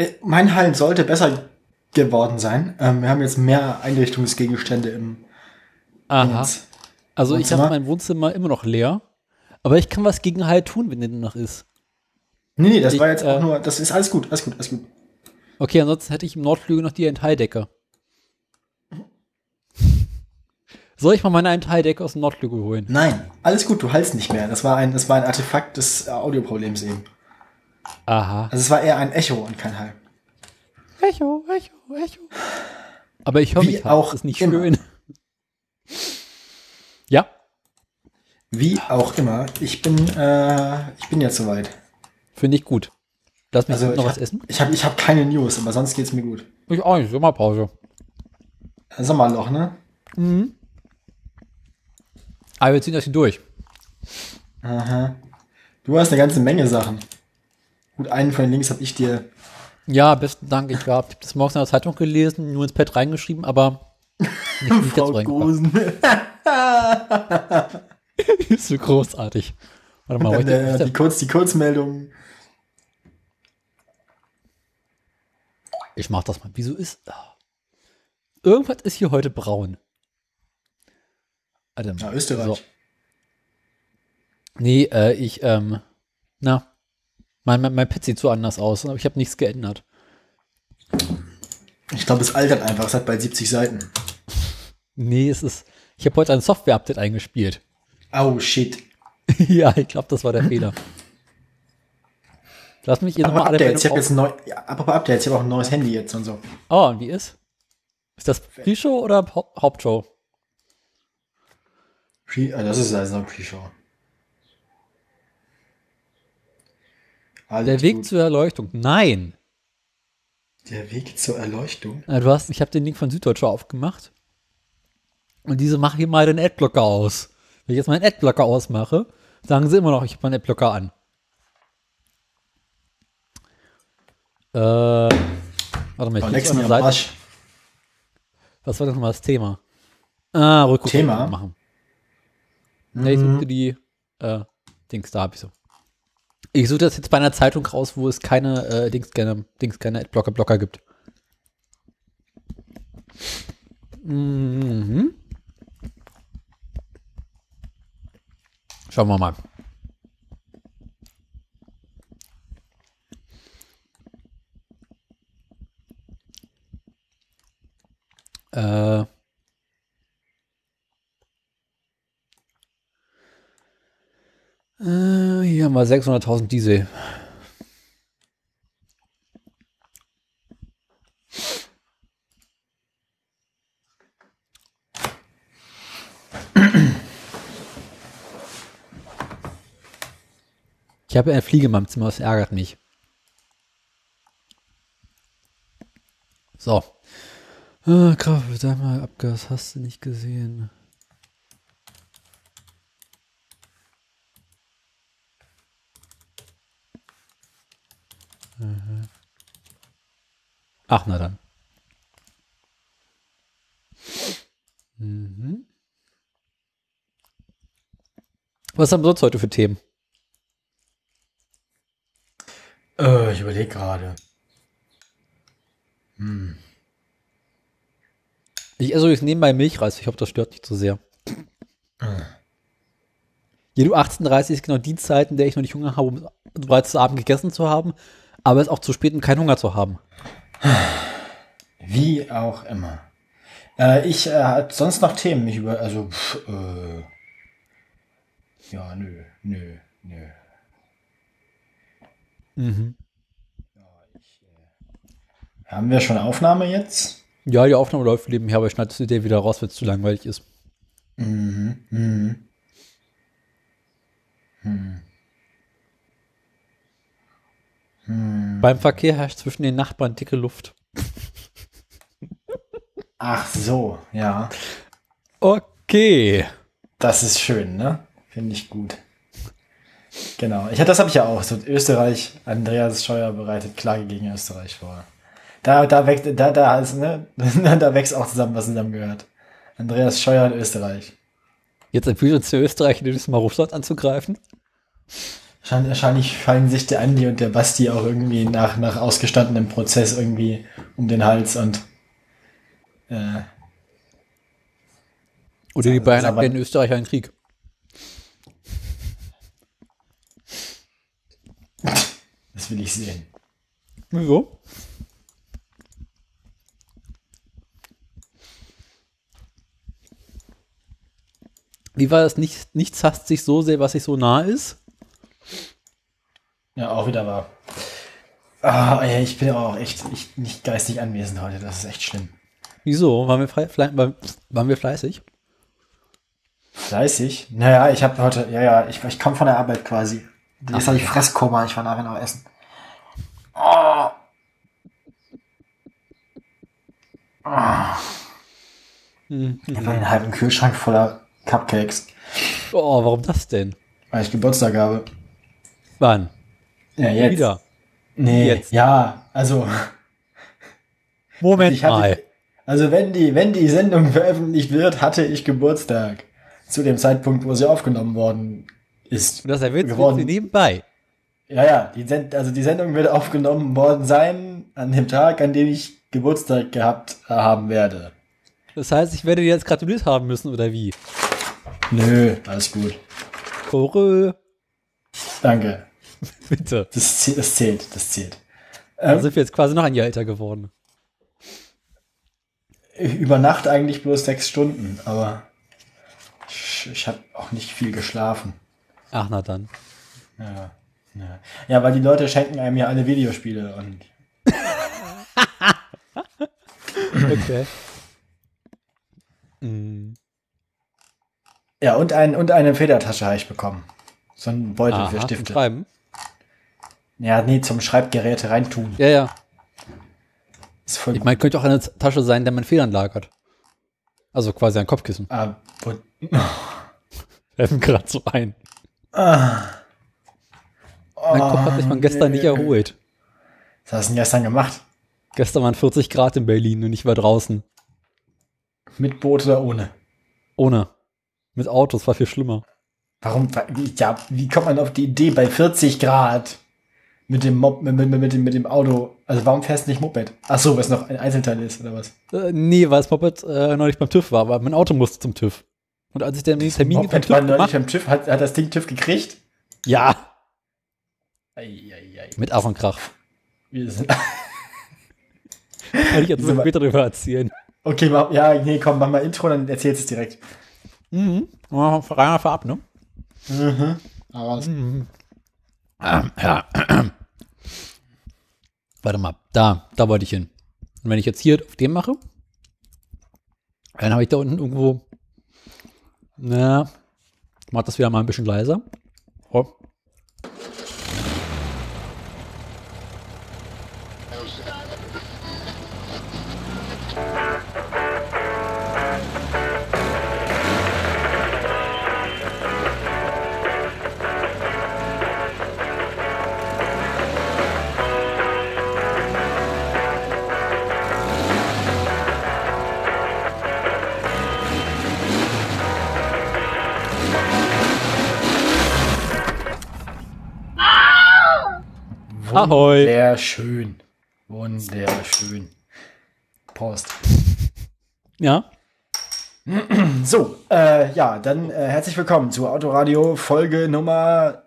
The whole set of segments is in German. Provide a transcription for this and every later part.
Äh, mein Hall sollte besser geworden sein. Ähm, wir haben jetzt mehr Einrichtungsgegenstände im Aha. Ins Also ich habe Wohnzimmer? mein Wohnzimmer immer noch leer. Aber ich kann was gegen Hall tun, wenn der noch ist. Nee, nee, das Ich, war jetzt auch äh, nur, das ist alles gut, alles gut, alles gut. Okay, ansonsten hätte ich im Nordflügel noch die Enthaldecke. Soll ich mal meine Enthaldecke aus dem Nordflügel holen? Nein, alles gut, du hältst nicht mehr. Das war ein, das war ein Artefakt des äh, Audioproblems eben. Aha. Also es war eher ein Echo und kein Hall. Echo, Echo, Echo. Aber ich höre mich halt. auch ist nicht immer. schön. Ja, Wie auch immer, ich bin, äh, ich bin jetzt soweit. finde ich gut. Lass mich Also noch ich was hab- essen. Ich habe ich hab keine News, aber sonst geht's mir gut. Ich auch nicht. Sommerpause. Sommerloch, ne? Aber wir ziehen das hier durch. Aha. Du hast eine ganze Menge Sachen. Gut, einen von den Links habe ich dir. Ja, besten Dank. Ich habe das morgens in der Zeitung gelesen, nur ins Pad reingeschrieben, aber nicht, nicht reingebracht. Grusen. ist so großartig. Warte mal, heute, äh, die, Kurz, die Kurzmeldung. ich mach das mal. Wieso ist. ah. Irgendwas ist hier heute braun. Mal. Ja, Österreich. So. Nee, äh, ich, ähm, na, mein, mein, mein Pad sieht so anders aus, aber ich habe nichts geändert. Ich glaube, es altert einfach. Es hat bald 70 Seiten. Nee, es ist. Ich habe heute ein Software-Update eingespielt. Oh, shit. ja, ich glaube, das war der Fehler. Lass mich hier nochmal alle Updates. Ich habe jetzt ein neu, ja, apropos Updates. Ich habe auch ein neues Handy jetzt und so. Oh, und wie ist? Ist das Pre-Show oder Hau- Hauptshow? Pre, äh, das ist also eine Pre-Show. Alles Der Weg gut. zur Erleuchtung. Nein. Der Weg zur Erleuchtung. Äh, Du hast, ich habe den Link von Süddeutsche aufgemacht. Und diese machen hier mal den Adblocker aus. Wenn ich jetzt meinen Adblocker ausmache, sagen sie immer noch, ich habe meinen Adblocker an. Äh, warte mal, ich Lex auf Seite. Arsch. Was war das nochmal das Thema? Ah, Rückguck Thema? Mhm. machen. Nee, ich suchte die äh, Dings, da habe ich so. Ich suche das jetzt bei einer Zeitung raus, wo es keine äh, Dings, keine, Dings, keine Adblocker-Blocker gibt. Mhm. Schauen wir mal. Äh. Äh, hier haben wir 600.000 Diesel. Ich habe eine Fliege in meinem Zimmer, das ärgert mich. So. Ah, Kraft, sag mal, Abgas hast du nicht gesehen. Ach, na dann. Mhm. Was haben wir sonst heute für Themen? Äh, ich überlege gerade. Ich esse übrigens nebenbei Milchreis. Ich hoffe, das stört nicht so sehr. Ja, du 18.30 ist genau die Zeit, in der ich noch nicht Hunger habe, um bereits zu Abend gegessen zu haben, aber es ist auch zu spät, um keinen Hunger zu haben. Wie auch immer. Äh, ich äh, hab sonst noch Themen. Ich über, also, pff, äh, ja, nö, nö, nö. Mhm. Haben wir schon Aufnahme jetzt? Ja, die Aufnahme läuft nebenher, aber ich schneide die Idee wieder raus, wenn es zu langweilig ist. Mhm. Mhm. Beim Verkehr herrscht zwischen den Nachbarn dicke Luft. Ach so, ja. Okay. Das ist schön, ne? Finde ich gut. Genau. Ich, das habe ich ja auch. So Österreich, Andreas Scheuer bereitet Klage gegen Österreich vor. Da, da wächst, da, da ist, ne? da wächst auch zusammen, was zusammengehört. Andreas Scheuer in Österreich. Jetzt empfiehlt uns der Österreich, nächstes Mal Russland anzugreifen. Wahrscheinlich fallen sich der Andi und der Basti auch irgendwie nach, nach ausgestandenem Prozess irgendwie um den Hals und äh, Oder die Bayern erklären Österreich einen Krieg. das will ich sehen. Wieso? Wie war das? Nicht, nichts hasst sich so sehr, was sich so nah ist? Ja, auch wieder wahr. Ah, ey, ich bin auch echt ich, nicht geistig anwesend heute. Das ist echt schlimm. Wieso? Waren wir, frei, fle waren, wir fleißig? Fleißig? Naja, ich habe heute, ja, ja, ich, ich komme von der Arbeit quasi. Jetzt habe ich Fresskoma, ich war nachher noch essen. Oh. Hm. Ich habe einen halben Kühlschrank voller Cupcakes, Oh, warum das denn? weil ich Geburtstag habe. Wann? Ja, jetzt. Wieder. Nee, Jetzt. ja, also, Moment ich hatte, mal. also wenn die, wenn die Sendung veröffentlicht wird, hatte ich Geburtstag. Zu dem Zeitpunkt, wo sie aufgenommen worden ist. Und das erwähnt sie nebenbei. Ja, ja, die, Send also die Sendung wird aufgenommen worden sein an dem Tag, an dem ich Geburtstag gehabt haben werde. Das heißt, ich werde dir jetzt gratuliert haben müssen, oder wie? Nö, alles gut. Korö, Danke. bitte. Das, zäh- das zählt, das zählt. Da Ähm, sind wir jetzt quasi noch ein Jahr älter geworden. über Nacht eigentlich bloß sechs Stunden, aber ich, ich habe auch nicht viel geschlafen. Ach, na dann. Ja, ja. ja, weil die Leute schenken einem ja alle Videospiele und Okay. mm. ja und ein und eine Federtasche habe ich bekommen. So ein Beutel Aha, für Stifte. Schreiben. Ja, nee, zum Schreibgeräte reintun. Ja, ja. Ist voll Ich meine, könnte auch eine Tasche sein, der man Federn lagert. Also quasi ein Kopfkissen. Ah, wo- Fällt mir gerade so ein. ah. Mein Kopf hat sich von gestern nicht nee. erholt. Was hast du denn gestern gemacht? Gestern waren 40 Grad in Berlin und ich war draußen. Mit Boot oder ohne? Ohne. Mit Autos war viel schlimmer. Warum? Ja, wie kommt man auf die Idee bei 40 Grad mit dem Mob, mit, mit, mit, dem, mit dem Auto? Also warum fährst du nicht Moped? Ach so, was noch ein Einzelteil ist oder was? Äh, nee, weil das Moped äh, neulich beim TÜV war, aber mein Auto musste zum TÜV. Und als ich den Termin beim Moped TÜV war neulich gemacht beim TÜV, hat, hat das Ding TÜV gekriegt? Ja, Eieiei. mit Ach und Krach. Wir sind Kann ich jetzt war- später darüber erzählen. okay, mach, ja, nee, komm, mach mal Intro, dann erzählst du es direkt. Mhm. Ja, Reiner vorab, ne? Aber es- Ähm, ja. Warte mal, da, da wollte ich hin. Und wenn ich jetzt hier auf dem mache, dann habe ich da unten irgendwo, na, mach das wieder mal ein bisschen leiser. Oh. Ahoi. Wunderschön. Wunderschön. Prost. Ja, So, äh, ja, dann äh, herzlich willkommen zu Autoradio Folge Nummer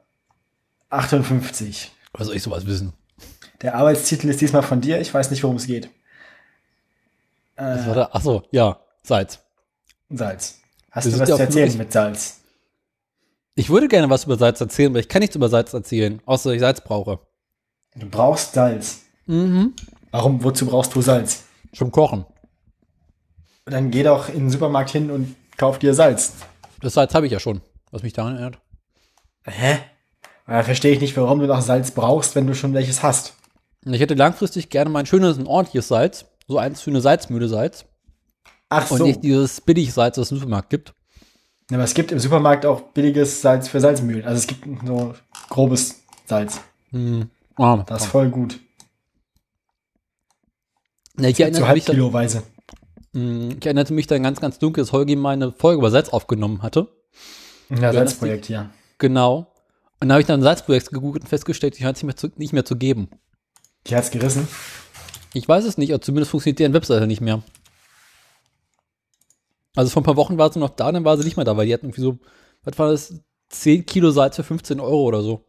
58. was soll ich sowas wissen? Der Arbeitstitel ist diesmal von dir. Ich weiß nicht, worum es geht. Das war da, ach so, ja, Salz. Salz. Hast Wir du was zu erzählen wirklich- mit Salz? Ich würde gerne was über Salz erzählen, aber ich kann nichts über Salz erzählen, außer dass ich Salz brauche. Du brauchst Salz. Mhm. Warum? Wozu brauchst du Salz? Zum Kochen. Dann geh doch in den Supermarkt hin und kauf dir Salz. Das Salz habe ich ja schon, was mich daran erinnert. Hä? Da verstehe ich nicht, warum du noch Salz brauchst, wenn du schon welches hast. Und Ich hätte langfristig gerne mal ein schönes, ein ordentliches Salz. So eins für eine Salzmühle Salz. Ach Und so. nicht dieses Billigsalz, das es im Supermarkt gibt. Ja, aber es gibt im Supermarkt auch billiges Salz für Salzmühlen. Also es gibt so grobes Salz. Hm. Ah, Das ist voll gut. Ja, ich, So erinnerte mich dann, halbkiloweise. Hm, ich erinnerte mich dann ganz, ganz dunkel, dass Holgi mal eine Folge über Salz aufgenommen hatte. Ja, Salzprojekt hier. Genau. Und da habe ich dann ein Salzprojekt gegoogelt und festgestellt, die hat es nicht mehr zu, nicht mehr zu geben. Die hat's gerissen. Ich weiß es nicht, aber zumindest funktioniert deren Webseite nicht mehr. Also vor ein paar Wochen war sie noch da, dann war sie nicht mehr da, weil die hatten irgendwie so, was war das, 10 Kilo Salz für 15 Euro oder so.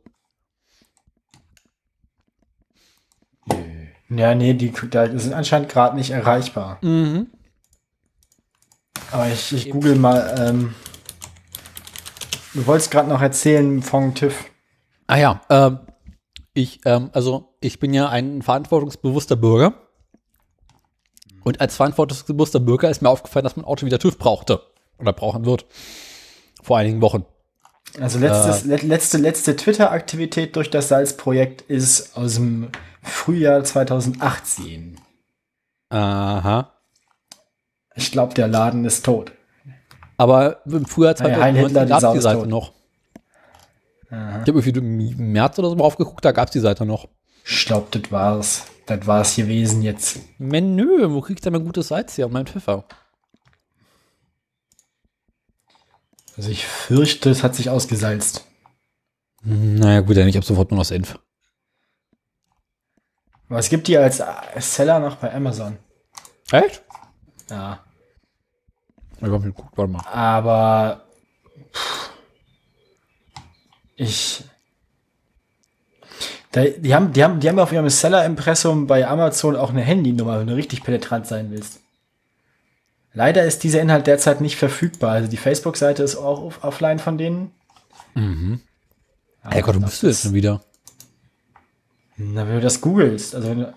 Ja, nee, die, die sind anscheinend gerade nicht erreichbar. Mhm. Aber ich, ich google mal. Ähm, du wolltest gerade noch erzählen von TÜV. Ah ja, ähm, ich, ähm, also ich bin ja ein verantwortungsbewusster Bürger. Und als verantwortungsbewusster Bürger ist mir aufgefallen, dass mein Auto wieder TÜV brauchte. Oder brauchen wird. Vor einigen Wochen. Also letztes, le letzte, letzte Twitter-Aktivität durch das Salzprojekt ist aus dem Frühjahr 2018. Aha. Ich glaube, der Laden ist tot. Aber im Frühjahr Naja, Heil Hitler, 2019 die gab es die Seite tot. noch. Ich habe irgendwie im März oder so mal aufgeguckt, da gab es die Seite noch. Ich glaube, das war's. Das war's gewesen jetzt. Menü, wo krieg ich denn mein gutes Salz hier und meinen Pfeffer? Also ich fürchte, es hat sich ausgesalzt. Naja, gut, dann ich habe sofort nur noch Senf. Aber es gibt die als Seller noch bei Amazon. Echt? Ja. Ich hab mir geguckt, warte mal. Aber pff, ich. Da, die, haben, die, haben, die haben auf ihrem Seller-Impressum bei Amazon auch eine Handynummer, wenn du richtig penetrant sein willst. Leider ist dieser Inhalt derzeit nicht verfügbar. Also die Facebook-Seite ist auch off offline von denen. Mhm. Aber Hey Gott, wo das bist du jetzt ist- schon wieder? Na, wenn du das googelst, also wenn du.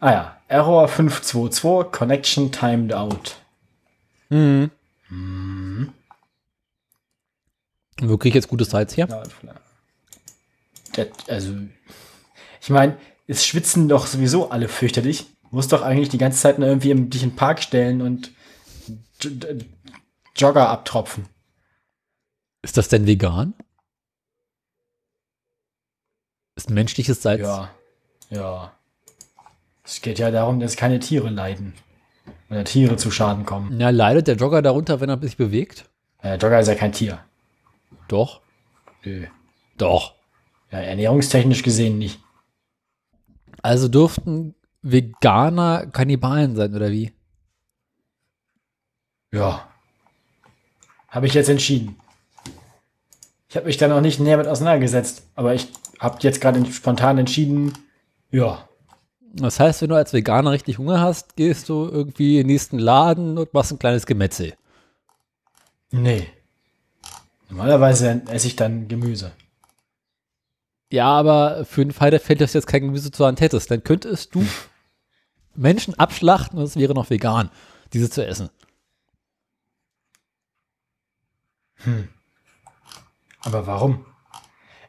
Ah ja, Error 522, Connection timed out. Mhm. Und wo krieg ich jetzt gutes Salz? Ja, das, also, ich meine, es schwitzen doch sowieso alle fürchterlich. Du musst doch eigentlich die ganze Zeit nur irgendwie im, dich in den Park stellen und Jogger abtropfen. Ist das denn vegan? Ist menschliches Salz? Ja, ja. Es geht ja darum, dass keine Tiere leiden. Oder Tiere zu Schaden kommen. Ja, leidet der Jogger darunter, wenn er sich bewegt? Äh, Jogger ist ja kein Tier. Doch. Nö. Doch. Ja, ernährungstechnisch gesehen nicht. Also dürften Veganer Kannibalen sein, oder wie? Ja. Habe ich jetzt entschieden. Ich habe mich da noch nicht näher mit auseinandergesetzt, aber ich habe jetzt gerade spontan entschieden, ja. Das heißt, wenn du als Veganer richtig Hunger hast, gehst du irgendwie in den nächsten Laden und machst ein kleines Gemetzel. Nee. Normalerweise esse ich dann Gemüse. Ja, aber für den Fall der Fälle, dass du jetzt kein Gemüse zur Hand hättest, dann könntest du Menschen abschlachten und es wäre noch vegan, diese zu essen. Aber warum?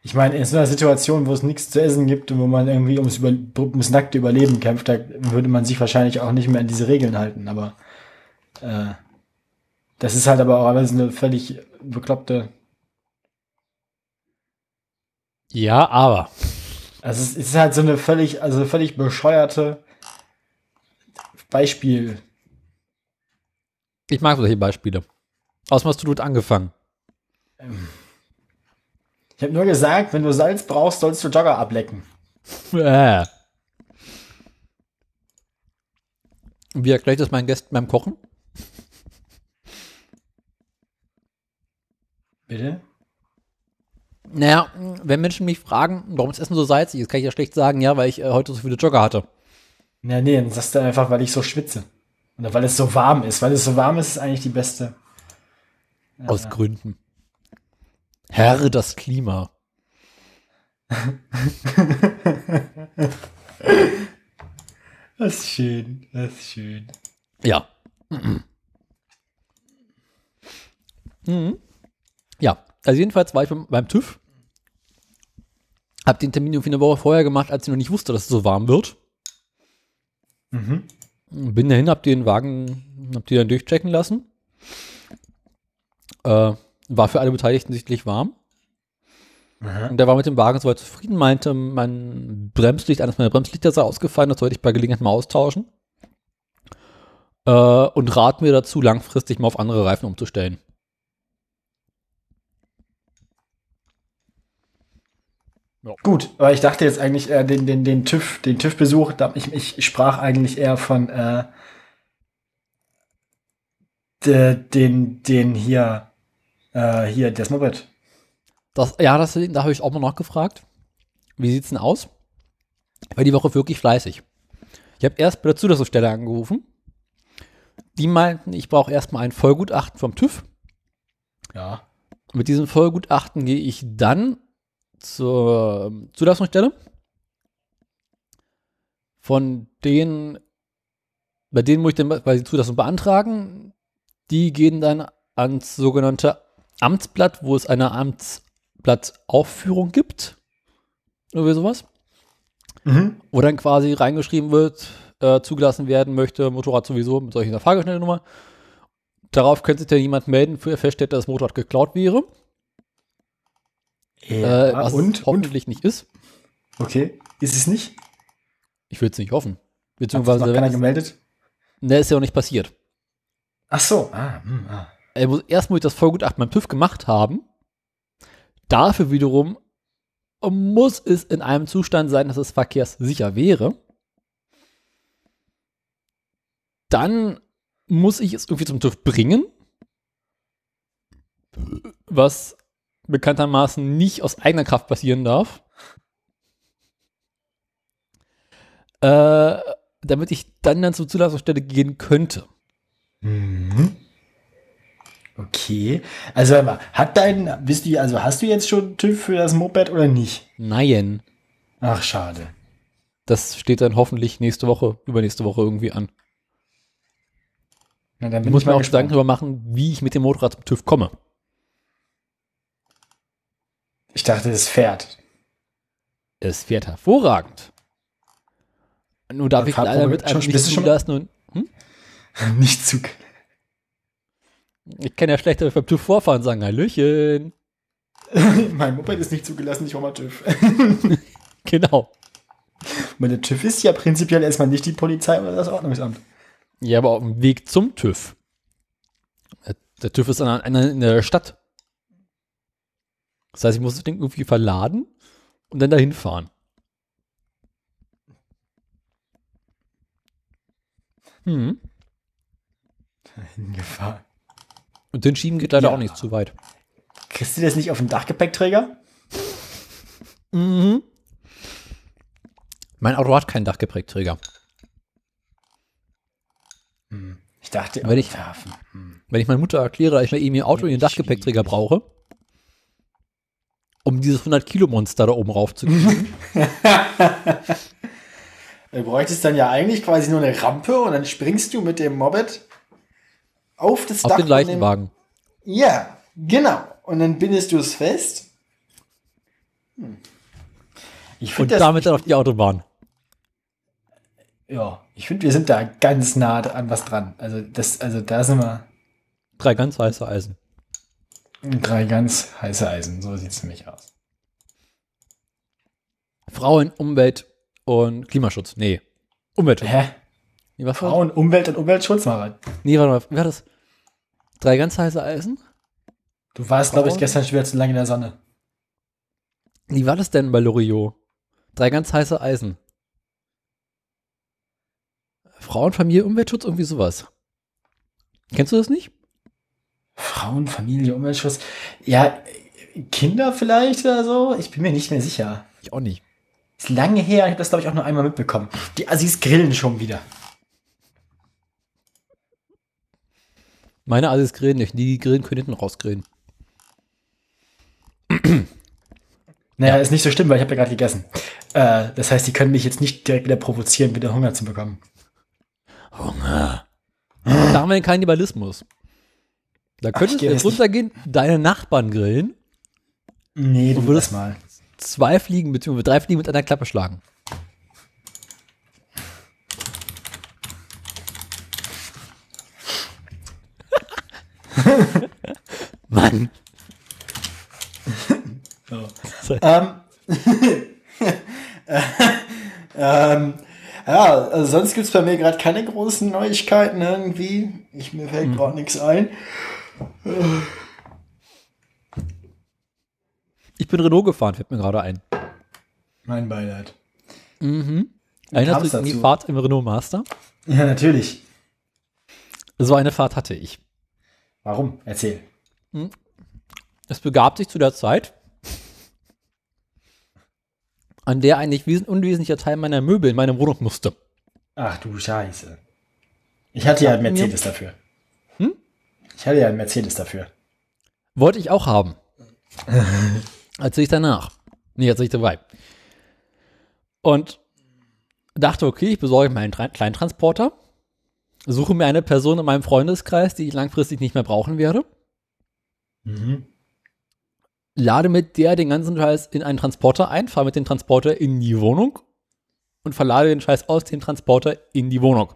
Ich meine, in so einer Situation, wo es nichts zu essen gibt und wo man irgendwie ums, Über ums nackte Überleben kämpft, da würde man sich wahrscheinlich auch nicht mehr an diese Regeln halten. Aber äh, das ist halt aber auch alles eine völlig bekloppte. Ja, aber. Also es ist halt so eine völlig, also völlig bescheuerte Beispiel. Ich mag solche Beispiele. Aus was du angefangen. Ich habe nur gesagt, wenn du Salz brauchst, sollst du Jogger ablecken. Äh. Wie erklärt das meinen Gästen beim Kochen? Bitte? Naja, wenn Menschen mich fragen, warum das Essen so salzig ist, kann ich ja schlecht sagen, ja, weil ich äh, heute so viele Jogger hatte. Na, nee, dann sagst du einfach, weil ich so schwitze. Oder weil es so warm ist. Weil es so warm ist, ist eigentlich die beste. Aus Gründen. Herr, das Klima. Das ist schön, das ist schön. Ja. mhm. Ja, also jedenfalls war ich beim, beim TÜV. Hab den Termin irgendwie eine Woche vorher gemacht, als ich noch nicht wusste, dass es so warm wird. Mhm. Bin dahin, hab den Wagen, hab die dann durchchecken lassen. Äh, war für alle Beteiligten sichtlich warm. Und der war mit dem Wagen soweit zufrieden, meinte, mein Bremslicht, eines meiner Bremslichter sei ausgefallen, das sollte ich bei Gelegenheit mal austauschen. Äh, und rat mir dazu, langfristig mal auf andere Reifen umzustellen. Ja. Gut, aber ich dachte jetzt eigentlich eher den, den, den TÜV, den TÜV-Besuch, ich, ich sprach eigentlich eher von äh, de, den, den hier, äh, hier, das Moped. Das, ja, das, da habe ich auch mal nachgefragt. Wie sieht's denn aus? Ich war die Woche wirklich fleißig. Ich habe erst bei der Zulassungsstelle angerufen. Die meinten, ich brauche erstmal ein Vollgutachten vom TÜV. Ja. Mit diesem Vollgutachten gehe ich dann zur Zulassungsstelle. Von denen, bei denen muss ich dann quasi die Zulassung beantragen. Die gehen dann ans sogenannte Amtsblatt, wo es eine Amtsblattaufführung gibt. Oder sowas. Mhm. Wo dann quasi reingeschrieben wird, äh, zugelassen werden möchte, Motorrad sowieso mit solcher Fahrgestellnummer. Darauf könnte sich dann jemand melden, für er feststellt, dass das Motorrad geklaut wäre. Ja, äh, was und, hoffentlich und? nicht ist. Okay, ist es nicht? Ich würde es nicht hoffen. Beziehungsweise. Hat noch keiner gemeldet? Ne, ist ja auch nicht passiert. Ach so. Ah, hm, ah. Er muss, erst muss ich das Vollgutachten beim TÜV gemacht haben. Dafür wiederum muss es in einem Zustand sein, dass es verkehrssicher wäre. Dann muss ich es irgendwie zum TÜV bringen. Was bekanntermaßen nicht aus eigener Kraft passieren darf. Äh, damit ich dann dann zur Zulassungsstelle gehen könnte. Mhm. Okay. Also hat dein, wisst du, also hast du jetzt schon TÜV für das Moped oder nicht? Nein. Ach, schade. Das steht dann hoffentlich nächste Woche, übernächste Woche irgendwie an. Na, dann muss ich mir auch Gedanken darüber machen, wie ich mit dem Motorrad zum TÜV komme. Ich dachte, es fährt. Es fährt hervorragend. Nur darf ich leider mit einem nicht zulassen und. Hm? Nicht zug. Ich kann ja schlechter beim TÜV vorfahren und sagen, Hallöchen. mein Moped ist nicht zugelassen, ich hole mal TÜV. genau. Meine TÜV ist ja prinzipiell erstmal nicht die Polizei oder das Ordnungsamt. Ja, aber auf dem Weg zum TÜV. Der TÜV ist an einer in der Stadt. Das heißt, ich muss das Ding irgendwie verladen und dann dahin fahren. Hm. Dahin gefahren. Und den Schieben geht leider ja. auch nicht zu weit. Kriegst du das nicht auf den Dachgepäckträger? Mhm. Mein Auto hat keinen Dachgepäckträger. Hm. Ich dachte, wenn ich, hm. wenn ich meiner Mutter erkläre, dass ich mal eben ihr Auto in den Dachgepäckträger brauche, um dieses 100 Kilo Monster da oben raufzukriegen. du bräuchtest dann ja eigentlich quasi nur eine Rampe und dann springst du mit dem Moped auf das auf Dach. Auf den Leichenwagen. Ja, genau. Und dann bindest du es fest. Hm. Ich Und das, damit dann auf die Autobahn. Ja, ich finde, wir sind da ganz nah an was dran. Also, das, also da sind wir. Drei ganz heiße Eisen. Drei ganz heiße Eisen, so sieht es nämlich aus. Frauen, Umwelt und Klimaschutz. Nee. Umweltschutz. Hä? Nee, was Frauen, Umwelt und Umweltschutz, Marat. Nee, warte mal, wie war das? Drei ganz heiße Eisen? Du warst, glaube ich, gestern schwer zu lange in der Sonne. Wie war das denn bei Loriot? Drei ganz heiße Eisen. Frauen, Familie, Umweltschutz, irgendwie sowas. Kennst du das nicht? Frauen, Familie, Umweltschutz. Ja, Kinder vielleicht oder so? Ich bin mir nicht mehr sicher. Ich auch nicht. Ist lange her, ich habe das, glaube ich, auch nur einmal mitbekommen. Die Assis grillen schon wieder. Meine Assis grillen nicht. Die grillen können hinten rausgrillen. Naja, ja. ist nicht so schlimm, weil ich habe ja gerade gegessen. Äh, das heißt, die können mich jetzt nicht direkt wieder provozieren, wieder Hunger zu bekommen. Hunger. Da haben wir den Kannibalismus. Da könntest du jetzt runtergehen, deine Nachbarn grillen. Nee, du würdest mal. Zwei Fliegen, beziehungsweise drei Fliegen mit einer Klappe schlagen. Mann. Oh. ähm, ähm, ja, also sonst gibt es bei mir gerade keine großen Neuigkeiten irgendwie. Ich, mir fällt mhm. gerade nichts ein. Ich bin Renault gefahren, fällt mir gerade ein. Mein Beileid. Mhm. Erinnerst du dich an die? Fahrt im Renault Master? Ja, natürlich. So eine Fahrt hatte ich. Warum? Erzähl. Es begab sich zu der Zeit, an der ein nicht unwesentlicher Teil meiner Möbel in meine Wohnung musste. Ach du Scheiße. Ich hatte ja einen mir- Mercedes dafür. Hm? Ich hatte ja einen Mercedes dafür. Wollte ich auch haben. Erzähl ich danach. Nee, erzähl ich dabei. Und dachte, okay, ich besorge mir einen Tra- Kleintransporter, suche mir eine Person in meinem Freundeskreis, die ich langfristig nicht mehr brauchen werde, Mhm. lade mit der den ganzen Scheiß in einen Transporter ein, fahre mit dem Transporter in die Wohnung und verlade den Scheiß aus dem Transporter in die Wohnung.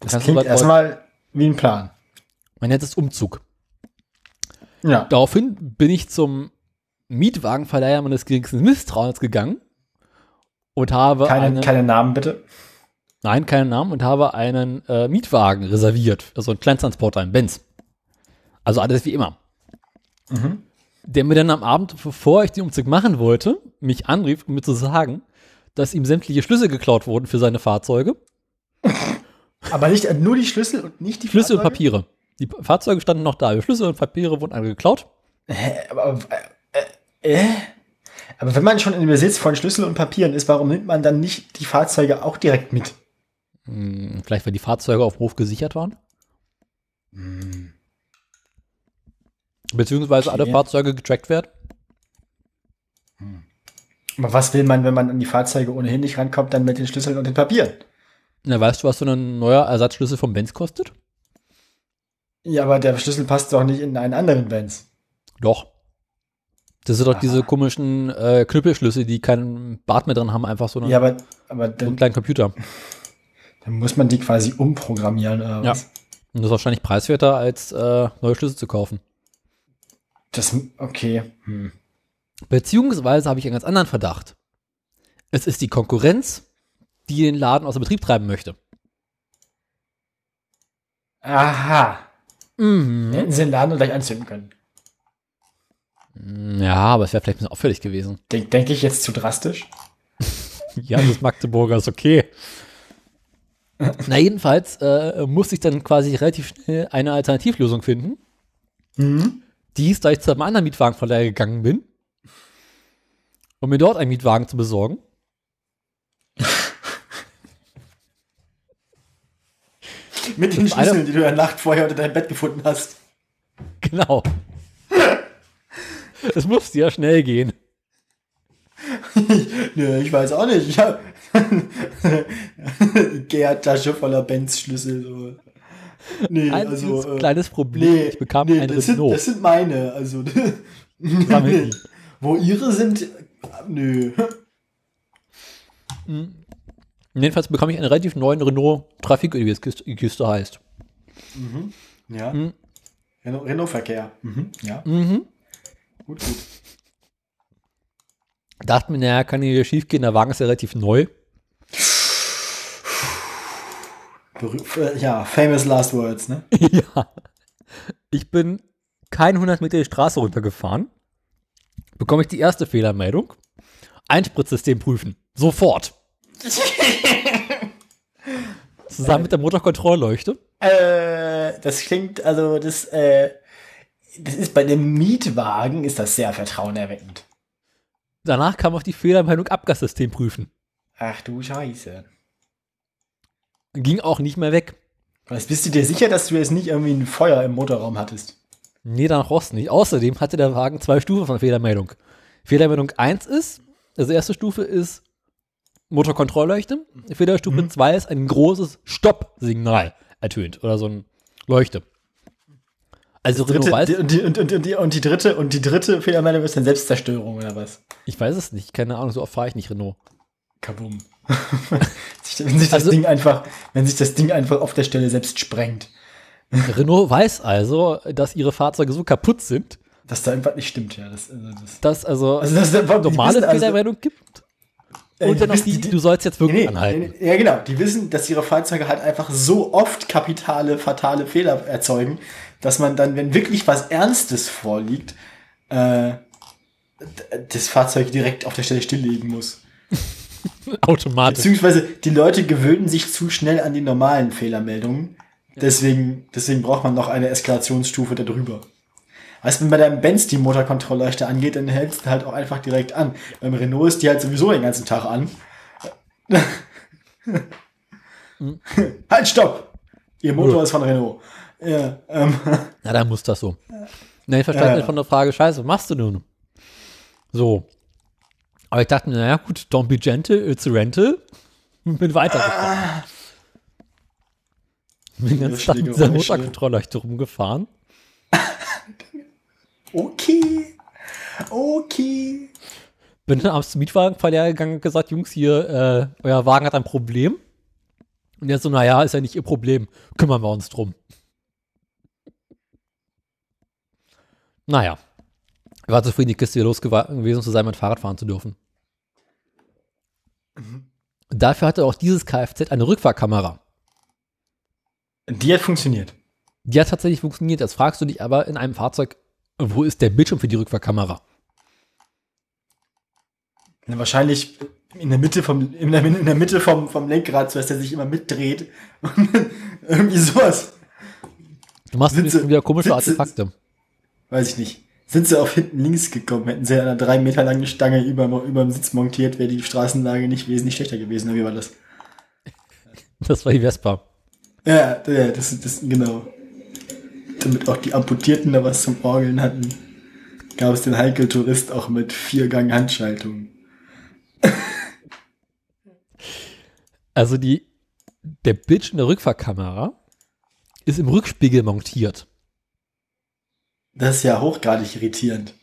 Das du klingt erstmal wie ein Plan. Man nennt es Umzug. Ja. Daraufhin bin ich zum Mietwagenverleiher meines geringsten Misstrauens gegangen und habe Keine, keine Namen bitte. Nein, keinen Namen und habe einen äh, Mietwagen reserviert, also einen Kleintransporter, einen Benz. Also alles wie immer. Mhm. Der mir dann am Abend, bevor ich den Umzug machen wollte, mich anrief, um mir zu sagen, dass ihm sämtliche Schlüssel geklaut wurden für seine Fahrzeuge. Aber nicht äh, nur die Schlüssel und nicht die Schlüssel und? Papiere. Die Fahrzeuge standen noch da, die Schlüssel und Papiere wurden alle geklaut. Hä, aber, aber, äh, äh? aber wenn man schon im Besitz von Schlüssel und Papieren ist, warum nimmt man dann nicht die Fahrzeuge auch direkt mit? Hm, vielleicht, weil die Fahrzeuge auf Hof gesichert waren. Beziehungsweise alle Okay. Fahrzeuge getrackt werden. Aber was will man, wenn man an die Fahrzeuge ohnehin nicht rankommt, dann mit den Schlüsseln und den Papieren? Na, weißt du, was so ein neuer Ersatzschlüssel vom Benz kostet? Ja, aber der Schlüssel passt doch nicht in einen anderen Benz. Doch. Das sind doch diese komischen äh, Knüppelschlüssel, die keinen Bart mehr drin haben, einfach so, eine, Ja, aber, aber so einen kleinen Computer. dann muss man die quasi umprogrammieren oder Ja. Und das ist wahrscheinlich preiswerter, als äh, neue Schlüssel zu kaufen. Das, okay. Hm. Beziehungsweise habe ich einen ganz anderen Verdacht. Es ist die Konkurrenz, die den Laden aus dem Betrieb treiben möchte. Aha. Mhm. Hätten sie den Laden gleich anzünden können. Ja, aber es wäre vielleicht ein bisschen auffällig gewesen. Denke denk ich jetzt zu drastisch? Ja, das Magdeburger ist okay. Na, jedenfalls äh, musste ich dann quasi relativ schnell eine Alternativlösung finden. Mhm. Die ist, da ich zu einem anderen Mietwagenverleiher gegangen bin, um mir dort einen Mietwagen zu besorgen. Mit den Das eine- Schlüsseln, die du ja Nacht vorher unter deinem Bett gefunden hast. Genau. Es musste ja schnell gehen. Nö, ich weiß auch nicht. Ich hab Gärtasche voller Benz-Schlüssel. So. Nee, Einziges also. Äh, kleines Problem, nee, ich bekam nee, ein das sind, Renault. das sind meine. Also. Wo ihre sind. Nö. Jedenfalls bekam ich einen relativ neuen Renault Trafik, wie es Kiste, Kiste heißt. Ja. Mhm. Renault- Renault-Verkehr. Mhm. Ja. Mhm. Gut, gut. Dachte mir, naja, kann hier schief gehen, der Wagen ist ja relativ neu. Berüh- äh, ja, famous last words, ne? ja. Ich bin kein 100 Meter die Straße runtergefahren. Bekomme ich die erste Fehlermeldung. Einspritzsystem prüfen. Sofort. Zusammen mit der Motorkontrollleuchte. Äh, das klingt, also das, äh, das ist bei dem Mietwagen ist das sehr vertrauenerweckend. Danach kam auch die Fehlermeldung Abgassystem prüfen. Ach du Scheiße. Ging auch nicht mehr weg. Was bist du dir sicher, dass du jetzt nicht irgendwie ein Feuer im Motorraum hattest? Nee, danach rost nicht. Außerdem hatte der Wagen zwei Stufen von Fehlermeldung. Fehlermeldung 1 ist, also erste Stufe ist Motorkontrollleuchte. Fehlerstufe 2 ist ein großes Stopp-Signal ertönt oder so ein Leuchte. Also Renault Dritte, weiß, die, und, die, und, und, und, die, und die dritte und die dritte Fehlermeldung ist dann Selbstzerstörung oder was? ich weiß es nicht, keine Ahnung, so oft fahre ich nicht Renault. Kabum. Wenn sich das Also- Ding einfach, wenn sich das Ding einfach auf der Stelle selbst sprengt, Renault weiß also, dass ihre Fahrzeuge so kaputt sind, dass da einfach nicht stimmt, ja. Das, also das, dass also, also das, das normale also- Fehlermeldung gibt. Äh, Und dann noch die, die- du sollst jetzt wirklich Nee, anhalten. nee, ja, genau. Die wissen, dass ihre Fahrzeuge halt einfach so oft kapitale, fatale Fehler erzeugen, dass man dann, wenn wirklich was Ernstes vorliegt, äh, das Fahrzeug direkt auf der Stelle stilllegen muss. Automatisch. Beziehungsweise die Leute gewöhnen sich zu schnell an die normalen Fehlermeldungen. Deswegen, deswegen braucht man noch eine Eskalationsstufe darüber. Weißt du, wenn bei deinem Benz die Motorkontrollleuchte angeht, dann hältst du halt auch einfach direkt an. Beim Renault ist die halt sowieso den ganzen Tag an. halt, stopp! Ihr Motor Ja. ist von Renault. Ja, ähm, Na, dann muss das so. Na, ich verstand Ja, nicht ja. von der Frage, scheiße, was machst du nun? So. Aber ich dachte mir, naja, gut, don't be gentle, it's a rental. Und bin weitergefahren. Bin den ganzen Tag mit dieser. Motorkontrollleuchte rumgefahren. okay. Okay. Bin dann abends zum Mietwagenverleih gegangen und gesagt, Jungs, hier, äh, euer Wagen hat ein Problem. Und der so, naja, ist ja nicht ihr Problem. Kümmern wir uns drum. Naja. Ich war zufrieden, die Kiste hier los gewa- gewesen zu sein, mit Fahrrad fahren zu dürfen. Dafür hatte auch dieses Kfz eine Rückfahrkamera. Die hat funktioniert. Die hat tatsächlich funktioniert. Jetzt fragst du dich aber in einem Fahrzeug, wo ist der Bildschirm für die Rückfahrkamera? Ja, wahrscheinlich in der Mitte vom, in der, in der Mitte vom, vom Lenkrad, so dass der sich immer mitdreht. Und irgendwie sowas. Du machst Sitze- wieder komische Sitze- Artefakte. Weiß ich nicht. Sind sie auf hinten links gekommen, hätten sie an einer drei Meter langen Stange über, über dem Sitz montiert, wäre die Straßenlage nicht wesentlich schlechter gewesen. Wie war das? Das war die Vespa. Ja, ja das, das, genau. Damit auch die Amputierten da was zum Orgeln hatten, gab es den Heikel Tourist auch mit Viergang Handschaltung. Also die, der Bildschirm der Rückfahrkamera ist im Rückspiegel montiert. Das ist ja hochgradig irritierend.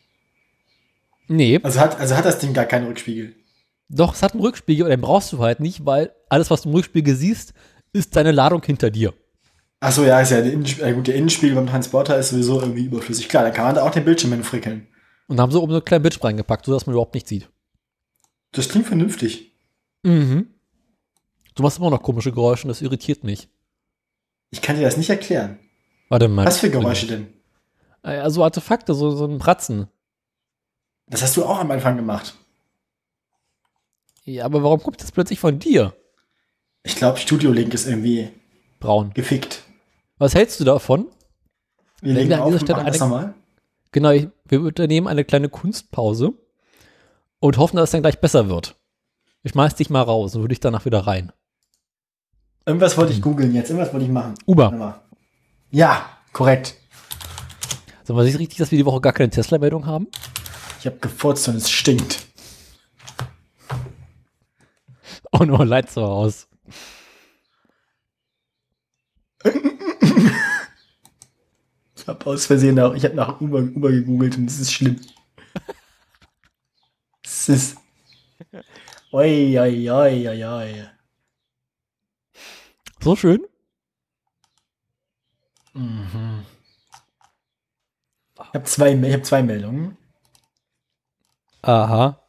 Nee, Also hat, also hat das Ding gar keinen Rückspiegel. doch, es hat einen Rückspiegel, aber den brauchst du halt nicht, weil alles, was du im Rückspiegel siehst, ist deine Ladung hinter dir. Ach so, ja, ist ja der, Innenspiegel, ja, gut, der Innenspiegel beim Transporter ist sowieso irgendwie überflüssig. Klar, da kann man da auch den Bildschirm hinfrickeln. Und haben so oben so einen kleinen Bildschirm reingepackt, sodass man überhaupt nicht sieht. Das klingt vernünftig. Mhm. Du machst immer noch komische Geräusche und das irritiert mich. Ich kann dir das nicht erklären. Warte mal. Was für Geräusche denn? Also Artefakte, so, so ein Bratzen. Das hast du auch am Anfang gemacht. Ja, aber warum kommt das plötzlich von dir? Ich glaube, Studio Link ist irgendwie Braun. gefickt. Was hältst du davon? Wir legen an auf Stelle eine- nochmal. Genau, ich, wir unternehmen eine kleine Kunstpause und hoffen, dass es dann gleich besser wird. Ich schmeiß dich mal raus und würde ich danach wieder rein. Irgendwas wollte ich googeln jetzt. Irgendwas wollte ich machen. Uber. Ja, korrekt. Sag mal, ist es richtig, dass wir die Woche gar keine Tesla-Meldung haben? Ich habe gefurzt und es stinkt. Oh no, leid so aus. Ich habe aus Versehen auch, ich habe nach Uber, Uber gegoogelt und es ist schlimm. Es ist. Oi, oi, oi, oi, oi. So schön. Mhm. Ich habe zwei, ich hab zwei Meldungen. Aha.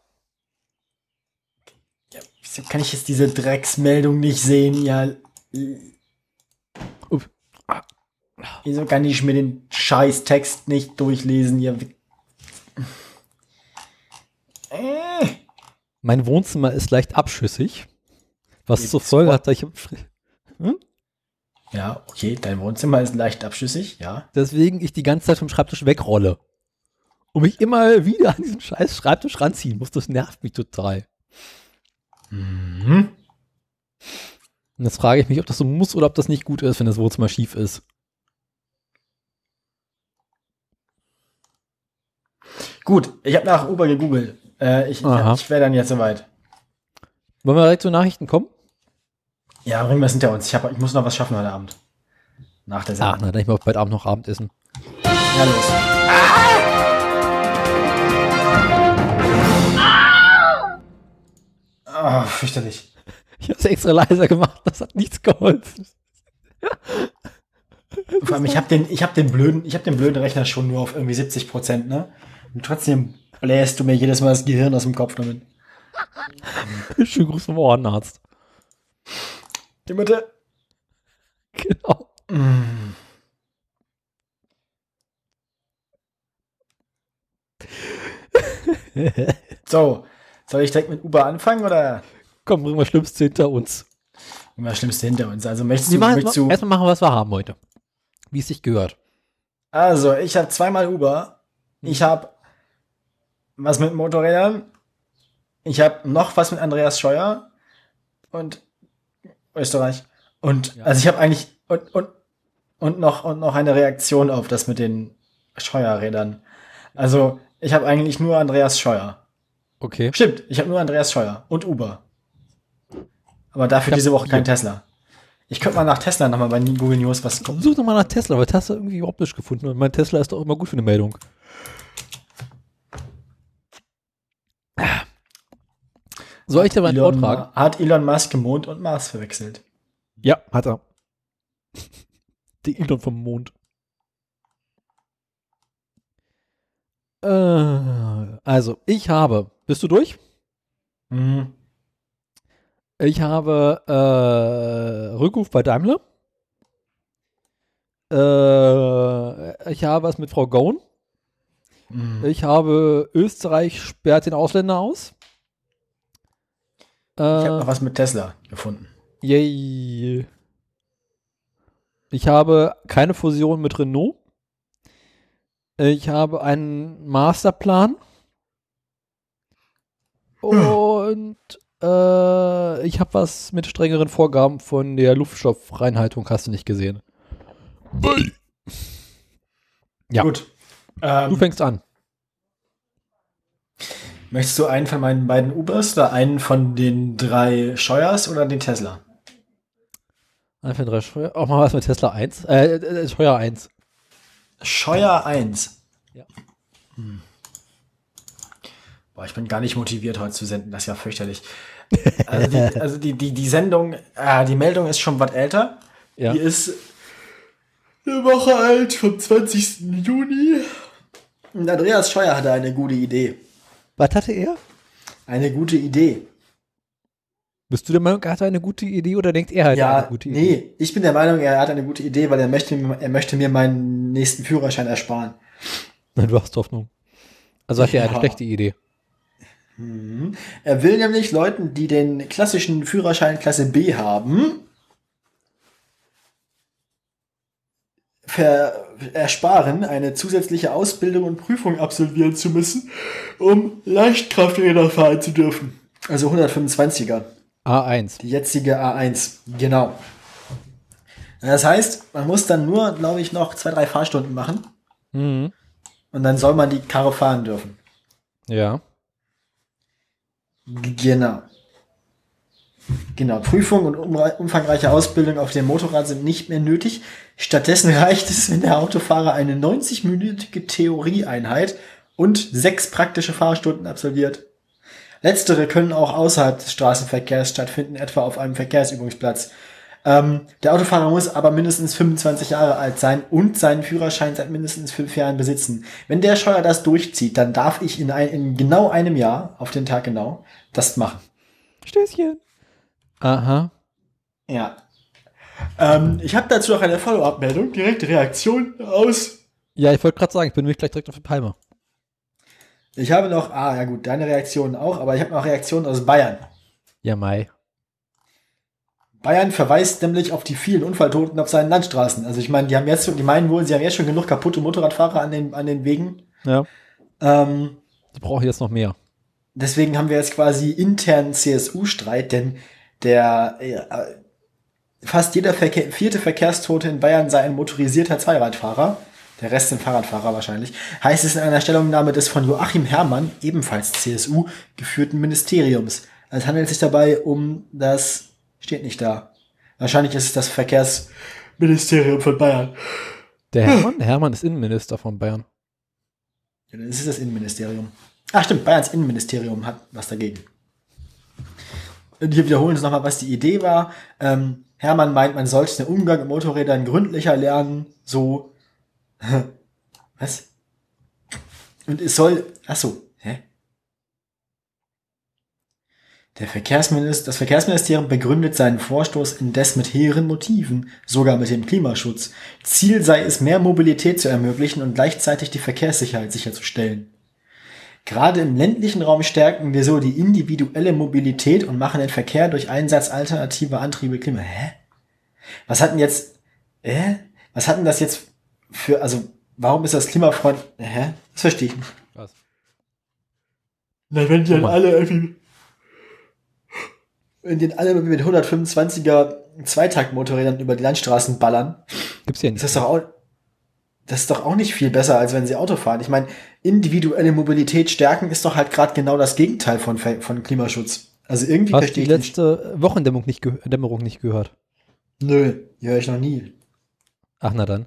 Ja, wieso kann ich jetzt diese Drecksmeldung nicht sehen? Ja. Upp. Wieso kann ich mir den scheiß Text nicht durchlesen? Ja. Äh. Mein Wohnzimmer ist leicht abschüssig. Was zur Folge hat, dass ich Ja, okay, dein Wohnzimmer ist leicht abschüssig, ja. deswegen ich die ganze Zeit vom Schreibtisch wegrolle. Und mich immer wieder an diesen scheiß Schreibtisch ranziehen muss. Das nervt mich total. Mhm. Und jetzt frage ich mich, ob das so muss oder ob das nicht gut ist, wenn das Wohnzimmer schief ist. Gut, ich habe nach Uber gegoogelt. Äh, ich Aha. ich wäre dann jetzt soweit. Wollen wir direkt zu Nachrichten kommen? Ja, bringen wir es hinter uns. Ich, hab, ich muss noch was schaffen heute Abend. Nach der Ach, Sendung. na, dann ich mal bald Abend noch Abendessen. Ja, los. Ah, fürchterlich. Ich habe es extra leiser gemacht, das hat nichts geholfen. Vor allem, ich habe den, ich hab den blöden, ich habe den blöden Rechner schon nur auf irgendwie 70 Prozent, ne? Und trotzdem bläst du mir jedes Mal das Gehirn aus dem Kopf damit. Schönen Gruß vom Ohrenarzt. Die Mutter. Genau. Mm. So, soll ich direkt mit Uber anfangen oder Komm, bringen wir Schlimmste hinter uns. immer das Schlimmste hinter uns? Also möchtest Wir du, möchtest du erstmal machen, was wir haben heute. Wie es sich gehört. Also, ich habe zweimal Uber. Ich habe was mit Motorrädern. Ich habe noch was mit Andreas Scheuer und Österreich. Und Ja. also ich habe eigentlich und, und, und noch und noch eine Reaktion auf das mit den Scheuerrädern. Also, ich habe eigentlich nur Andreas Scheuer. Okay. Stimmt, ich habe nur Andreas Scheuer und Uber. Aber dafür diese Woche kein. Tesla. Ich könnte mal nach Tesla nochmal bei Google News was gucken. Such doch mal nach Tesla, weil Tesla irgendwie überhaupt nicht gefunden. Und mein Tesla ist doch immer gut für eine Meldung. Soll ich dir mal einen Elon, vortragen? hat Elon Musk Mond und Mars verwechselt? Ja, hat er. Die Elon vom Mond. Äh, also, ich habe. Bist du durch? Mhm. Ich habe äh, Rückruf bei Daimler. Äh, ich habe was mit Frau Gohn. Mhm. Ich habe Österreich sperrt den Ausländer aus. Ich habe Äh, noch was mit Tesla gefunden. yay. Ich habe keine Fusion mit Renault. Ich habe einen Masterplan. Und äh, ich habe was mit strengeren Vorgaben von der Luftstoffreinhaltung, hast du nicht gesehen. Ja. Gut. Du Ähm, fängst an. Möchtest du einen von meinen beiden Ubers oder einen von den drei Scheuers oder den Tesla? Einfach drei Steuer. Auch mal was mit Tesla 1. Äh, äh, Steuer 1. Scheuer 1. Ja. Hm. Boah, ich bin gar nicht motiviert, heute zu senden. Das ist ja fürchterlich. Also die, also die, die, die Sendung, äh, die Meldung ist schon was älter. Ja. Die ist eine Woche alt, vom 20. Juni. Und Andreas Scheuer hatte eine gute Idee. Was hatte er? Eine gute Idee. Bist du der Meinung, er hatte eine gute Idee oder denkt er halt ja, eine gute Idee? nee, ich bin der Meinung, er hat eine gute Idee, weil er möchte, er möchte mir meinen nächsten Führerschein ersparen. Nein, du hast Hoffnung. Also hat er eine Ja. schlechte Idee. Mhm. Er will nämlich Leuten, die den klassischen Führerschein Klasse B haben, ersparen, eine zusätzliche Ausbildung und Prüfung absolvieren zu müssen, um Leichtkrafträder fahren zu dürfen. Also 125er. A1. Die jetzige A1, genau. Das heißt, man muss dann nur, glaube ich, noch zwei, drei Fahrstunden machen Mhm. und dann soll man die Karre fahren dürfen. Ja. Genau. Genau, Prüfung und umfangreiche Ausbildung auf dem Motorrad sind nicht mehr nötig. Stattdessen reicht es, wenn der Autofahrer eine 90-minütige Theorieeinheit und sechs praktische Fahrstunden absolviert. Letztere können auch außerhalb des Straßenverkehrs stattfinden, etwa auf einem Verkehrsübungsplatz. Ähm, der Autofahrer muss aber mindestens 25 Jahre alt sein und seinen Führerschein seit mindestens fünf Jahren besitzen. Wenn der Scheuer das durchzieht, dann darf ich in, ein, in genau einem Jahr, auf den Tag genau, das machen. Stößchen. Aha. Ja. Ähm, ich habe dazu noch eine Follow-up-Meldung, direkte Reaktion aus. Ja, ich wollte gerade sagen, ich bin nämlich gleich direkt auf der Palme. Ich habe noch, ah ja gut, deine Reaktion auch, aber ich habe noch Reaktionen aus Bayern. Ja, Mai. Bayern verweist nämlich auf die vielen Unfalltoten auf seinen Landstraßen. Also ich meine, die haben jetzt, die meinen wohl, sie haben jetzt schon genug kaputte Motorradfahrer an den, an den Wegen. Ja. Ähm, Ich brauche jetzt noch mehr. deswegen haben wir jetzt quasi internen CSU-Streit, denn der äh, fast jeder Verkehr, vierte Verkehrstote in Bayern sei ein motorisierter Zweiradfahrer. Der Rest sind Fahrradfahrer wahrscheinlich. Heißt es in einer Stellungnahme des von Joachim Herrmann, ebenfalls CSU, geführten Ministeriums. Es handelt sich dabei um das, steht nicht da. Wahrscheinlich ist es das Verkehrsministerium von Bayern. Der Hermann, der Hermann ist Innenminister von Bayern. Ja, dann ist es das Innenministerium. Ach stimmt, Bayerns Innenministerium hat was dagegen. Und hier wiederholen sie nochmal, was die Idee war. Ähm, Hermann meint, man sollte den Umgang mit Motorrädern gründlicher lernen, so. was? Und es soll. Ach so, hä? Der Verkehrsminister, das Verkehrsministerium begründet seinen Vorstoß indes mit hehren Motiven, sogar mit dem Klimaschutz. Ziel sei es, mehr Mobilität zu ermöglichen und gleichzeitig die Verkehrssicherheit sicherzustellen. Gerade im ländlichen Raum stärken wir so die individuelle Mobilität und machen den Verkehr durch Einsatz alternativer Antriebe klima. Hä? Was hatten jetzt, hä? Was hatten das jetzt für, also, warum ist das Klimafreund, hä? Das verstehe ich nicht. Was? Na, wenn die dann mal. alle irgendwie, wenn die dann alle mit 125er Zweitaktmotorrädern über die Landstraßen ballern, Gibt's ja ist nicht. das doch auch, das ist doch auch nicht viel besser, als wenn sie Auto fahren. Ich meine, individuelle Mobilität stärken ist doch halt gerade genau das Gegenteil von, von Klimaschutz. Also irgendwie Hast verstehe die ich nicht. letzte Wochendämmerung nicht, Dämmerung nicht gehört? Nö, die höre ich noch nie. Ach, na dann.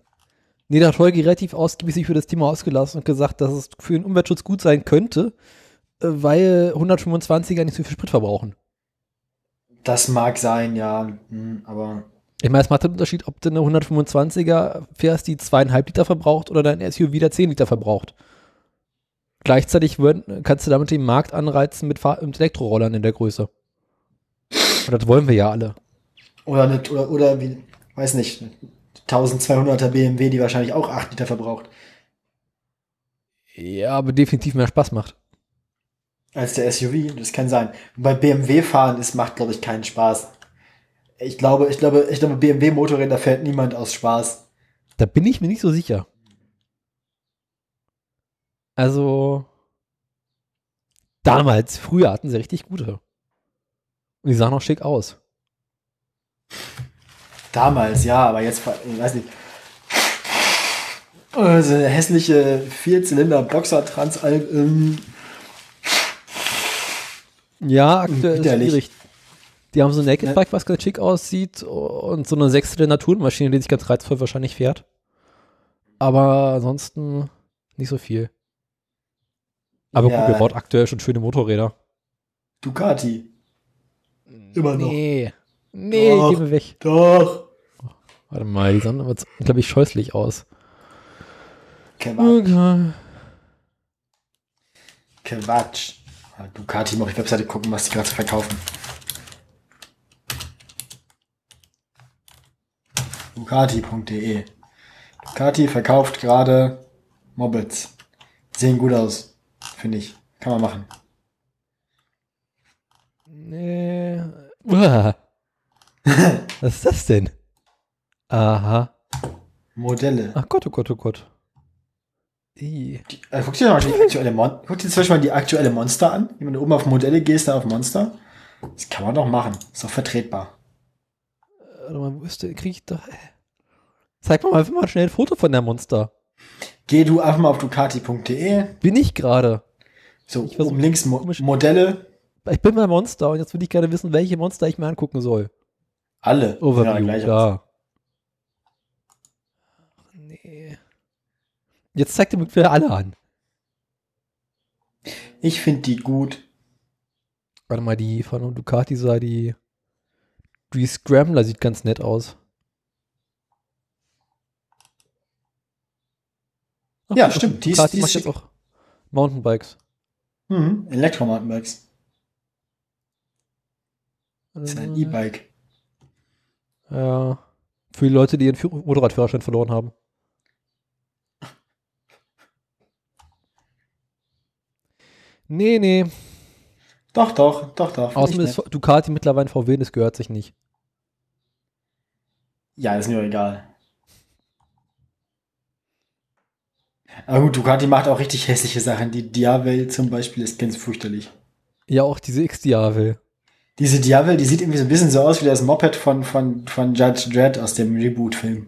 Nee, da hat Holger relativ ausgiebig sich für das Thema ausgelassen und gesagt, dass es für den Umweltschutz gut sein könnte, äh, weil 125er nicht so viel Sprit verbrauchen. Das mag sein, ja, hm, aber Ich meine, es macht einen Unterschied, ob du eine 125er fährst, die zweieinhalb Liter verbraucht oder dein SUV, der 10 Liter verbraucht. Gleichzeitig würden, kannst du damit den Markt anreizen mit, mit Elektrorollern in der Größe. Und das wollen wir ja alle. oder nicht, oder, oder wie, weiß nicht, 1200er BMW, die wahrscheinlich auch 8 Liter verbraucht, Ja, aber definitiv mehr Spaß macht. als der SUV. Das kann sein. Bei BMW fahren, das macht, glaube ich, keinen Spaß. Ich glaube, ich glaube, ich glaube, BMW Motorräder fährt niemand aus Spaß. Da bin ich mir nicht so sicher. Also, damals, früher hatten sie richtig gute. Und die sahen auch schick aus. Damals, ja, aber jetzt, ich weiß nicht. Also hässliche Vierzylinder Boxer Transalp. Ähm, Ja, aktuell ist schwierig. Die haben so ein Naked Ja. Bike, was ganz schick aussieht und so eine sechszylinder Naturmaschine, die sich ganz reizvoll wahrscheinlich fährt. Aber ansonsten nicht so viel. Aber Ja. gut, wir baut aktuell schon schöne Motorräder. Ducati. Immer noch. Nee. Nee, Doch. geh mir weg. Doch. Warte mal, die sahen aber, glaube ich, scheußlich aus. Quatsch. Okay. Quatsch. Ducati, mal auf die Webseite gucken, was die gerade verkaufen. Ducati.de Ducati verkauft gerade Mopeds. Sehen gut aus, finde ich. Kann man machen. Nee. Uah. Was ist das denn? Aha. Modelle. Ach Gott, oh Gott, oh Gott. Die, äh, guck dir mal die aktuelle Mon guck dir zum Beispiel mal die aktuelle Monster an. Wenn du oben auf Modelle gehst, da auf Monster. Das kann man doch machen. Ist doch vertretbar. Warte mal, wo ist der? Krieg ich doch. Zeig mal einfach mal schnell ein Foto von der Monster. Geh du einfach mal auf ducati.de. Bin ich gerade. So, Ich oben links Mo Modelle. Ich bin bei Monster und jetzt würde ich gerne wissen, welche Monster ich mir angucken soll. Alle. Overview, Ja, da. Nee. Jetzt zeigt er mir wieder alle an. Ich finde die gut. Warte mal, die von Ducati sah die. Die Scrambler sieht ganz nett aus. Ja, stimmt, die ist- die macht jetzt auch Mountainbikes. Mhm. Elektromountainbikes. Das ist Äh. ein E-Bike. Ja. Für die Leute, die ihren Führ- Motorradführerschein verloren haben. Nee, nee. Doch, doch, doch, doch. Außerdem ist. Ducati mittlerweile VW, das gehört sich nicht. Ja, ist mir egal. Aber gut, Ducati macht auch richtig hässliche Sachen. Die Diavel zum Beispiel ist ganz fürchterlich. Ja, auch diese X-Diavel. Diese Diavel, die sieht irgendwie so ein bisschen so aus wie das Moped von, von, von Judge Dredd aus dem Reboot-Film.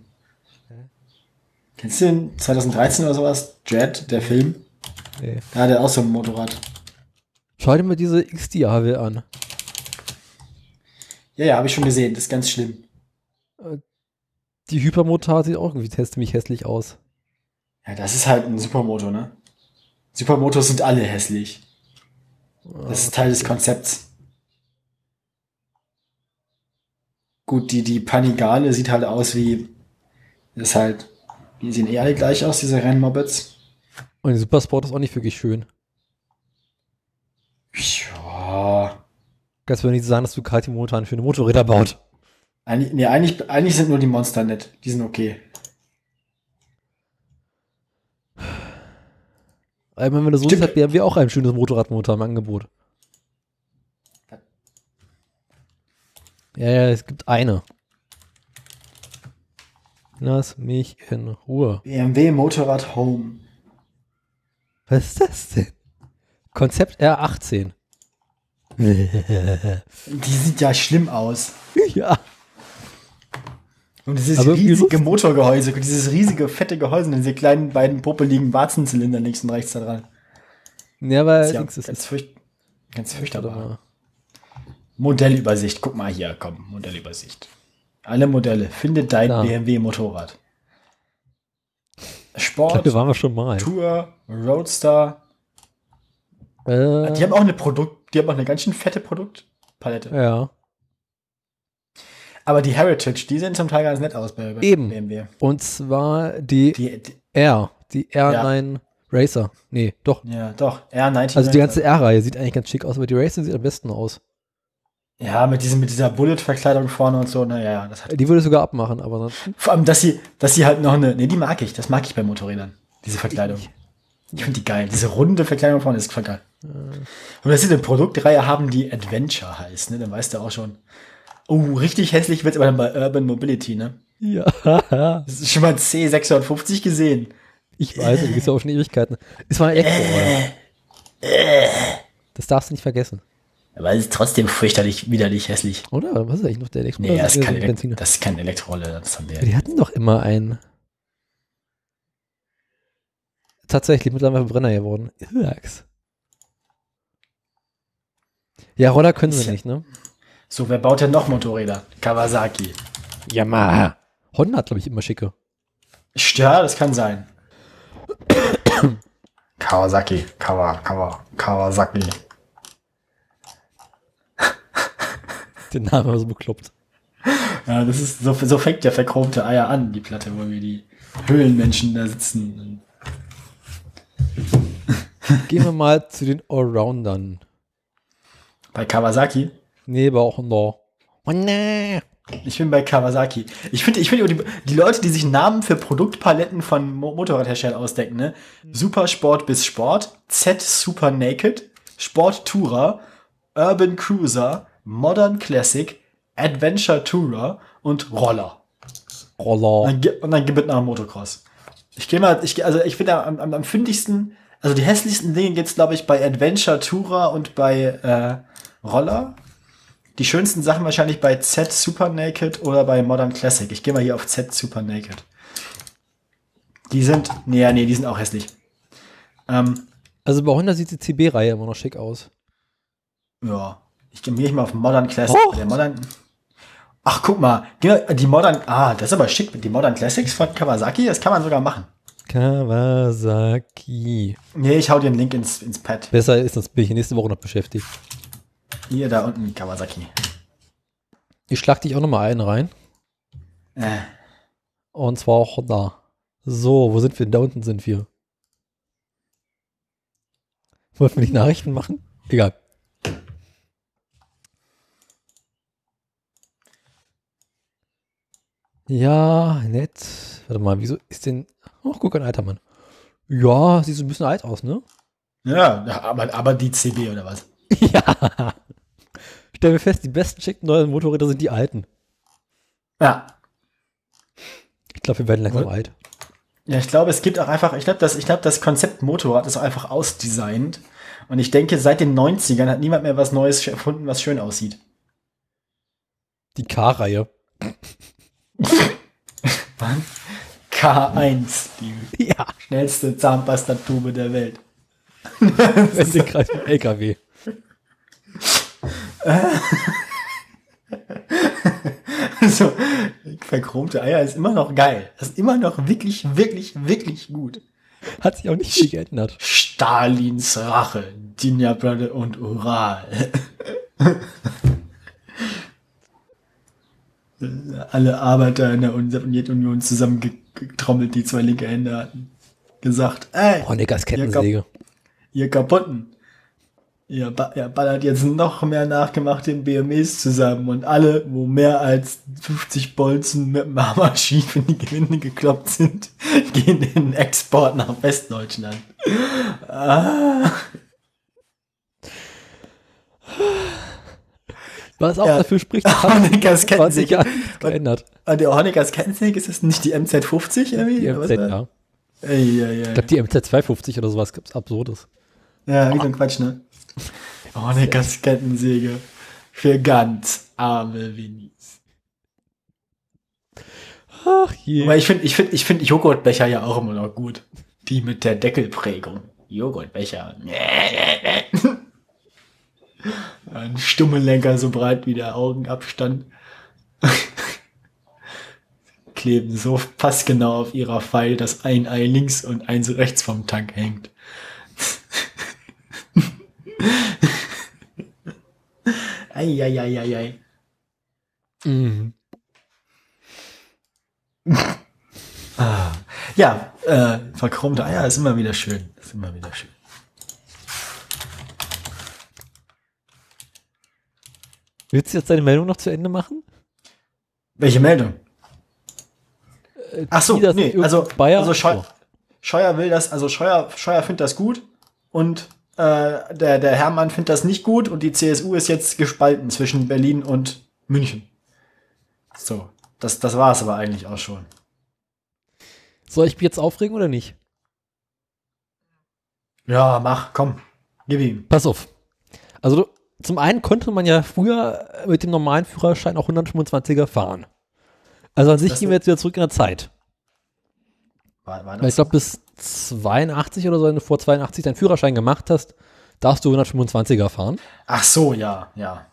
Kennst du den 2013 oder sowas? Dredd, der Film? Nee. Da hat er auch so ein Motorrad. Schau dir mal diese X-Diavel an. Ja, ja, habe ich schon gesehen. Das ist ganz schlimm. Die Hypermotor sieht auch irgendwie ziemlich hässlich aus. Ja, das ist halt ein Supermoto, ne? Supermotos sind alle hässlich. Das ist Teil des Konzepts. Gut, die, die Panigale sieht halt aus wie, ist halt, die sehen eh alle gleich aus, diese Rennmopeds. Und die Supersport ist auch nicht wirklich schön. Ja. Kannst du nicht sagen, dass Ducati momentan für eine Motorräder baut. Eigentlich, nee, eigentlich, eigentlich sind nur die Monster nett. Die sind okay. Meine, wenn du so Stimmt. hat BMW auch ein schönes Motorrad momentan im Angebot. Ja, ja, es gibt eine. Lass mich in Ruhe. BMW Motorrad Home. Was ist das denn? Konzept R18. Die sieht ja schlimm aus. ja. Und dieses irgendwie riesige. Motorgehäuse, dieses riesige fette Gehäuse und diese kleinen beiden popeligen Warzenzylinder links und rechts da dran. Ja, Das ist ja ganz, ist fürcht, ganz fürchterbar. Modellübersicht. Guck mal hier, komm, Modellübersicht. Alle Modelle. Finde dein Klar. BMW Motorrad. Sport, glaube, waren wir schon mal. Tour, Roadster. Äh, Die haben auch eine Produkt, die haben auch eine ganz schön fette Produktpalette. ja. Aber die Heritage, die sehen zum Teil ganz nett aus bei, bei Eben. BMW. Und zwar die, Die, die, R, die R9 Racer. Nee, doch. ja, doch. R90. Also die ganze R-Reihe sieht eigentlich ganz schick aus, aber die Racer sieht am besten aus. Ja, mit, diesem, mit dieser Bullet-Verkleidung vorne und so. Naja, ja, das hat. Die würde ich sogar abmachen, aber ansonsten. Vor allem, dass sie, dass sie halt noch eine. Nee, die mag ich. Das mag ich bei Motorrädern. Diese Verkleidung. Ich finde die geil. Diese runde Verkleidung vorne ist voll geil. Und dass sie eine Produktreihe haben, die Adventure heißt, ne? Dann weißt du auch schon. Oh, richtig hässlich wird's aber dann bei Urban Mobility, ne? Ja. Das ist schon mal C650 gesehen. Ich weiß, die gibt's ja auch schon Ewigkeiten. Ist mal ein Elektro. Das darfst du nicht vergessen. Aber es ist trotzdem fürchterlich, widerlich, hässlich. Oder? Was ist eigentlich noch der Elektro? Nee, das ist, kein Benziner? das ist kein Elektroroller, das haben wir. Die hatten doch immer ein. Tatsächlich mittlerweile Verbrenner geworden. Irks. Ja, Roller können sie nicht, ne? So, wer baut denn noch Motorräder? Kawasaki. Yamaha. Honda hat, glaube ich, immer schicke. Ja, das kann sein. Kawasaki, Kawa, Kawa, Kawasaki. Den Namen war so bekloppt. Ja, das ist, so, so fängt der verchromte Eier an, die Platte, wo wir die Höhlenmenschen da sitzen. Gehen wir mal zu den Allroundern. Bei Kawasaki. Nee, bei Honda. Oh, nee. Ich bin bei Kawasaki. Ich finde, ich finde die, die Leute, die sich Namen für Produktpaletten von Mo Motorradherstellern ausdenken, ne? Super Sport bis Sport, Z Super Naked, Sport Tourer, Urban Cruiser, Modern Classic, Adventure Tourer und Roller. Und Roller. dann, gi- und dann gibt es noch Motocross. Ich gehe mal, ich, geh- also ich finde am, am, am fündigsten, also die hässlichsten Dinge gibt's glaube ich, bei Adventure Tourer und bei äh, Roller. Die schönsten Sachen wahrscheinlich bei Z Super Naked oder bei Modern Classic. Ich gehe mal hier auf Z Super Naked. Die sind, nee, nee, die sind auch hässlich. Ähm, Also bei Honda sieht die CB-Reihe immer noch schick aus. ja, ich gehe hier mal auf Modern Classic. Och. Der Modern, ach, guck mal, die Modern, ah, das ist aber schick. Die Modern Classics von Kawasaki, das kann man sogar machen. Kawasaki. Nee, ich hau dir einen Link ins, ins Pad. Besser ist, sonst bin ich nächste Woche noch beschäftigt. Hier, da unten, Kawasaki. Ich schlag dich auch nochmal einen rein. Äh, Und zwar auch Honda. So, wo sind wir? Da unten sind wir. Wollten wir die Nachrichten machen? Egal. Ja, nett. Warte mal, wieso ist denn. Oh, guck, ein alter Mann. Ja, sieht so ein bisschen alt aus, ne? ja, ja, aber, aber die CB oder was? ja. Stellen wir fest, die besten schicken neuen Motorräder sind die alten. Ja. Ich glaube, wir werden langsam alt. Ja, ich glaube, es gibt auch einfach, ich glaube, das, ich glaube, das Konzept Motorrad ist auch einfach ausdesignt. Und ich denke, seit den 90ern hat niemand mehr was Neues erfunden, was schön aussieht. Die K-Reihe. K1, die Ja. schnellste Zahnpastatube der Welt. Wendekreis mit LKW. so, verchromte Eier ist immer noch geil. Das ist immer noch wirklich, wirklich, wirklich gut. Hat sich auch nicht viel geändert. Stalins Rache, Dinja Brother und Ural. Alle Arbeiter in der Sowjetunion zusammengetrommelt, die zwei linke Hände hatten. Gesagt, ey, Honeckers Kettensäge. ihr kaputten. Ihr, ba ihr ballert jetzt noch mehr nachgemachte BMWs zusammen und alle, wo mehr als 50 Bolzen mit dem Hammer schief in die Gewinde gekloppt sind, gehen in Export nach Westdeutschland. Ah. Was auch Ja. dafür spricht, das Honeckers hat sich Kettensäge. geändert. Und der Honeckers Kettensäge, ist das nicht die MZ50 irgendwie? Die MZ, ja. Ey, ey, ey. Ich glaube, die MZ 250 oder sowas gibt's Absurdes. Ja, wie so ein Quatsch, ne? Honeckers Kettensäge. Für ganz arme Winnies. Ach je. Aber ich finde ich find, ich find Joghurtbecher ja auch immer noch gut. Die mit der Deckelprägung. Joghurtbecher. Ein Stummelenker so breit wie der Augenabstand. Kleben so fast genau auf ihrer Pfeil, dass ein Ei links und eins rechts vom Tank hängt. Eieieiei. Mhm. Ja, äh, verchromte Eier ist immer wieder schön. Ist immer wieder schön. Willst du jetzt deine Meldung noch zu Ende machen? Welche Meldung? Ach so, nee, also, Bayer- also Scheu. Scheuer will das, also Scheuer, Scheuer findet das gut und äh, der, der Hermann findet das nicht gut und die CSU ist jetzt gespalten zwischen Berlin und München. So, das, das war es aber eigentlich auch schon. Soll ich mich jetzt aufregen oder nicht? Ja, mach, komm, gib ihm. Pass auf. Also zum einen konnte man ja früher mit dem normalen Führerschein auch 125er fahren. Also an sich Das- gehen wir jetzt wieder zurück in der Zeit. War, war ich glaube, bis 82 oder so, wenn du vor 82 deinen Führerschein gemacht hast, darfst du 125er fahren. Ach so, ja, ja.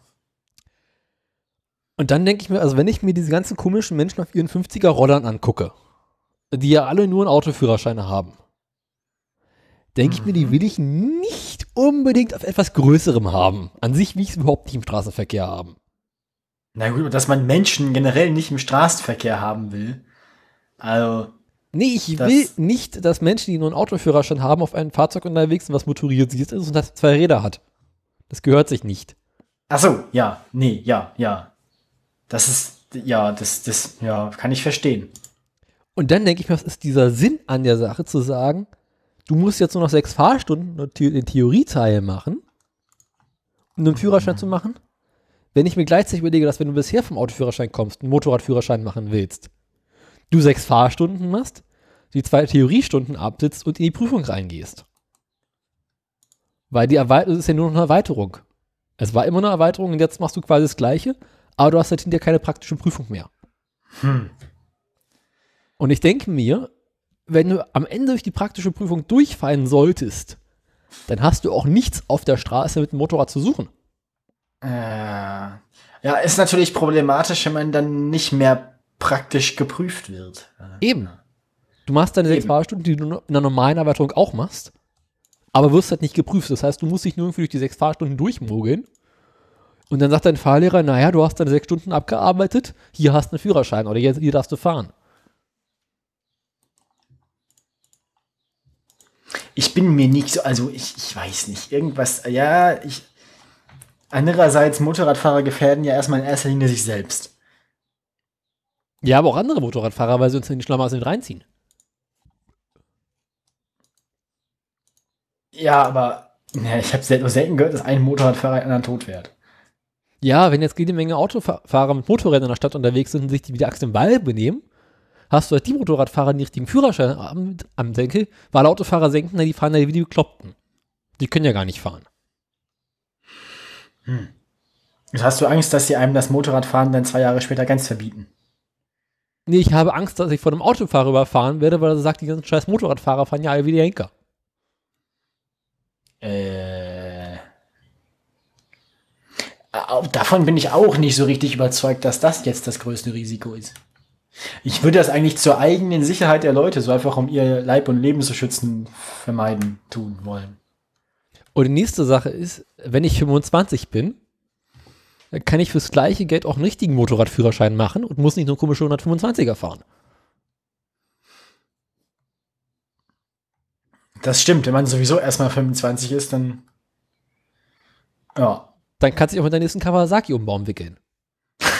Und dann denke ich mir, also wenn ich mir diese ganzen komischen Menschen auf ihren 50er Rollern angucke, die ja alle nur einen Autoführerschein haben, denke ich mir, die will ich nicht unbedingt auf etwas Größerem haben. An sich will ich es überhaupt nicht im Straßenverkehr haben. Na gut, dass man Menschen generell nicht im Straßenverkehr haben will. Also, Nee, ich Das- will nicht, dass Menschen, die nur einen Autoführerschein haben, auf einem Fahrzeug unterwegs sind, was motorisiert ist und das zwei Räder hat. Das gehört sich nicht. ach so, ja, nee, ja, ja. Das ist, ja, das, das, ja, kann ich verstehen. Und dann denke ich mir, was ist dieser Sinn an der Sache, zu sagen, du musst jetzt nur noch sechs Fahrstunden den Theorieteil machen, um einen Führerschein zu machen. Wenn ich mir gleichzeitig überlege, dass wenn du bisher vom Autoführerschein kommst, einen Motorradführerschein machen willst, du sechs Fahrstunden machst, die zwei Theoriestunden absitzt und in die Prüfung reingehst. Weil die Erweiterung ist ja nur noch eine Erweiterung. Es war immer eine Erweiterung und jetzt machst du quasi das Gleiche, aber du hast halt hinterher keine praktische Prüfung mehr. Hm. Und ich denke mir, wenn du am Ende durch die praktische Prüfung durchfallen solltest, dann hast du auch nichts auf der Straße mit dem Motorrad zu suchen. Äh, ja, ist natürlich problematisch, wenn man dann nicht mehr praktisch geprüft wird. Eben. Du machst deine sechs. Fahrstunden, die du in einer normalen Erweiterung auch machst, aber wirst halt nicht geprüft. Das heißt, du musst dich nur irgendwie durch die sechs Fahrstunden durchmogeln. Und dann sagt dein Fahrlehrer, naja, du hast deine sechs Stunden abgearbeitet, hier hast du einen Führerschein oder hier, hier darfst du fahren. Ich bin mir nicht so, also ich, ich weiß nicht, irgendwas, ja, ich, andererseits Motorradfahrer gefährden ja erstmal in erster Linie sich selbst. Ja, aber auch andere Motorradfahrer, weil sie uns in den Schlamassel mit reinziehen. Ja, aber ja, ich habe sel selten gehört, dass ein Motorradfahrer einen anderen tot fährt. Ja, wenn jetzt jede Menge Autofahrer mit Motorrädern in der Stadt unterwegs sind und sich die wie die Axt im Wald benehmen, hast du halt die Motorradfahrer, die den richtigen Führerschein am, am Senkel, weil Autofahrer senken, na, die fahren ja wie die Bekloppten. Die können ja gar nicht fahren. Jetzt hast du Angst, dass sie einem das Motorradfahren dann zwei Jahre später ganz verbieten. Nee, ich habe Angst, dass ich von einem Autofahrer überfahren werde, weil er sagt, die ganzen scheiß Motorradfahrer fahren ja alle wie die Henker. Äh, davon bin ich auch nicht so richtig überzeugt, dass das jetzt das größte Risiko ist. Ich würde das eigentlich zur eigenen Sicherheit der Leute, so einfach um ihr Leib und Leben zu schützen, vermeiden tun wollen. Und die nächste Sache ist, wenn ich 25 bin, dann kann ich fürs gleiche Geld auch einen richtigen Motorradführerschein machen und muss nicht nur komische 125er fahren. Das stimmt, wenn man sowieso erstmal 25 ist, dann. Ja. Dann kannst du dich auch mit deinem nächsten Kawasaki um den Baum wickeln.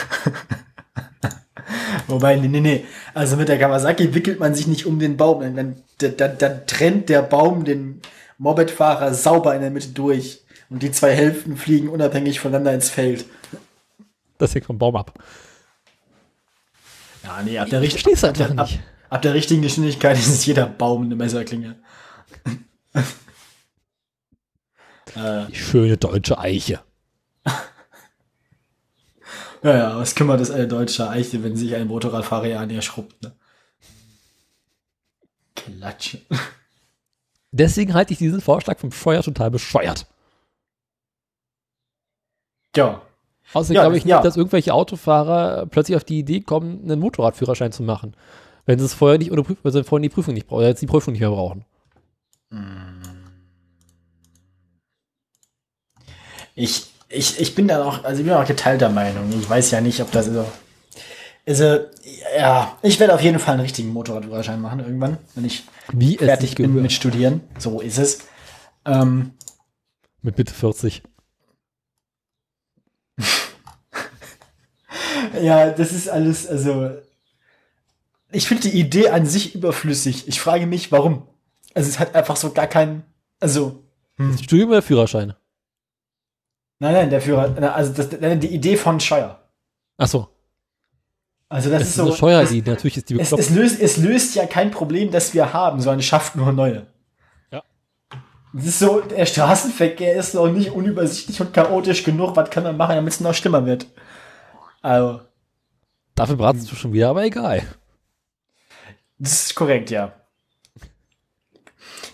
Wobei, nee, nee, nee. Also mit der Kawasaki wickelt man sich nicht um den Baum. Dann, dann, dann, dann trennt der Baum den Mopedfahrer sauber in der Mitte durch. Und die zwei Hälften fliegen unabhängig voneinander ins Feld. Das hängt vom Baum ab. Ja, nee, ab der, Ich richt- ab, der, ab, ab der richtigen Geschwindigkeit ist jeder Baum eine Messerklinge. Die schöne deutsche Eiche. ja, ja, was kümmert es eine deutsche Eiche, wenn sich ein Motorradfahrer an ihr schrubbt, ne? Klatsch. Deswegen halte ich diesen Vorschlag vom Scheuer total bescheuert. Ja. Außerdem Ja, glaube ich ja. nicht, dass irgendwelche Autofahrer plötzlich auf die Idee kommen, einen Motorradführerschein zu machen. Wenn sie es vorher nicht ohne Prüf wenn sie vorher die Prüfung nicht brauchen, oder jetzt die Prüfung nicht mehr brauchen. Ich, ich, ich bin da auch, also ich bin auch geteilter Meinung. Ich weiß ja nicht, ob das so. Also, ja, ich werde auf jeden Fall einen richtigen Motorradführerschein machen irgendwann, wenn ich Wie fertig bin gehört. mit Studieren. So ist es. Ähm, Mit Mitte 40. ja, das ist alles, also. Ich finde die Idee an sich überflüssig. Ich frage mich, warum. Also, es hat einfach so gar keinen. Also, Studium oder Führerschein? nein, nein, der Führer, also das, die Idee von Scheuer. Achso, Also, das das ist so. eine Steueridee. Natürlich ist die Es, es, löst, es löst ja kein Problem, das wir haben, sondern schafft nur neue. Das ist so, der Straßenverkehr ist noch nicht unübersichtlich und chaotisch genug. Was kann man machen, damit es noch schlimmer wird? Also, Dafür bratst du schon wieder, aber egal. das ist korrekt, ja.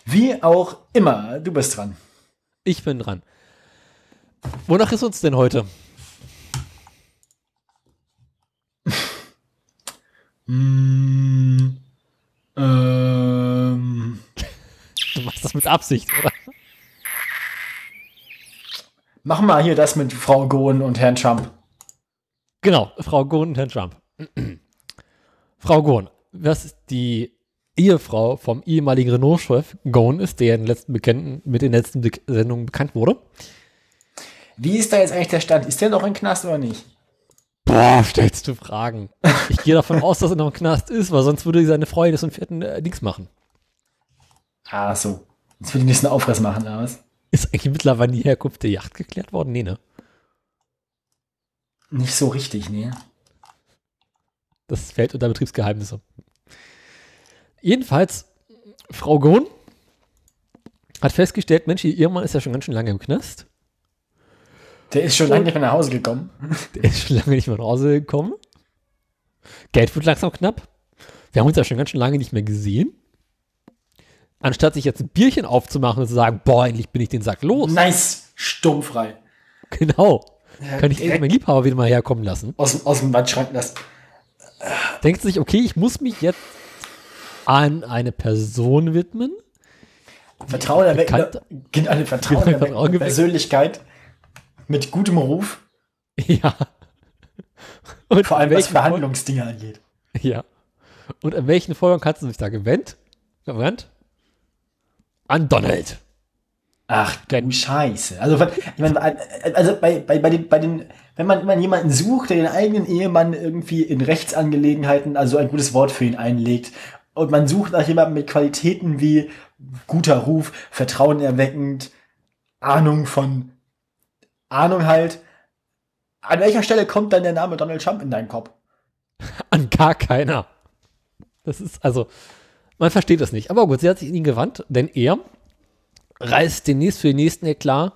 Wie auch immer, du bist dran. Ich bin dran. Wonach ist uns denn heute? Mm, Du machst das mit Absicht, oder? mach mal hier das mit Frau Gohn und Herrn Trump. Genau, Frau Gohn und Herrn Trump. Frau Gohn, was ist die Ehefrau vom ehemaligen Renault-Chef Gohn ist, der in den letzten Bekannten, mit den letzten Be Sendungen bekannt wurde? Wie ist da jetzt eigentlich der Stand? Ist der noch im Knast oder nicht? Boah, stellst du Fragen. Ich gehe davon aus, dass er noch im Knast ist, weil sonst würde seine Frau das und vierten äh, nichts machen. Ah, so. Jetzt will ich nicht einen Aufriss machen, oder was? Ist eigentlich mittlerweile die Herkunft der Yacht geklärt worden? Nee, ne? Nicht so richtig, nee. Das fällt unter Betriebsgeheimnisse. Jedenfalls, Frau Gohn hat festgestellt, Mensch, ihr Ehemann ist ja schon ganz schön lange im Knast. Der ist schon lange nicht mehr nach Hause gekommen. Der ist schon lange nicht mehr nach Hause gekommen. Geld wird langsam knapp. Wir haben uns ja schon ganz schön lange nicht mehr gesehen. Anstatt sich jetzt ein Bierchen aufzumachen und zu sagen, boah, endlich bin ich den Sack los. Nice. Sturmfrei. Genau. Kann ich endlich meinen Liebhaber wieder mal herkommen lassen. aus, dem- aus dem Wandschrank das. Denkt sich, okay, ich muss mich jetzt an eine Person widmen. Vertrauen erweckende, Bekannt- eine Vertrauen Vertrauen geweckt. Persönlichkeit mit gutem Ruf, Ja. Und vor allem was Verhandlungsdinge angeht. Ja. Und an welchen Folgen kannst du dich da gewendet? Gewandt? An Donald. Ach du Gen- Scheiße. Also, ich meine, also bei, bei, bei, den, bei den, wenn man, wenn man jemanden sucht, der den eigenen Ehemann irgendwie in Rechtsangelegenheiten, also ein gutes Wort für ihn einlegt, und man sucht nach jemandem mit Qualitäten wie guter Ruf, Vertrauen erweckend, Ahnung von, Ahnung halt, an welcher Stelle kommt dann der Name Donald Trump in deinen Kopf? An gar keiner. Das ist, also, man versteht das nicht. Aber gut, sie hat sich in ihn gewandt, denn er reist demnächst für den nächsten Eklat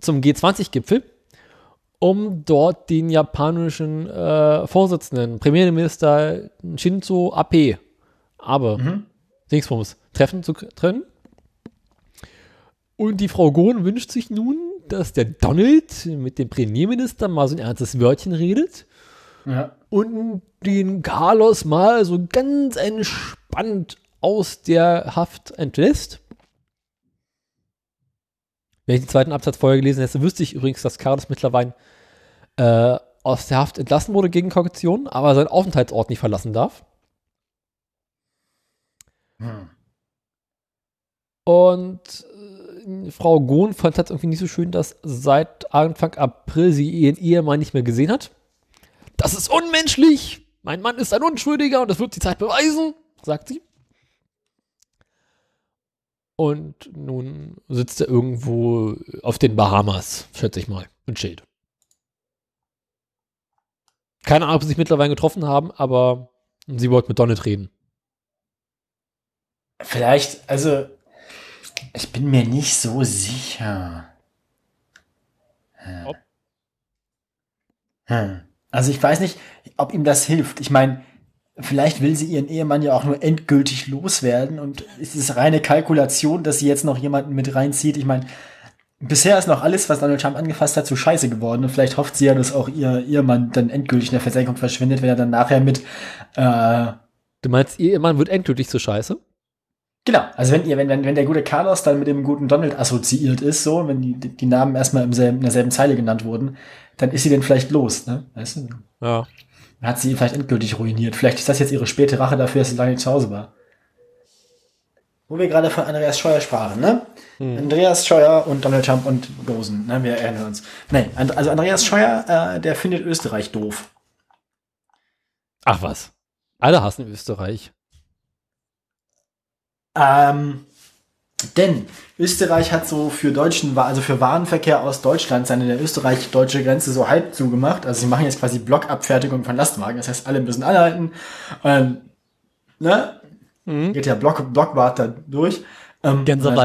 zum G20-Gipfel, um dort den japanischen äh, Vorsitzenden, Premierminister Shinzo Abe, aber Dingsbums, treffen zu treffen. Und die Frau Gohn wünscht sich nun, dass der Donald mit dem Premierminister mal so ein ernstes Wörtchen redet Ja. und den Carlos mal so ganz entspannt aus der Haft entlässt. Wenn ich den zweiten Absatz vorher gelesen hätte, wüsste ich übrigens, dass Carlos mittlerweile äh, aus der Haft entlassen wurde gegen Kaution, aber seinen Aufenthaltsort nicht verlassen darf. Hm. Und äh, Frau Gohn fand es irgendwie nicht so schön, dass seit Anfang April sie ihren Ehemann nicht mehr gesehen hat. Das ist unmenschlich. Mein Mann ist ein Unschuldiger und das wird die Zeit beweisen, sagt sie. Und nun sitzt er irgendwo auf den Bahamas, schätze ich mal, und chillt. Keine Ahnung, ob sie sich mittlerweile getroffen haben, aber sie wollte mit Donnet reden. Vielleicht, also, ich bin mir nicht so sicher. Hm. Also ich weiß nicht, ob ihm das hilft. Ich meine, vielleicht will sie ihren Ehemann ja auch nur endgültig loswerden und es ist reine Kalkulation, dass sie jetzt noch jemanden mit reinzieht. Ich meine, bisher ist noch alles, was Donald Trump angefasst hat, zu scheiße geworden und vielleicht hofft sie ja, dass auch ihr Ehemann dann endgültig in der Versenkung verschwindet, wenn er dann nachher mit äh, Du meinst, ihr Ehemann wird endgültig so scheiße? Genau, also wenn ihr, wenn, wenn, wenn der gute Carlos dann mit dem guten Donald assoziiert ist, so, wenn die, die Namen erstmal im selben, in derselben Zeile genannt wurden, dann ist sie denn vielleicht los, ne? Weißt du? Ja. Dann hat sie ihn vielleicht endgültig ruiniert. Vielleicht ist das jetzt ihre späte Rache dafür, dass sie lange nicht zu Hause war. Wo wir gerade von Andreas Scheuer sprachen, ne? Andreas Scheuer und Donald Trump und Gosen, ne? Wir erinnern uns. Nee, And- also Andreas Scheuer, äh, der findet Österreich doof. Ach was. Alle hassen Österreich. Ähm, denn Österreich hat so für deutschen, also für Warenverkehr aus Deutschland seine der österreich-deutsche Grenze so halb zugemacht. Also sie machen jetzt quasi Blockabfertigung von Lastwagen. Das heißt, alle müssen anhalten. Ähm, ne? Geht der Block, Blockwart da durch. Ähm,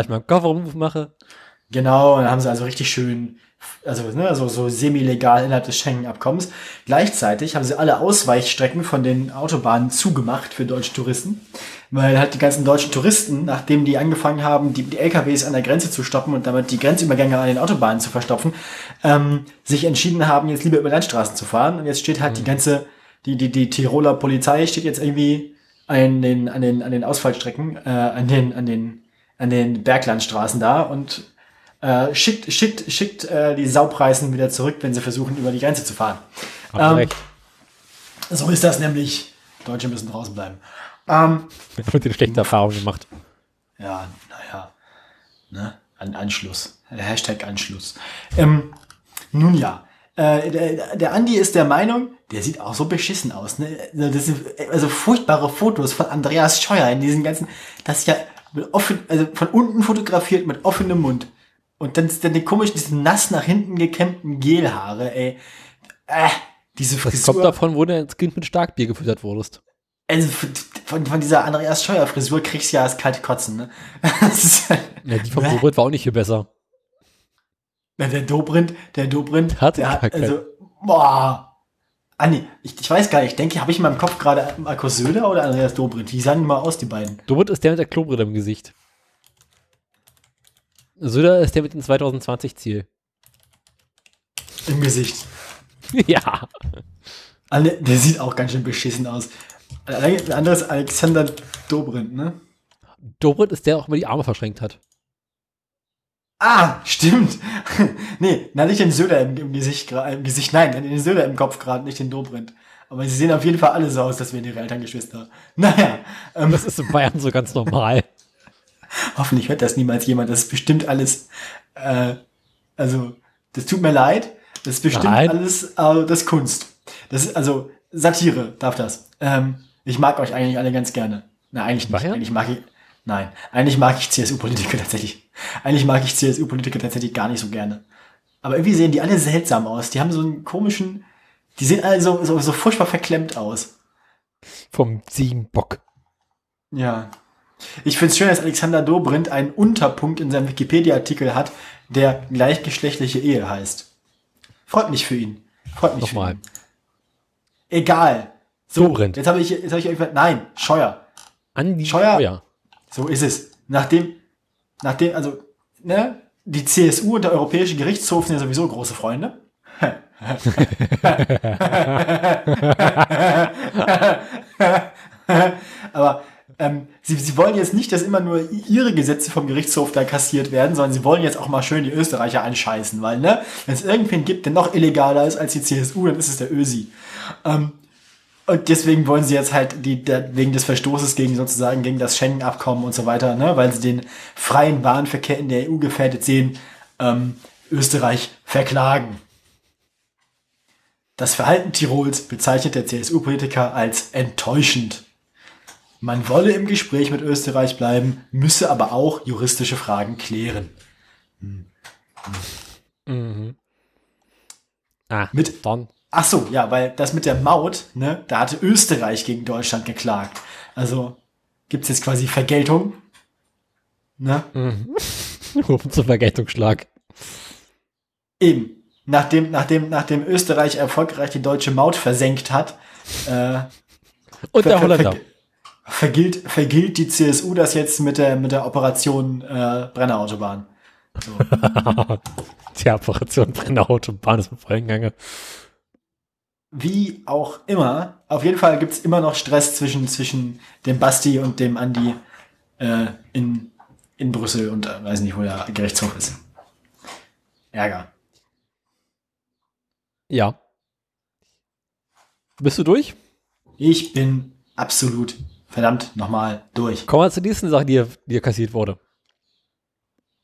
mal Kofferraum mache. Genau, und dann haben sie also richtig schön, also ne, so, so semi-legal innerhalb des Schengen-Abkommens. Gleichzeitig haben sie alle Ausweichstrecken von den Autobahnen zugemacht für deutsche Touristen, weil halt die ganzen deutschen Touristen, nachdem die angefangen haben, die, die LKWs an der Grenze zu stoppen und damit die Grenzübergänge an den Autobahnen zu verstopfen, ähm, sich entschieden haben, jetzt lieber über Landstraßen zu fahren. Und jetzt steht halt die ganze, die, die, die Tiroler Polizei steht jetzt irgendwie an den, an den, an den Ausfallstrecken, äh, an den, an den, an den Berglandstraßen da und äh, schickt, schickt, schickt äh, die Saupreisen wieder zurück, wenn sie versuchen, über die Grenze zu fahren. Ähm. So ist das nämlich. Deutsche müssen draußen bleiben. Ähm, habe eine schlechte Erfahrung gemacht. ja, naja. Ne? An Anschluss. Hashtag Anschluss. Ähm, nun ja. Äh, der, der Andi ist der Meinung, der sieht auch so beschissen aus. Ne? Das sind also furchtbare Fotos von Andreas Scheuer in diesen ganzen, das ist ja offen, also von unten fotografiert mit offenem Mund. Und dann, dann die komischen, diese nass nach hinten gekämmten Gelhaare, ey. Äh, diese Das Frisur. kommt davon, wo du als Kind mit Starkbier gefüttert wurdest. Also von, von, von dieser Andreas Scheuer Frisur kriegst du ja das kalte Kotzen, ne? Das Ja, die vom Bäh. Robert war auch nicht viel besser. Na, der Dobrindt, der Dobrindt, Hat der gar also, boah. Ah, nee, ich, ich weiß gar nicht, ich denke, habe ich in meinem Kopf gerade Markus Söder oder Andreas Dobrindt? Die sahen mal aus, die beiden. Robert ist der mit der Klobrille im Gesicht. Söder ist der mit dem 2020-Ziel. Im Gesicht. ja. Alle, der sieht auch ganz schön beschissen aus. Ein anderes Alexander Dobrindt, ne? Dobrindt ist der, der auch immer die Arme verschränkt hat. Ah, stimmt. nee, na, nicht den Söder im, im Gesicht, im Gesicht, nein, den Söder im Kopf gerade, nicht den Dobrindt. Aber sie sehen auf jeden Fall alle so aus, dass wir ihre Elterngeschwister. Naja, ähm, Das ist in Bayern so ganz normal. Hoffentlich hört das niemals jemand. Das ist bestimmt alles. Äh, also, das tut mir leid. Das ist bestimmt Nein. alles äh, das ist Kunst. Das ist also Satire darf das. Ähm, ich mag euch eigentlich alle ganz gerne. Na, eigentlich nicht. Eigentlich mag ich. Nein, eigentlich mag ich CSU-Politiker tatsächlich. Eigentlich mag ich CSU-Politiker tatsächlich gar nicht so gerne. Aber irgendwie sehen die alle seltsam aus. Die haben so einen komischen. Die sehen alle so, so, so furchtbar verklemmt aus. Vom Ziegenbock. Ja. Ich finde es schön, dass Alexander Dobrindt einen Unterpunkt in seinem Wikipedia-Artikel hat, der gleichgeschlechtliche Ehe heißt. Freut mich für ihn. Freut mich Nochmal. für ihn. Egal. So, Dobrindt. Jetzt habe ich, jetzt habe ich irgendwann, nein, Scheuer. Andi Scheuer. Scheuer. So ist es. Nachdem, nachdem, also, ne, die CSU und der Europäische Gerichtshof sind ja sowieso große Freunde. Aber ähm, sie, sie wollen jetzt nicht, dass immer nur ihre Gesetze vom Gerichtshof da kassiert werden, sondern sie wollen jetzt auch mal schön die Österreicher anscheißen, weil, ne, wenn es irgendwen gibt, der noch illegaler ist als die CSU, dann ist es der Ösi. Ähm, Und deswegen wollen sie jetzt halt die, der, wegen des Verstoßes gegen sozusagen gegen das Schengen-Abkommen und so weiter, ne, weil sie den freien Warenverkehr in der EU gefährdet sehen, ähm, Österreich verklagen. Das Verhalten Tirols bezeichnet der CSU-Politiker als enttäuschend. Man wolle im Gespräch mit Österreich bleiben, müsse aber auch juristische Fragen klären. Ah, Mit- dann. Ach so, ja, weil das mit der Maut, ne, da hatte Österreich gegen Deutschland geklagt. Also gibt's jetzt quasi Vergeltung. Ne? Rufen zum Vergeltungsschlag. Eben. Nachdem, nachdem, nachdem Österreich erfolgreich die deutsche Maut versenkt hat, äh, Und der Holländer. Ver- vergilt, vergilt die CSU das jetzt mit der, mit der Operation äh, Brennerautobahn. So. Die Operation Brennerautobahn ist im vollen Gange. Wie auch immer, auf jeden Fall gibt's immer noch Stress zwischen, zwischen dem Basti und dem Andi äh, in, in Brüssel und äh, weiß nicht, wo der Gerichtshof ist. Ärger. Ja. Bist du durch? Ich bin absolut verdammt nochmal durch. Kommen wir zur nächsten Sache, die hier kassiert wurde.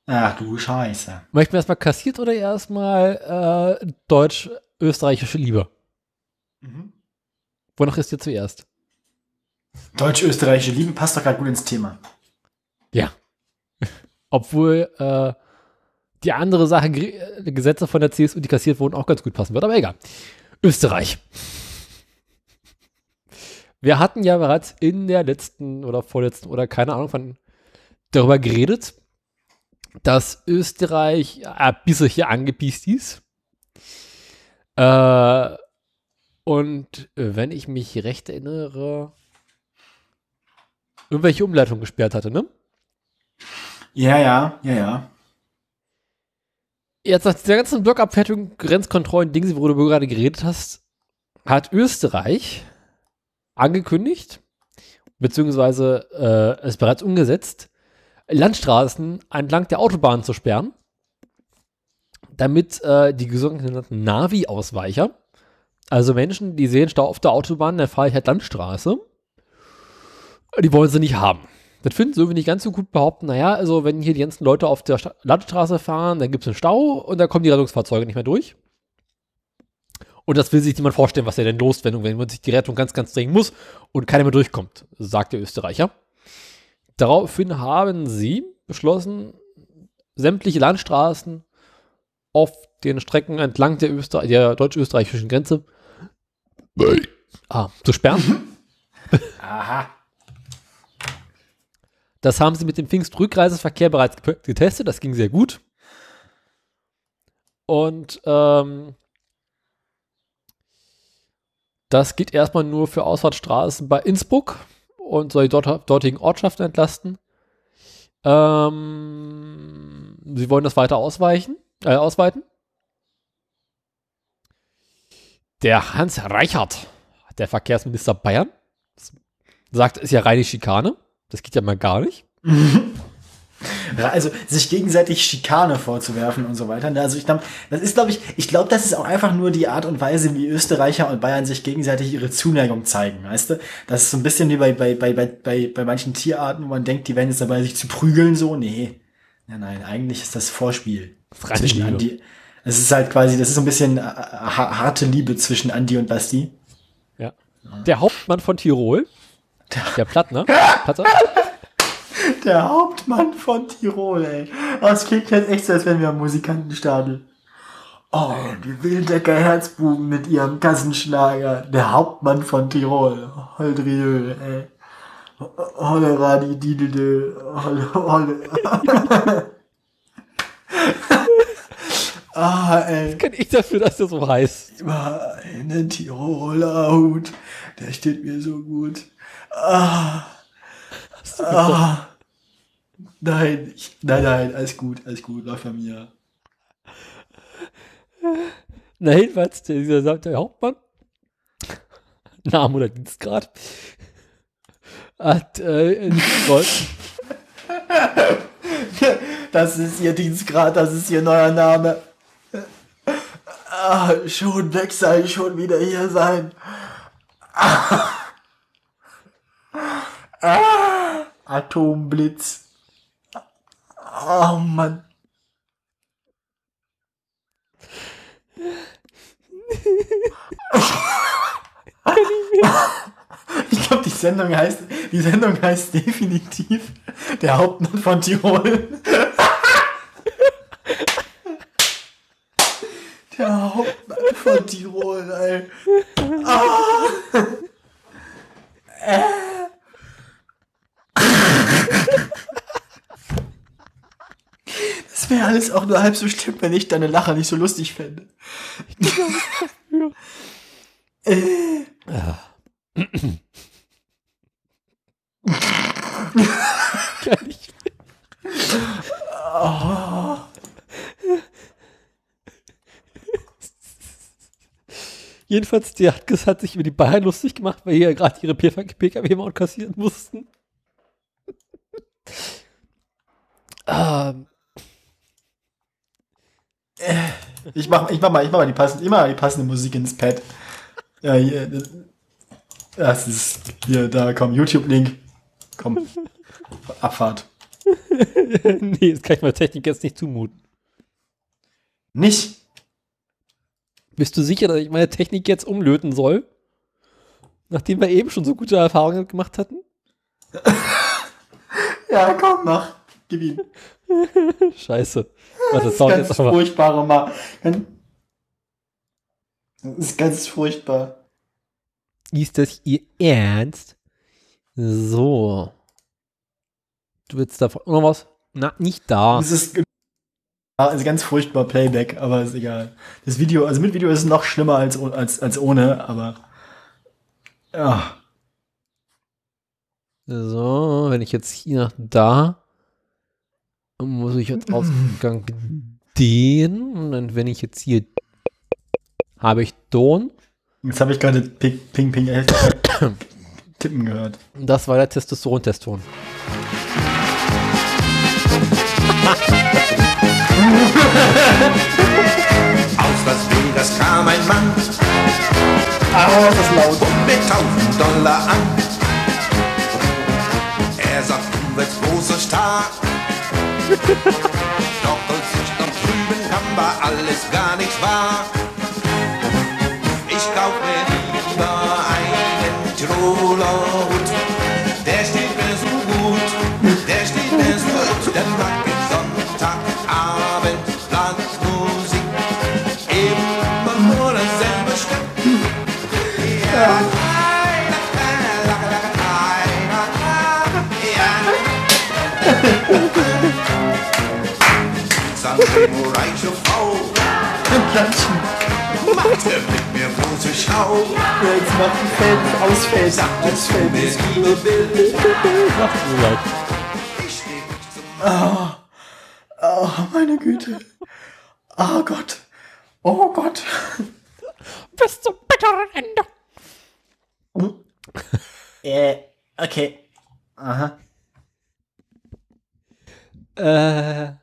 Ach du Scheiße. Möchten wir erstmal kassiert oder erstmal äh, deutsch-österreichische Liebe? Mhm. Wonach ist dir zuerst? Deutsch-österreichische Liebe passt doch gerade gut ins Thema. Ja. Obwohl äh, die andere Sache, äh, Gesetze von der CSU, die kassiert wurden, auch ganz gut passen wird, aber egal. Österreich. Wir hatten ja bereits in der letzten oder vorletzten oder keine Ahnung von darüber geredet, dass Österreich ein bisschen hier angepiest ist. Äh, und wenn ich mich recht erinnere, irgendwelche Umleitungen gesperrt hatte, ne? Ja, ja, ja, ja. Jetzt nach dieser ganzen Blockabfertigung, Grenzkontrollen, Dinge, worüber du gerade geredet hast, hat Österreich angekündigt, beziehungsweise äh, es bereits umgesetzt, Landstraßen entlang der Autobahn zu sperren, damit äh, die sogenannten Navi-Ausweicher, also Menschen, die sehen Stau auf der Autobahn, dann fahre ich halt Landstraße, die wollen sie nicht haben. Das finden sie irgendwie nicht ganz so gut behaupten, naja, also wenn hier die ganzen Leute auf der Sta Landstraße fahren, dann gibt es einen Stau und dann kommen die Rettungsfahrzeuge nicht mehr durch. Und das will sich niemand vorstellen, was ja denn los, wenn, wenn man sich die Rettung ganz, ganz dringend muss und keiner mehr durchkommt, sagt der Österreicher. Daraufhin haben sie beschlossen, sämtliche Landstraßen auf den Strecken entlang der, Öster der deutsch-österreichischen Grenze ah, zu sperren. Aha. Das haben sie mit dem Pfingstrückreiseverkehr bereits getestet. Das ging sehr gut. Und ähm, das geht erstmal nur für Ausfahrtsstraßen bei Innsbruck und soll die dort, dortigen Ortschaften entlasten. Ähm, sie wollen das weiter ausweichen, äh, ausweiten. Der Hans Reichert, der Verkehrsminister Bayern, sagt, ist ja reine Schikane. Das geht ja mal gar nicht. Also sich gegenseitig Schikane vorzuwerfen und so weiter. ne? Also ich glaube, das ist, glaube ich, ich glaube, das ist auch einfach nur die Art und Weise, wie Österreicher und Bayern sich gegenseitig ihre Zuneigung zeigen, weißt du? Das ist so ein bisschen wie bei, bei, bei, bei, bei, manchen Tierarten, wo man denkt, die werden jetzt dabei, sich zu prügeln, so. Nee. Nein, nein, eigentlich ist das Vorspiel. Zwischen. Andi. Es ist halt quasi, das ist so ein bisschen äh, ha- harte Liebe zwischen Andi und Basti. Ja. Der Hauptmann von Tirol, der Plattner, Platter, Der Hauptmann von Tirol, ey. Das klingt jetzt echt so, als wären wir am Musikantenstadel. Oh, die Wildecker Herzbuben mit ihrem Kassenschlager. Der Hauptmann von Tirol. Holdriö, ey. Holle Radi Didede. Holle, holle. ah, ey. kann ich dafür, dass der so heißt. Immer einen Tiroler Hut. Der steht mir so gut. Ah. Ah. Nein, ich, nein, nein, alles gut, alles gut, läuft bei mir. Na, jedenfalls, dieser der Hauptmann, Name oder Dienstgrad, hat äh, Gold, Das ist ihr Dienstgrad, das ist ihr neuer Name. Ah, schon weg sein, schon wieder hier sein. Atomblitz. Oh Mann. Ich glaube, die Sendung heißt, die Sendung heißt definitiv der Hauptmann von Tirol. Der Hauptmann von Tirol, ey. Ah. Äh. Das wäre alles auch nur halb so schlimm, wenn ich deine Lacher nicht so lustig fände. äh. Kann ich Jedenfalls, der hat, hat sich über die Bayern lustig gemacht, weil die ja gerade ihre PKW-Maut kassieren mussten. ähm, Ich mach, ich mach mal, ich mach mal die passende, immer die passende Musik ins Pad. Ja, hier, das, ist hier, da komm, YouTube-Link. Komm. Abfahrt. nee, das kann ich meiner Technik jetzt nicht zumuten. Nicht? Bist du sicher, dass ich meine Technik jetzt umlöten soll? Nachdem wir eben schon so gute Erfahrungen gemacht hatten? Ja, komm, mach. Gib ihm. Scheiße. Das ist ganz jetzt furchtbare Ma. Das ist ganz furchtbar. Ist das ihr Ernst? So. Du willst davon noch was? Na, nicht da. Das ist also ganz furchtbar Playback, aber ist egal. Das Video, also mit Video ist es noch schlimmer als, als, als ohne, aber ja. So, wenn ich jetzt hier nach da, muss ich als Ausgang den. Und dann, wenn ich jetzt hier, habe ich Ton. Jetzt habe ich gerade Ping Ping Ping äh, Tippen gehört. Und das war der Testosteron-Teston. Aus Las Vegas kam ein Mann Ah, das ist laut. mit 1000 Dollar an. Er sagt, du wirst großer Star. Doch als ich noch drüben kam, war alles gar nicht wahr. Frau, Klatschen. macht er mit mir große Schau. Jetzt macht ein Feld ausfällt. Sagtest du mir, Ausfällt. liebe Ach, so leid. ich steh nicht zum Oh, meine Güte. Oh Gott. Oh Gott. Bis zum bitteren Ende. Äh, okay. Aha. Äh,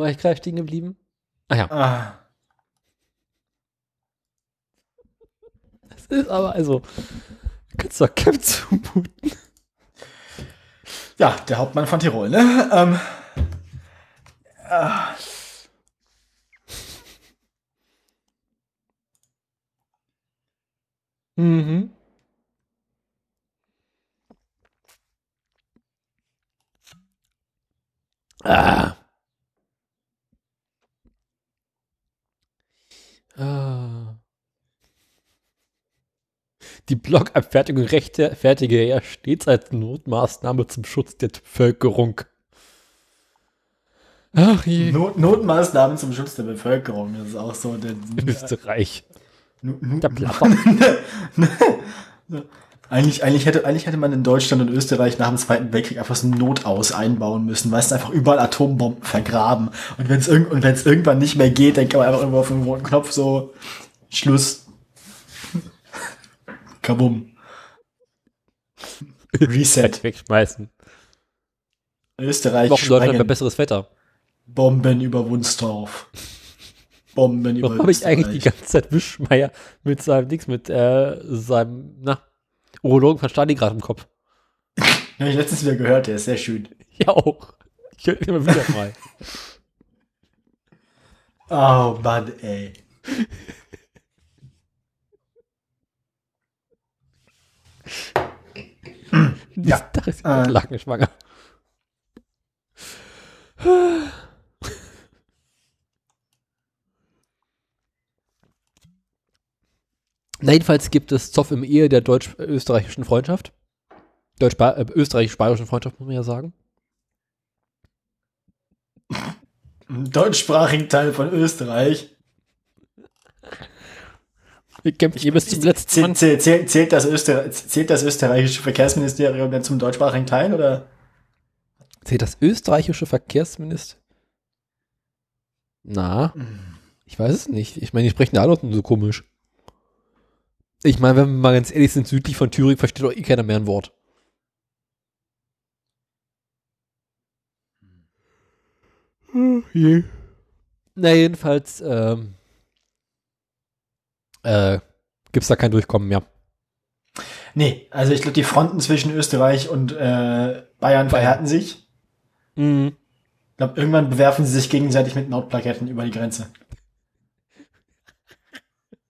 wo war ich gerade stehen geblieben? Ah ja, Ah. das ist aber also, kannst du doch Camp zumuten. Ja, der Hauptmann von Tirol, ne? Ähm. ah. Mhm. Ah. Die Blockabfertigung rechtfertige er stets als Notmaßnahme zum Schutz der Bevölkerung. Ach je. Not Notmaßnahmen zum Schutz der Bevölkerung. Das ist auch so der. Österreich. Der Plapper. Eigentlich, eigentlich, hätte, eigentlich hätte man in Deutschland und Österreich nach dem Zweiten Weltkrieg einfach so ein Notaus einbauen müssen, weißt du, einfach überall Atombomben vergraben. Und wenn es irg und wenn's irgendwann nicht mehr geht, dann kann man einfach irgendwo auf den roten Knopf so Schluss. Kabum. Reset. Wegschmeißen. Österreich Wochen Deutschland bei sprengen besseres Wetter. Bomben über Wunstorf. Bomben über Warum habe ich eigentlich die ganze Zeit Wischmeier mit seinem Dings, mit äh, seinem, na, Urologen von Stalingrad im Kopf? Ja, ich letztens wieder gehört, der ist sehr schön. Ja auch. Ich höre immer wieder mal. Oh Mann, ey. ja. Da ist äh, äh, Lakenschwanger. Na, jedenfalls gibt es Zoff im Ehe der deutsch-österreichischen Freundschaft. Deutsch-österreichisch-bayerischen Freundschaft, muss man ja sagen. Im deutschsprachigen Teil von Österreich. Wir kämpfen hier bis zum letzten. Zählt, zählt, zählt, das Öster zählt das österreichische Verkehrsministerium dann zum deutschsprachigen Teil oder? Zählt das österreichische Verkehrsminister? Na, ich weiß es nicht. Ich meine, die sprechen ja alle so komisch. Ich meine, wenn wir mal ganz ehrlich sind, südlich von Thüringen versteht doch eh keiner mehr ein Wort. Na, jedenfalls, ähm, äh, gibt's da kein Durchkommen mehr. Nee, also ich glaube, die Fronten zwischen Österreich und äh, Bayern verhärten sich. Mhm. Ich glaube, irgendwann bewerfen sie sich gegenseitig mit Notplaketten über die Grenze.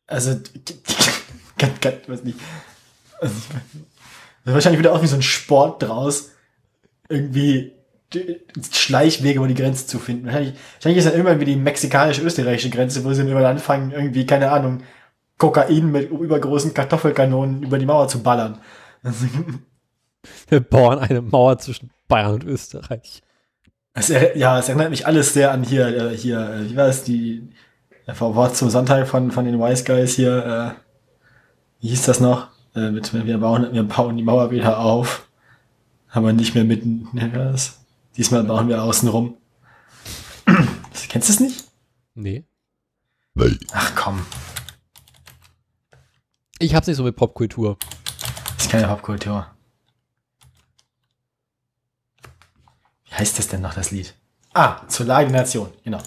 Also, Gott, Gott, weiß nicht. Also, wahrscheinlich wieder auch wie so ein Sport draus, irgendwie die Schleichwege über die Grenze zu finden. Wahrscheinlich, wahrscheinlich ist dann irgendwann wie die mexikanisch-österreichische Grenze, wo sie dann irgendwann anfangen, irgendwie, keine Ahnung, Kokain mit übergroßen Kartoffelkanonen über die Mauer zu ballern. Wir bauen eine Mauer zwischen Bayern und Österreich. Es, er- ja, es erinnert mich alles sehr an hier, äh, hier, äh, wie war es, die äh, Wort zum Sonntag von, von den Wise Guys hier, äh, wie hieß das noch? Äh, mit, wir bauen, wir bauen die Mauer wieder auf, aber nicht mehr mitten, ne, war das? Diesmal bauen wir außen rum. Kennst du es nicht? Nee. Ach komm, Ich hab's nicht so mit Popkultur. das ist keine Popkultur. Wie heißt das denn noch, das Lied? Ah, zur Lage Nation, genau.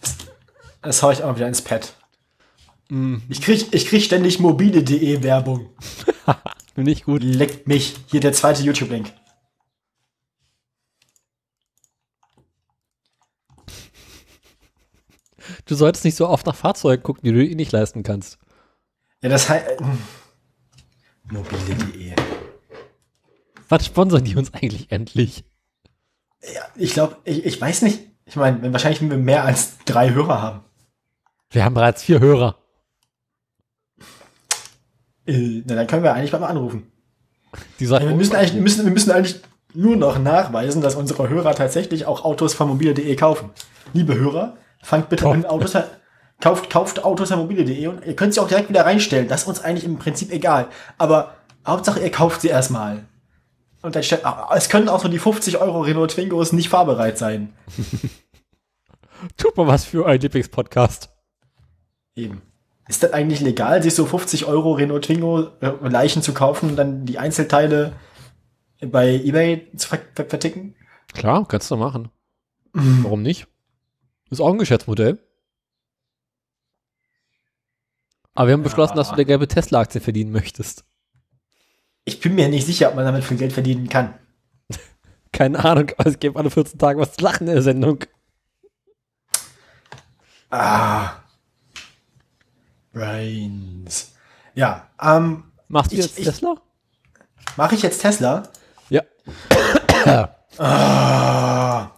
Das, das hau ich auch mal wieder ins Pad. Ich krieg, ich krieg ständig mobile.de Werbung. Ich gut. Leckt mich. Hier der zweite YouTube-Link. Du solltest nicht so oft nach Fahrzeugen gucken, die du eh nicht leisten kannst. Ja, das heißt. Mobile.de. Was sponsern die uns eigentlich endlich? Ja, ich glaube, ich, ich weiß nicht. Ich meine, wenn wahrscheinlich wenn wir mehr als drei Hörer haben. Wir haben bereits vier Hörer. Äh, na, dann können wir eigentlich beim Anrufen. Die sagen, Wir müssen eigentlich, wir müssen, wir müssen eigentlich nur noch nachweisen, dass unsere Hörer tatsächlich auch Autos von mobile.de kaufen. Liebe Hörer, fangt bitte an, Autos, kauft, kauft Autos mobile.de und ihr könnt sie auch direkt wieder reinstellen. Das ist uns eigentlich im Prinzip egal. Aber Hauptsache, ihr kauft sie erstmal. Und dann stellt, ah, es können auch so die 50 Euro Renault Twingos nicht fahrbereit sein. tut mal was für euren Lieblingspodcast. Eben. Ist das eigentlich legal, sich so 50 Euro Renault Twingo äh, Leichen zu kaufen und dann die Einzelteile bei eBay zu ver ver verticken? Klar, kannst du machen. Warum nicht? Ist auch ein Geschäftsmodell. Aber wir haben beschlossen, dass du der gelbe Tesla-Aktie verdienen möchtest. Ich bin mir nicht sicher, ob man damit viel Geld verdienen kann. Keine Ahnung, aber es gibt alle 14 Tage was zu lachen in der Sendung. Ah. Brains. Ja, ähm, Machst du Ich- jetzt ich- Tesla? mache ich jetzt Tesla? Ja. Ah.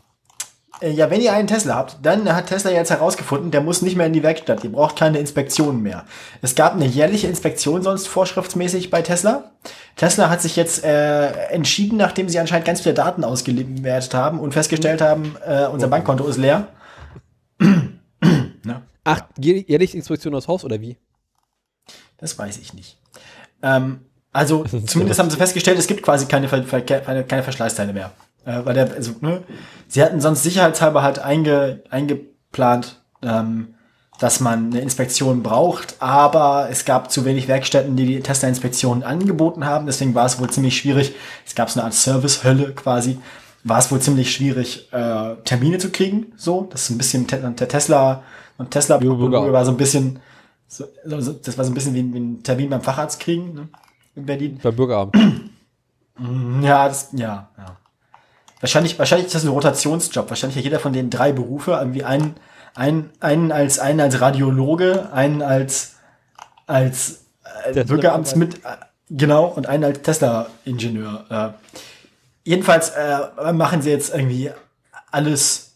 Äh, Ja, wenn ihr einen Tesla habt, dann hat Tesla jetzt herausgefunden, der muss nicht mehr in die Werkstatt. Ihr braucht keine Inspektionen mehr. Es gab eine jährliche Inspektion sonst vorschriftsmäßig bei Tesla. Tesla hat sich jetzt äh, entschieden, nachdem sie anscheinend ganz viele Daten ausgewertet haben und festgestellt haben, äh, unser Bankkonto ist leer. ne? Ach, jä- jährlich Inspektion aus Haus oder wie? Das weiß ich nicht. Ähm, also zumindest haben sie festgestellt, es gibt quasi keine, Ver keine Verschleißteile mehr. Äh, weil der, also, ne, sie hatten sonst sicherheitshalber halt einge eingeplant, ähm, dass man eine Inspektion braucht, aber es gab zu wenig Werkstätten, die die Tesla-Inspektionen angeboten haben. Deswegen war es wohl ziemlich schwierig. Es gab so eine Art Service-Hölle quasi. War es wohl ziemlich schwierig, äh, Termine zu kriegen. So, das ist ein bisschen der Tesla Und Tesla war so ein bisschen, so, so, das war so ein bisschen wie, wie ein Termin beim Facharzt kriegen, ne? In Berlin. Beim Bürgerabend. Ja, das, ja, ja. Wahrscheinlich, wahrscheinlich ist das ein Rotationsjob. Wahrscheinlich hat jeder von den drei Berufe irgendwie einen, einen, einen als, einen als Radiologe, einen als, als äh, Der Bürgeramtsmit, äh, genau, und einen als Tesla-Ingenieur. Äh, jedenfalls äh, machen sie jetzt irgendwie alles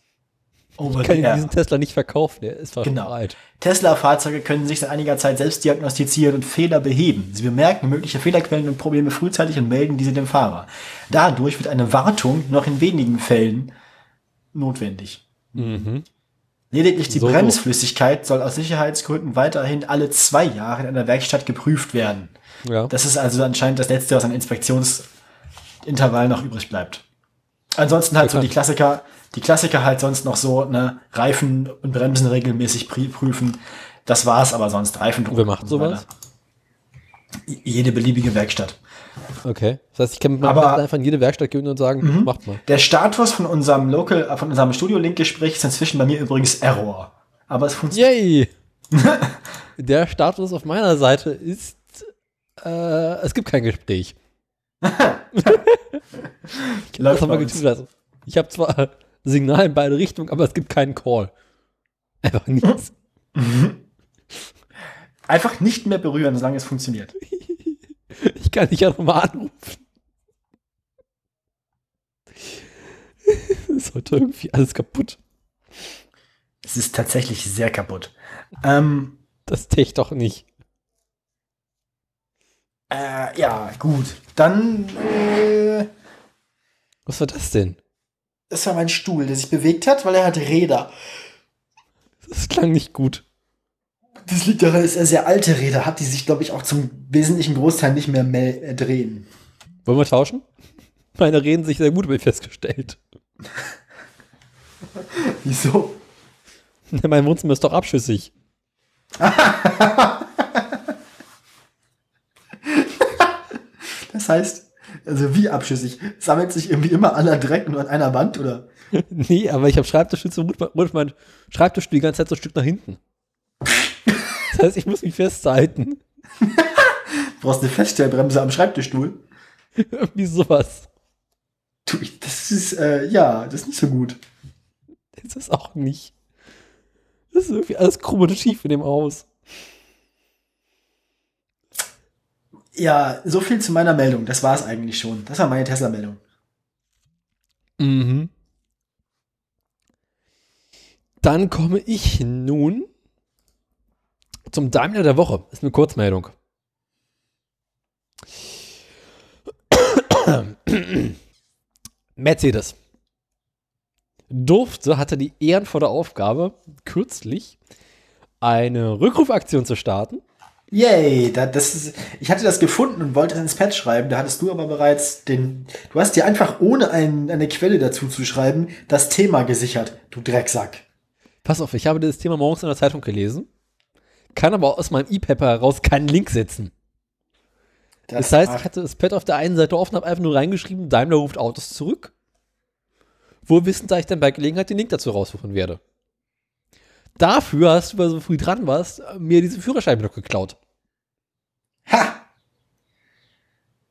over Kann ich air. diesen Tesla nicht verkaufen, der ist Genau. alt. Tesla-Fahrzeuge können sich seit einiger Zeit selbst diagnostizieren und Fehler beheben. Sie bemerken mögliche Fehlerquellen und Probleme frühzeitig und melden diese dem Fahrer. Dadurch wird eine Wartung noch in wenigen Fällen notwendig. Lediglich die so. Bremsflüssigkeit soll aus Sicherheitsgründen weiterhin alle zwei Jahre in einer Werkstatt geprüft werden. Ja. Das ist also anscheinend das letzte, was an Inspektionsintervall noch übrig bleibt. Ansonsten halt so die Klassiker, die Klassiker halt sonst noch so, ne, Reifen und Bremsen regelmäßig prü- prüfen. Das war's aber sonst. Reifen Wer macht sowas? Jede beliebige Werkstatt. Okay. Das heißt, ich kann Aber- einfach in jede Werkstatt gehen und sagen, macht mal. Der Status von unserem Local, äh, von unserem Studio-Link-Gespräch ist inzwischen bei mir übrigens Error. Aber es funktioniert. Yay! Der Status auf meiner Seite ist, äh, es gibt kein Gespräch. Das läuft haben wir bei uns. getun. Also, ich habe zwar Signal in beide Richtungen, aber es gibt keinen Call. Einfach nichts. Einfach nicht mehr berühren, solange es funktioniert. Ich kann dich ja nochmal anrufen. ist heute irgendwie alles kaputt. Es ist tatsächlich sehr kaputt. Ähm, Das tech doch nicht. Äh, ja, gut. Dann, äh, Was war das denn? das war mein Stuhl, der sich bewegt hat, weil er hat Räder. Das klang nicht gut. Das liegt daran, dass er sehr alte Räder hat, die sich, glaube ich, auch zum wesentlichen Großteil nicht mehr mel- äh, drehen. Wollen wir tauschen? Meine reden sich sehr gut, habe ich festgestellt. Wieso? Mein Wohnzimmer ist doch abschüssig. Das heißt, also wie abschüssig? Sammelt sich irgendwie immer aller Dreck nur an einer Wand, oder? Nee, aber ich habe Schreibtischstütze und rutscht mein Schreibtischstuhl die ganze Zeit so ein Stück nach hinten. Das heißt, ich muss mich festhalten. Du brauchst eine Feststellbremse am Schreibtischstuhl. Irgendwie sowas. Du, das ist, äh, ja, das ist nicht so gut. Das ist auch nicht. Das ist irgendwie alles krumm und schief in dem Haus. Ja, so viel zu meiner Meldung. Das war es eigentlich schon. Das war meine Tesla-Meldung. Mhm. Dann komme ich nun zum Daimler der Woche. Ist eine Kurzmeldung. Mercedes durfte, hatte die ehrenvolle Aufgabe, kürzlich eine Rückrufaktion zu starten. Yay, da, das ist, ich hatte das gefunden und wollte es ins Pad schreiben. Da hattest du aber bereits den, du hast dir einfach ohne ein, eine Quelle dazu zu schreiben, das Thema gesichert, du Drecksack. Pass auf, ich habe dieses Thema morgens in der Zeitung gelesen, kann aber aus meinem E-Paper heraus keinen Link setzen. Das heißt, ich hatte das Pad auf der einen Seite offen, habe einfach nur reingeschrieben, Daimler ruft Autos zurück. Wohl wissend, da ich dann bei Gelegenheit den Link dazu raussuchen werde. Dafür hast du, weil du so früh dran warst, mir diesen Führerschein noch geklaut. Ha!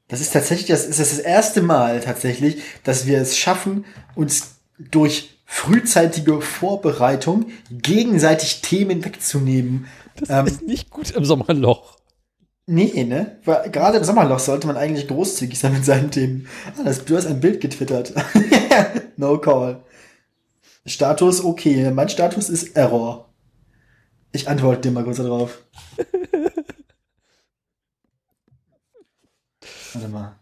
Das ist tatsächlich, das ist das erste Mal tatsächlich, dass wir es schaffen, uns durch frühzeitige Vorbereitung gegenseitig Themen wegzunehmen. Das Ähm. ist nicht gut im Sommerloch. Nee, ne? Weil gerade im Sommerloch sollte man eigentlich großzügig sein mit seinen Themen. Ah, das, du hast ein Bild getwittert. no call. Status okay. Mein Status ist Error. Ich antworte dir mal kurz darauf. Warte mal.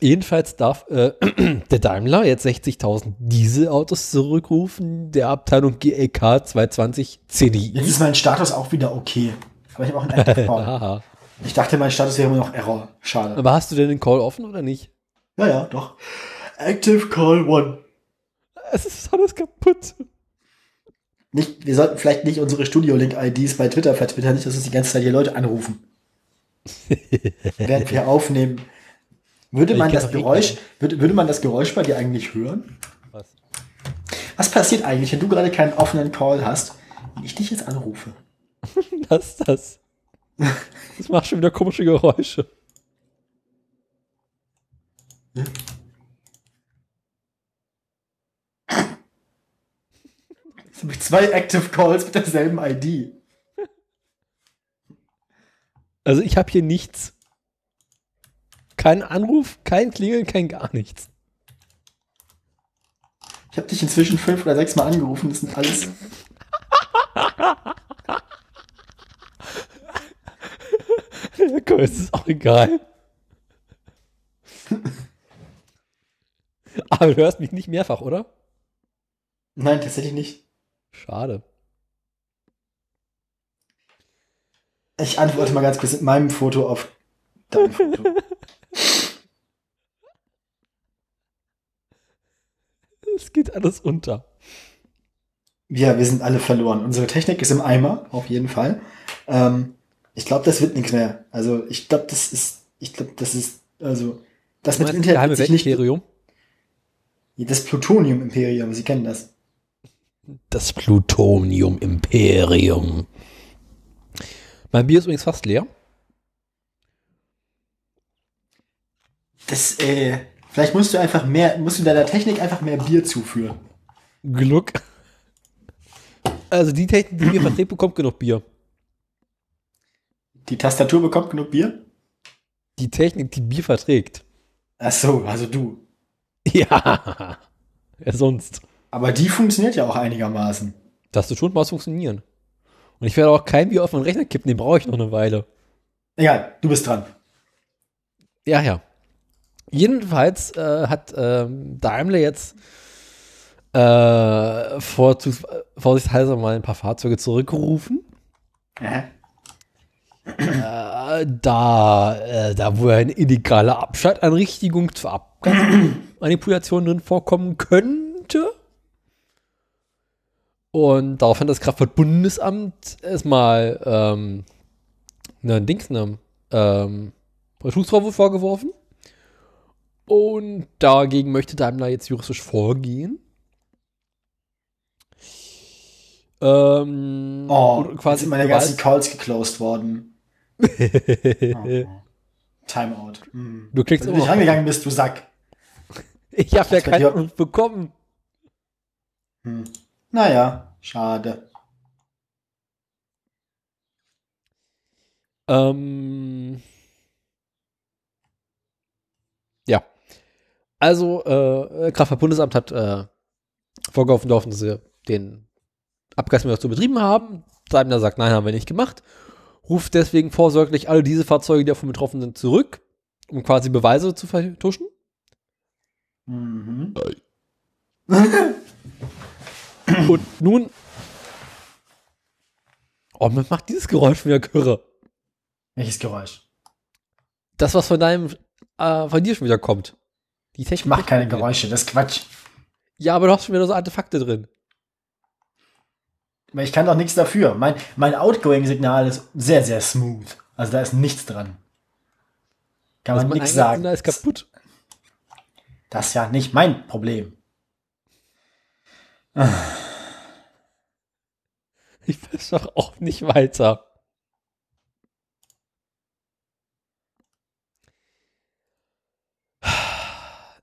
Jedenfalls darf äh, der Daimler jetzt 60.000 Dieselautos zurückrufen, der Abteilung GLK 220 CDI. Jetzt ist mein Status auch wieder okay. Aber ich habe auch einen Active Call. Ich dachte, mein Status wäre immer noch Error. Schade. Aber hast du denn den Call offen oder nicht? Ja, ja, doch. Active Call One. Es ist alles kaputt. Nicht, wir sollten vielleicht nicht unsere Studio-Link-IDs bei Twitter vertwittern, nicht, dass uns die ganze Zeit hier Leute anrufen. Während wir aufnehmen. Würde man das Geräusch, würde, würde man das Geräusch bei dir eigentlich hören? Was? Was passiert eigentlich, wenn du gerade keinen offenen Call hast? Wenn ich dich jetzt anrufe. Was ist das? Das macht schon wieder komische Geräusche. Jetzt habe ich zwei Active Calls mit derselben ID. Also ich habe hier nichts. Kein Anruf, kein Klingeln, kein gar nichts. Ich habe dich inzwischen fünf oder sechs Mal angerufen. Das sind alles. Komm, es ist auch egal. Aber du hörst mich nicht mehrfach, oder? Nein, tatsächlich nicht. Schade. Ich antworte mal ganz kurz mit meinem Foto auf dein Foto. Es geht alles unter. Ja, wir sind alle verloren. Unsere Technik ist im Eimer, auf jeden Fall. Ähm, ich glaube, das wird nichts mehr. Also ich glaube, das ist, ich glaube, das ist, also das mit Internet du geheime sich nicht. Das Plutonium-Imperium, Sie kennen das. Das Plutonium-Imperium. Mein Bier ist übrigens fast leer. Das, äh, vielleicht musst du einfach mehr, musst du deiner Technik einfach mehr Bier zuführen. Glück. Also die Technik, die mir verträgt, bekommt genug Bier. Die Tastatur bekommt genug Bier? Die Technik, die Bier verträgt. Ach so, also du. Ja. Wer sonst? Aber die funktioniert ja auch einigermaßen. Das du schon mal funktionieren. Und ich werde auch kein Bier auf meinen Rechner kippen, den brauche ich noch eine Weile. Egal, du bist dran. Ja, ja. Jedenfalls äh, hat ähm, Daimler jetzt äh, vorzugs- vorsichtshalber mal ein paar Fahrzeuge zurückgerufen. Äh? Äh, da, äh, da wo eine illegale Abschaltanrichtigung zur Abgasmanipulation drin vorkommen könnte. Und daraufhin hat das Kraftfahrtbundesamt erstmal ähm, ne Dings, ne, ähm, Betrugsvorwurf vorgeworfen. Und dagegen möchte Daimler jetzt juristisch vorgehen. Ähm, Oh, quasi sind meine ganzen Calls geclosed worden. Oh. Timeout. Hm. Du klickst Weil du nicht rangegangen bist, du Sack. Ich habe ja keinen Anruf bekommen. Hm. Naja, schade. Ähm, ja. Also, äh, Kraftfahrtbundesamt hat äh, vorgeworfen dürfen, dass sie den Abgasmessung betrieben haben. Daimler sagt, nein, haben wir nicht gemacht. Ruft deswegen vorsorglich alle diese Fahrzeuge, die davon betroffen sind, zurück, um quasi Beweise zu vertuschen. Mhm. Und nun. Oh, man macht dieses Geräusch wieder Kürre. Welches Geräusch? Das, was von deinem, äh, von dir schon wieder kommt. Die Technik Ich mach keine Geräusche, das ist Quatsch. Ja, aber du hast schon wieder so Artefakte drin. Ich kann doch nichts dafür. Mein, mein Outgoing-Signal ist sehr, sehr smooth. Also da ist nichts dran. Kann Also man nichts sagen. ist kaputt. Das ist ja nicht mein Problem. Ich weiß doch auch nicht weiter.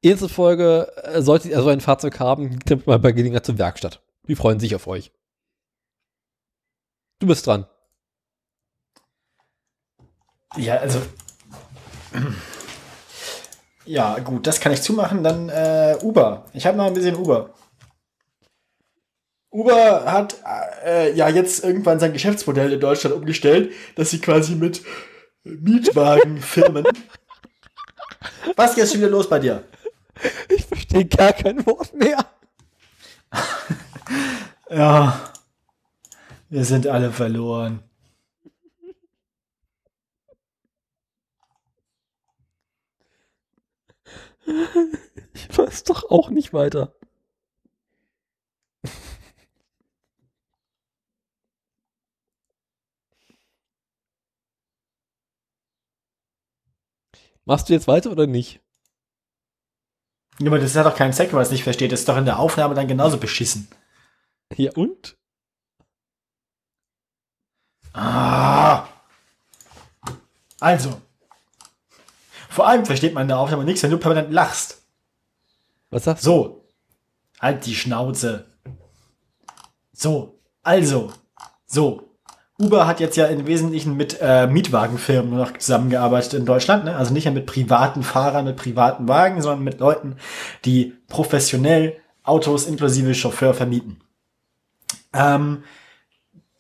Erste Folge, äh, solltet ihr also ein Fahrzeug haben, kommt mal bei Gelegenheit zur Werkstatt. Die freuen sich auf euch. Du bist dran. Ja, also. Ja, gut, das kann ich zumachen. Dann äh, Uber. Ich habe noch ein bisschen Uber. Uber hat äh, ja jetzt irgendwann sein Geschäftsmodell in Deutschland umgestellt, dass sie quasi mit Mietwagenfirmen. Was ist jetzt schon wieder los bei dir? Ich verstehe gar kein Wort mehr. Ja, wir sind alle verloren. Ich weiß doch auch nicht weiter. Machst du jetzt weiter oder nicht? Ja, aber das hat doch keinen Zweck, wenn man es nicht versteht. Das ist doch in der Aufnahme dann genauso beschissen. Ja und? Ah. Also. Vor allem versteht man in der Aufnahme nichts, wenn du permanent lachst. Was sagst du? So. Halt die Schnauze. So. Also. So. Uber hat jetzt ja im Wesentlichen mit äh, Mietwagenfirmen noch zusammengearbeitet in Deutschland. Ne? Also nicht mehr mit privaten Fahrern, mit privaten Wagen, sondern mit Leuten, die professionell Autos inklusive Chauffeur vermieten. Ähm,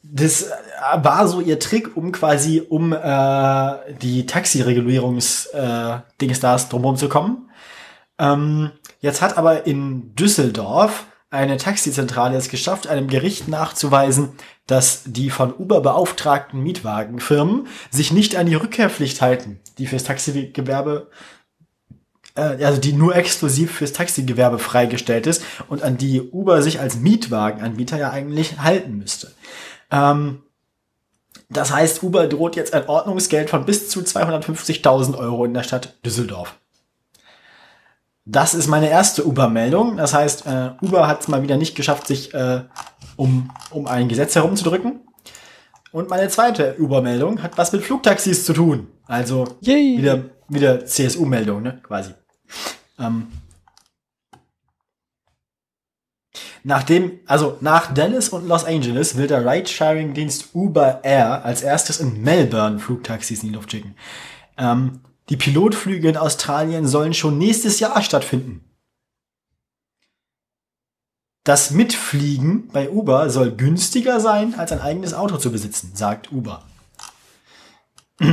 das war so ihr Trick, um quasi um äh, die Taxiregulierungs äh, drumherum zu kommen. Ähm, jetzt hat aber in Düsseldorf eine Taxizentrale es geschafft, einem Gericht nachzuweisen, dass die von Uber beauftragten Mietwagenfirmen sich nicht an die Rückkehrpflicht halten, die fürs Taxigewerbe äh, also die nur exklusiv fürs Taxigewerbe freigestellt ist und an die Uber sich als Mietwagenanbieter ja eigentlich halten müsste. Ähm, das heißt, Uber droht jetzt ein Ordnungsgeld von bis zu 250.000 Euro in der Stadt Düsseldorf. Das ist meine erste Uber-Meldung. Das heißt, äh, Uber hat es mal wieder nicht geschafft, sich äh, um, um ein Gesetz herumzudrücken. Und meine zweite Uber-Meldung hat was mit Flugtaxis zu tun. Also Yay. wieder, wieder CSU-Meldung, ne? Quasi. Ähm, Nachdem, also nach Dallas und Los Angeles will der Ride-Sharing-Dienst Uber Air als erstes in Melbourne Flugtaxis in die Luft schicken. Ähm, die Pilotflüge in Australien sollen schon nächstes Jahr stattfinden. Das Mitfliegen bei Uber soll günstiger sein, als ein eigenes Auto zu besitzen, sagt Uber.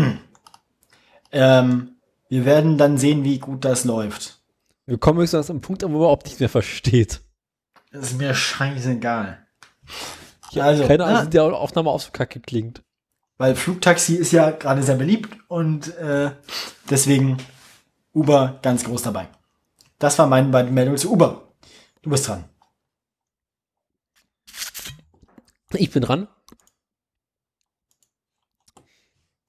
ähm, wir werden dann sehen, wie gut das läuft. Wir kommen höchstens an einen Punkt, wo man überhaupt nichts mehr versteht. Das ist mir scheißegal. Ich habe keine Ahnung, wie der Aufnahme auch so kacke klingt. Weil Flugtaxi ist ja gerade sehr beliebt und äh, deswegen Uber ganz groß dabei. Das war meine beiden Meldungen zu Uber. Du bist dran. Ich bin dran.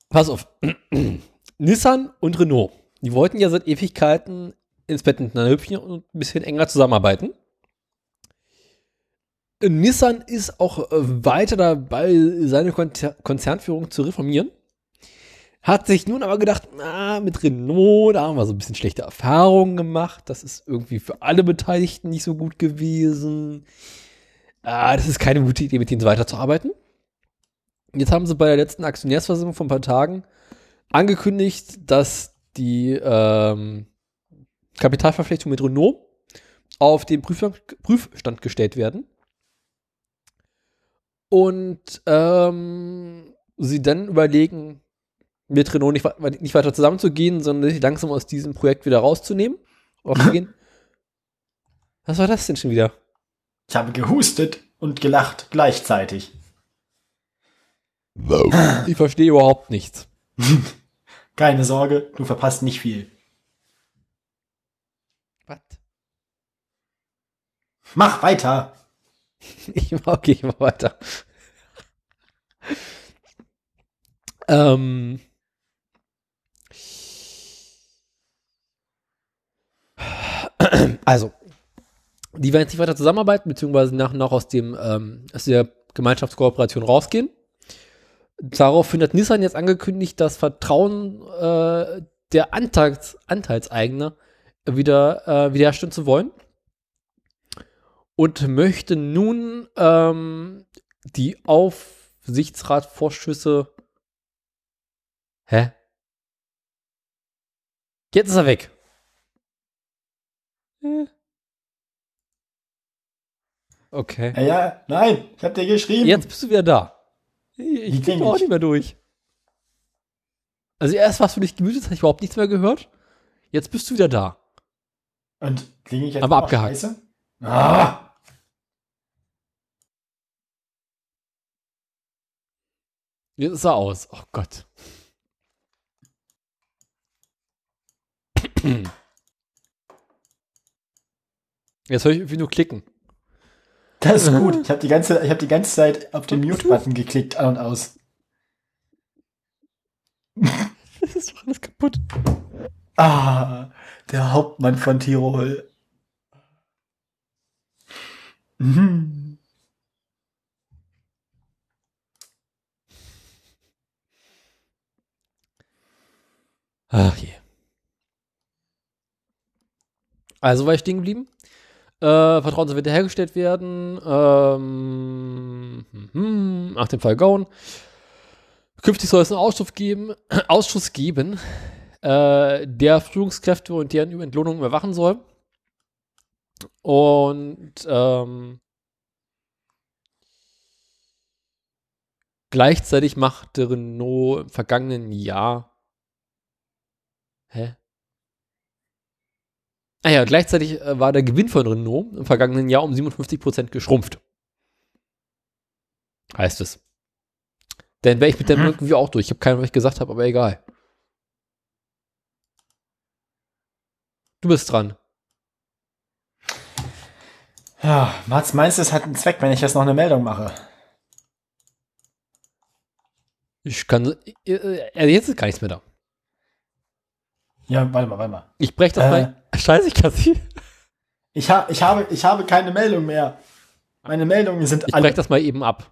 Pass auf. Nissan und Renault. Die wollten ja seit Ewigkeiten ins Bett miteinander hüpfen und ein bisschen enger zusammenarbeiten. Nissan ist auch äh, weiter dabei, seine Konzer Konzernführung zu reformieren. Hat sich nun aber gedacht, na, mit Renault, da haben wir so ein bisschen schlechte Erfahrungen gemacht. Das ist irgendwie für alle Beteiligten nicht so gut gewesen. Ah, das ist keine gute Idee, mit denen weiterzuarbeiten. Jetzt haben sie bei der letzten Aktionärsversammlung vor ein paar Tagen angekündigt, dass die ähm, Kapitalverpflichtungen mit Renault auf den Prüfstand, Prüfstand gestellt werden. Und ähm, sie dann überlegen, mit Renault nicht, nicht weiter zusammenzugehen, sondern sich langsam aus diesem Projekt wieder rauszunehmen. Aufzugehen. Was war das denn schon wieder? Ich habe gehustet und gelacht gleichzeitig. Ich verstehe überhaupt nichts. Keine Sorge, du verpasst nicht viel. Was? Mach weiter. Ich, okay, ich mach weiter. Ähm. Also, die werden jetzt nicht weiter zusammenarbeiten, beziehungsweise nach und nach aus, dem, ähm, aus der Gemeinschaftskooperation rausgehen. Daraufhin hat Nissan jetzt angekündigt, das Vertrauen äh, der Anteils Anteilseigner wieder äh, wiederherstellen zu wollen. Und möchte nun ähm, die Aufsichtsratvorschüsse. Hä? Jetzt ist er weg. Äh. Okay. Ja, ja, nein, ich hab dir geschrieben. Jetzt bist du wieder da. Ich bin auch ich? nicht mehr durch. Also erst warst du nicht gemütet, hast ich überhaupt nichts mehr gehört. Jetzt bist du wieder da. Und klinge ich jetzt Aber abgehakt. scheiße? Ah, Jetzt ist er aus. Oh Gott. Jetzt höre ich irgendwie nur klicken. Das ist gut. Ich habe die, ganze, hab die ganze Zeit auf den Mute-Button geklickt, an und aus. Das ist doch alles kaputt. Ah, der Hauptmann von Tirol. Mhm. Ach je. Also war ich stehen geblieben. Äh, Vertrauen soll wiederhergestellt werden. Ähm, hm, nach dem Fall Gaun. Künftig soll es einen Ausschuss geben, Ausschuss geben äh, der Führungskräfte und deren Entlohnung überwachen soll. Und ähm, gleichzeitig machte Renault im vergangenen Jahr. Hä? Ah ja, gleichzeitig äh, war der Gewinn von Renault im vergangenen Jahr um 57% geschrumpft. Heißt es. Dann wäre ich mit dem Mhm. irgendwie auch durch. Ich habe keine, was ich gesagt habe, aber egal. Du bist dran. Ja, Mats, meinst du, es hat einen Zweck, wenn ich jetzt noch eine Meldung mache? Ich kann. Äh, äh, jetzt ist gar nichts mehr da. Ja, warte mal, warte mal. Ich breche das Äh. mal. Scheiße, ich kann sie. Ich, ha ich, habe, ich habe keine Meldung mehr. Meine Meldungen sind Ich alle. breche das mal eben ab.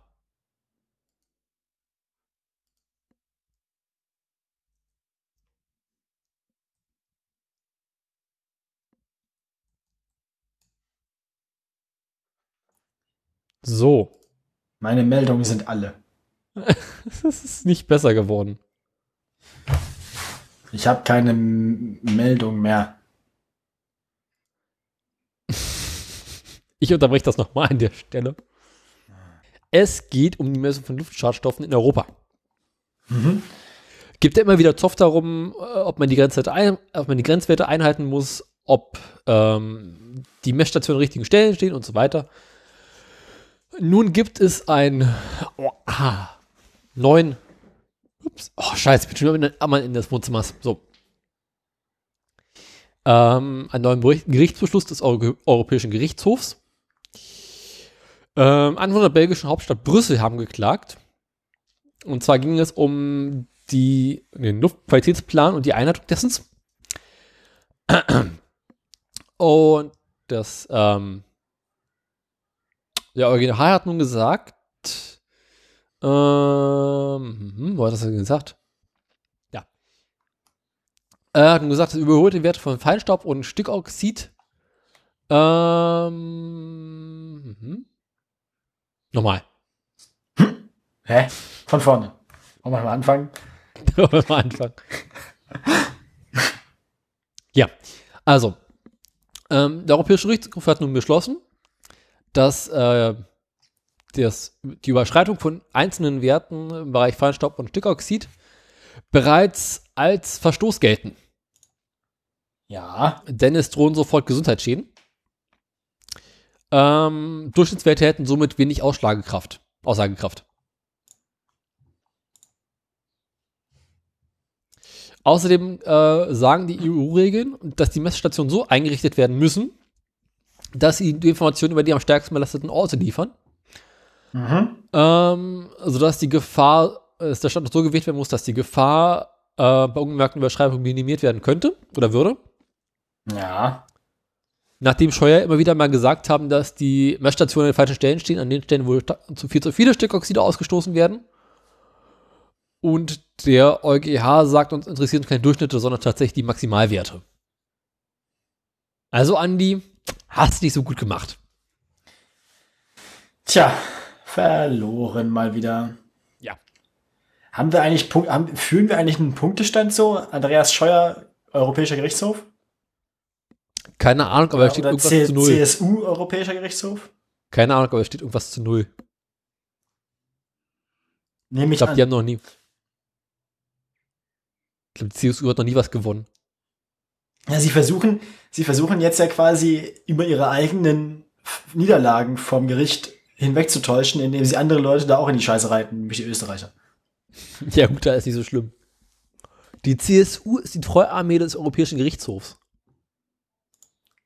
So. Meine Meldungen sind alle. Das ist nicht besser geworden. Ich habe keine M Meldung mehr. Ich unterbreche das nochmal an der Stelle. Es geht um die Messung von Luftschadstoffen in Europa. Mhm. Gibt ja immer wieder Zoff darum, äh, ob man die Grenzwerte, ein, ob man die Grenzwerte einhalten muss, ob ähm, die Messstationen an richtigen Stellen stehen und so weiter. Nun gibt es ein oh, ah, neuen. Ups, oh Scheiße, ich bin schon wieder einmal in das Wohnzimmer. So. Ähm, einen neuen Gerichtsbeschluss des Euro Europäischen Gerichtshofs. Ähm, Anwohner der belgischen Hauptstadt Brüssel haben geklagt. Und zwar ging es um die, den Luftqualitätsplan und die Einhaltung dessen. Und das, ähm, der EuGH hat nun gesagt, ähm, hm, wo hat das denn gesagt? Ja. Er hat nun gesagt, dass überholte Werte von Feinstaub und Stickoxid, ähm, mhm. nochmal. Hä? Von vorne. Wollen wir mal anfangen? Wollen wir anfangen? ja, also, ähm, der Europäische Gerichtshof hat nun beschlossen, dass äh, das, die Überschreitung von einzelnen Werten im Bereich Feinstaub und Stickoxid bereits als Verstoß gelten. Ja. Denn es drohen sofort Gesundheitsschäden. Ähm, Durchschnittswerte hätten somit wenig Ausschlagekraft, Aussagekraft. Außerdem äh, sagen die EU-Regeln, dass die Messstationen so eingerichtet werden müssen, dass sie die Informationen über die am stärksten belasteten Orte liefern, Mhm. ähm, sodass die Gefahr, äh, dass der Standort so gewählt werden muss, dass die Gefahr äh, bei ungemerkten Überschreibungen minimiert werden könnte oder würde. Ja. Nachdem Scheuer immer wieder mal gesagt haben, dass die Messstationen an den falschen Stellen stehen, an den Stellen, wo zu viel zu viele Stickoxide ausgestoßen werden. Und der EuGH sagt, uns interessieren keine Durchschnitte, sondern tatsächlich die Maximalwerte. Also, Andi, hast nicht so gut gemacht. Tja, verloren mal wieder. Ja. Haben wir eigentlich Punkt, haben, führen wir eigentlich einen Punktestand so? Andreas Scheuer, Europäischer Gerichtshof? Keine Ahnung, aber da steht irgendwas C zu null. CSU, Europäischer Gerichtshof? Keine Ahnung, aber da steht irgendwas zu null. Nehme Ich ich glaube, die haben noch nie. Ich glaube, die CSU hat noch nie was gewonnen. Ja, sie versuchen, sie versuchen jetzt ja quasi über ihre eigenen Niederlagen vom Gericht hinwegzutäuschen, indem sie andere Leute da auch in die Scheiße reiten, nämlich die Österreicher. Ja, gut, da ist nicht so schlimm. Die CSU ist die Treuarmee des Europäischen Gerichtshofs.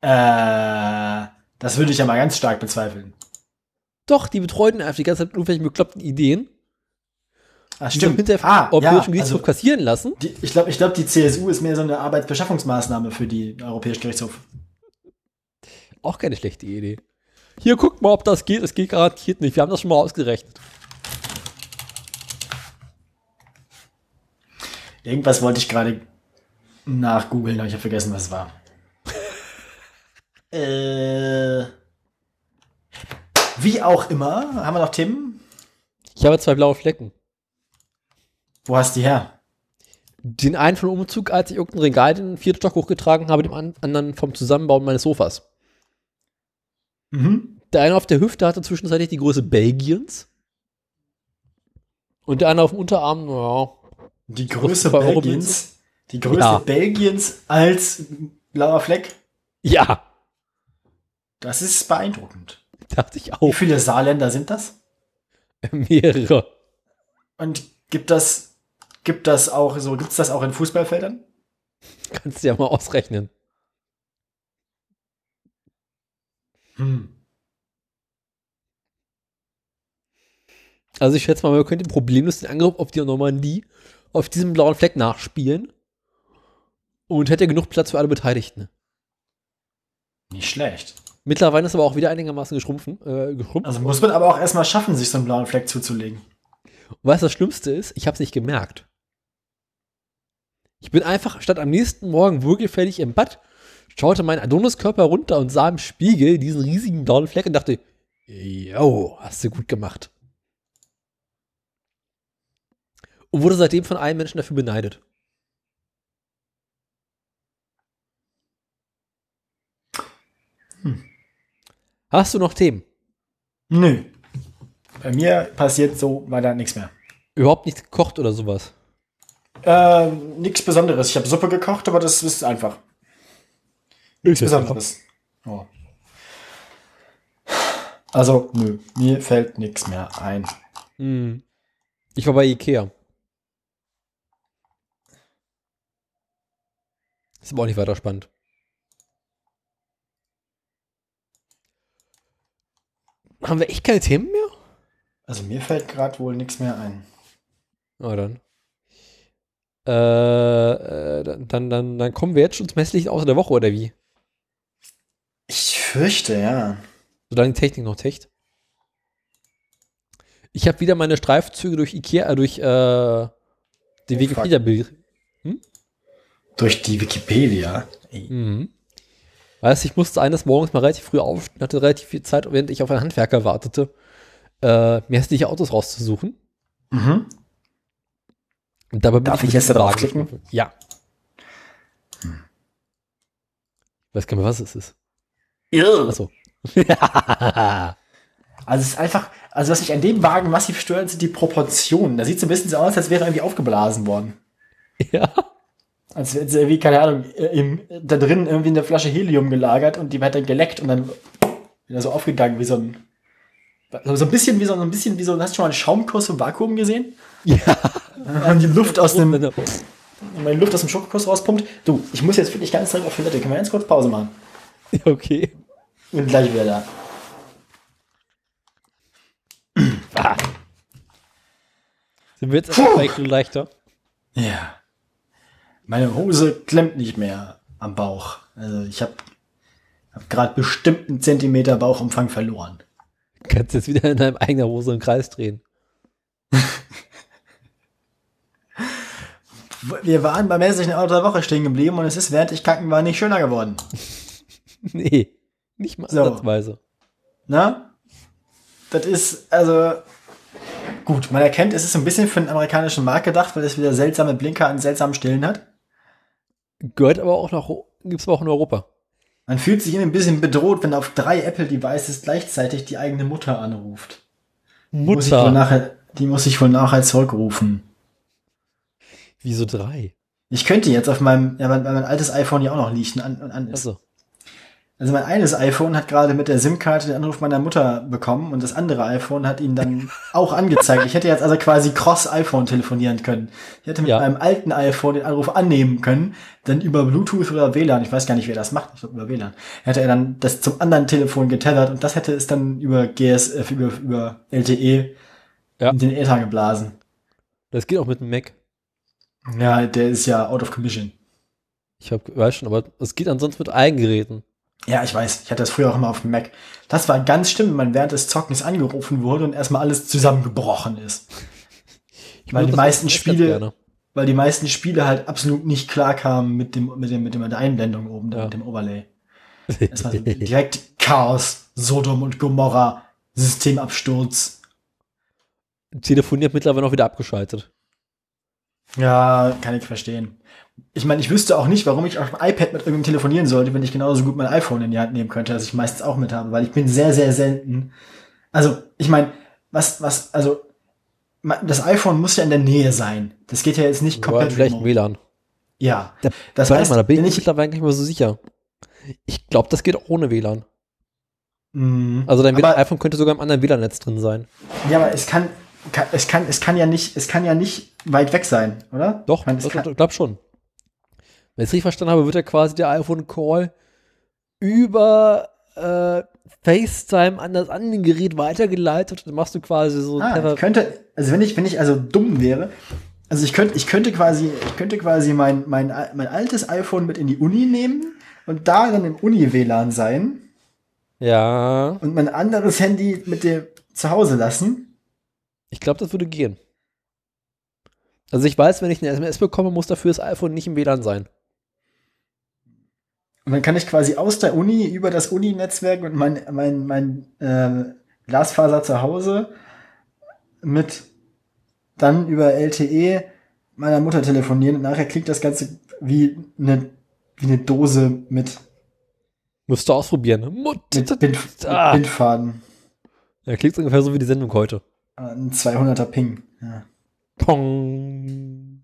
Äh, das würde ich ja mal ganz stark bezweifeln. Doch, die betreuen einfach die ganze Zeit mit irgendwelchen bekloppten Ideen, Ah, die sie hinterher Ah, Europäischen ja, Gerichtshof also, kassieren lassen. die, ich glaube, ich glaub, die CSU ist mehr so eine Arbeitsbeschaffungsmaßnahme für die Europäischen Gerichtshof. Auch keine schlechte Idee. Hier, guckt mal, ob das geht. Es geht garantiert nicht. Wir haben das schon mal ausgerechnet. Irgendwas wollte ich gerade. nachgoogeln, aber ich habe vergessen, was es war. äh, wie auch immer, haben wir noch Themen? Ich habe zwei blaue Flecken. Wo hast du die her? Den einen vom Umzug, als ich irgendein Regal in den vierten Stock hochgetragen habe, dem an- anderen vom Zusammenbauen meines Sofas. Mhm. Der eine auf der Hüfte hatte zwischenzeitlich die Größe Belgiens. Und der andere auf dem Unterarm, ja, Die Größe Belgiens. Die Größe Ja. Belgiens als blauer Fleck. ja, Das ist beeindruckend. dachte ich Wie auch. viele Saarländer sind das? Mehrere. Und gibt das, gibt das auch so, gibt es das auch in Fußballfeldern? Kannst du ja mal ausrechnen. Hm. Also ich schätze mal, man könnte problemlos den Angriff auf die Normandie auf diesem blauen Fleck nachspielen. Und hätte genug Platz für alle Beteiligten. Nicht schlecht. Mittlerweile ist aber auch wieder einigermaßen geschrumpfen. Äh, geschrumpft. Also muss man aber auch erstmal schaffen, sich so einen blauen Fleck zuzulegen. Und weißt du, das Schlimmste ist, ich habe es nicht gemerkt. Ich bin einfach statt am nächsten Morgen wohlgefällig im Bad, schaute mein Adoniskörper runter und sah im Spiegel diesen riesigen blauen Fleck und dachte, yo, hast du gut gemacht. Und wurde seitdem von allen Menschen dafür beneidet. Hast du noch Themen? Nö. Bei mir passiert so weiter nichts mehr. Überhaupt nichts gekocht oder sowas? Äh, nichts Besonderes. Ich habe Suppe gekocht, aber das ist einfach. Nichts Besonderes. Oh. Also, nö, mir fällt nichts mehr ein. Hm. Ich war bei Ikea. Ist aber auch nicht weiter spannend. Haben wir echt keine Themen mehr? Also mir fällt gerade wohl nichts mehr ein. Na dann. Äh, äh, dann, dann, dann, dann kommen wir jetzt schon zum hässlichen Außer der Woche, oder wie? Ich fürchte, ja. Solange die Technik noch techt. Ich habe wieder meine Streifzüge durch Ikea, äh, durch äh, die Oh, Wikipedia bild Durch die Wikipedia. Mhm. Weißt du, ich musste eines Morgens mal relativ früh aufstehen, hatte relativ viel Zeit, während ich auf einen Handwerker wartete, äh, mir hässliche Autos rauszusuchen. Mhm. Und dabei Darf mit ich jetzt dem darauf Wagen klicken? gefahren. Ja. Ich weiß gar nicht mehr, was es ist. Achso. Also es ist einfach, also was mich an dem Wagen massiv stört, sind die Proportionen. Da sieht es ein bisschen so aus, als wäre er irgendwie aufgeblasen worden. ja. Als wäre es irgendwie, keine Ahnung, im, da drin irgendwie eine Flasche Helium gelagert und die hat dann geleckt und dann wieder so aufgegangen wie so ein, so ein bisschen wie so ein bisschen wie so, hast du schon mal einen Schaumkuss im Vakuum gesehen? Ja. Und die Luft aus dem, Und die Luft aus dem Schokokuss rauspumpt. Du, ich muss jetzt wirklich ganz dringend auf Toilette. Können wir ganz kurz Pause machen? Okay. Und gleich wieder da. Sind wir jetzt vielleicht nur leichter? Ja. Meine Hose klemmt nicht mehr am Bauch. Also ich habe hab gerade bestimmt einen Zentimeter Bauchumfang verloren. Kannst jetzt wieder in deinem eigenen Hose im Kreis drehen. Wir waren beim hässlichen Auto der Woche stehen geblieben und es ist, während ich kacken war, nicht schöner geworden. Nee, nicht mal So. ansatzweise. Na? Das ist, also, gut, man erkennt, es ist so ein bisschen für einen amerikanischen Markt gedacht, weil es wieder seltsame Blinker an seltsamen Stellen hat. Gehört aber auch noch, gibt's aber auch in Europa. Man fühlt sich irgendwie ein bisschen bedroht, wenn auf drei Apple-Devices gleichzeitig die eigene Mutter anruft. Muss ich wohl Mutter. nachher, die muss ich wohl nachher zurückrufen. Wieso drei? Ich könnte jetzt auf meinem, ja, weil weil mein altes iPhone ja auch noch liegt und an, an ist. Achso. Also mein eines iPhone hat gerade mit der SIM-Karte den Anruf meiner Mutter bekommen und das andere iPhone hat ihn dann auch angezeigt. Ich hätte jetzt also quasi cross-iPhone telefonieren können. Ich hätte mit Ja. meinem alten iPhone den Anruf annehmen können, dann über Bluetooth oder WLAN, ich weiß gar nicht, wer das macht, ich glaube über WLAN, hätte er dann das zum anderen Telefon getethert und das hätte es dann über GS, äh, über, über LTE Ja. in den Äther geblasen. Das geht auch mit dem Mac. Ja, der ist ja out of commission. Ich hab, weiß schon, aber es geht ansonsten mit Eigengeräten. Ja, ich weiß. Ich hatte das früher auch immer auf dem Mac. Das war ganz schlimm, wenn man während des Zockens angerufen wurde und erstmal alles zusammengebrochen ist. Ich Weil die meisten Spiele- weil die meisten Spiele halt absolut nicht klar kamen mit dem, mit dem, mit dem, mit der Einblendung oben, Ja. mit dem Overlay. Es war so direkt Chaos, Sodom und Gomorra, Systemabsturz. Telefoniert mittlerweile noch wieder abgeschaltet. Ja, kann ich verstehen. Ich meine, ich wüsste auch nicht, warum ich auf dem iPad mit irgendjemandem telefonieren sollte, wenn ich genauso gut mein iPhone in die Hand nehmen könnte, das ich meistens auch mit habe, weil ich bin sehr, sehr selten. Also, ich meine, was, was, also, das iPhone muss ja in der Nähe sein. Das geht ja jetzt nicht komplett vielleicht remote. WLAN. Ja. Da, Das heißt, mal, da bin ich ich, mittlerweile nicht mehr so sicher. Ich glaube, das geht auch ohne WLAN. Mhm. Also dein aber, iPhone könnte sogar im anderen WLAN-Netz drin sein. ja, aber es kann, kann, es kann, es kann ja nicht, es kann ja nicht weit weg sein, oder? Doch, Ich meine, das, kann, ich glaube schon. Wenn ich es richtig verstanden habe, wird ja quasi der iPhone-Call über äh, FaceTime an das andere Gerät weitergeleitet und dann machst du quasi so Ah, ich könnte, also wenn ich, wenn ich also dumm wäre, also ich könnte, ich könnte quasi, ich könnte quasi mein, mein, mein altes iPhone mit in die Uni nehmen und da dann im Uni-WLAN sein Ja, und mein anderes Handy mit dem zu Hause lassen. Ich glaube, das würde gehen. Also ich weiß, wenn ich eine SMS bekomme, muss dafür das iPhone nicht im WLAN sein. Und dann kann ich quasi aus der Uni über das Uni-Netzwerk und mein, mein, mein äh, Glasfaser zu Hause mit dann über LTE meiner Mutter telefonieren und nachher klingt das Ganze wie eine, wie eine Dose mit Musst du ausprobieren. Mut- Mit, Bind, Ah. mit Bindfaden. Ja, klingt ungefähr so wie die Sendung heute. Ein 200er Ping. Ja. Pong.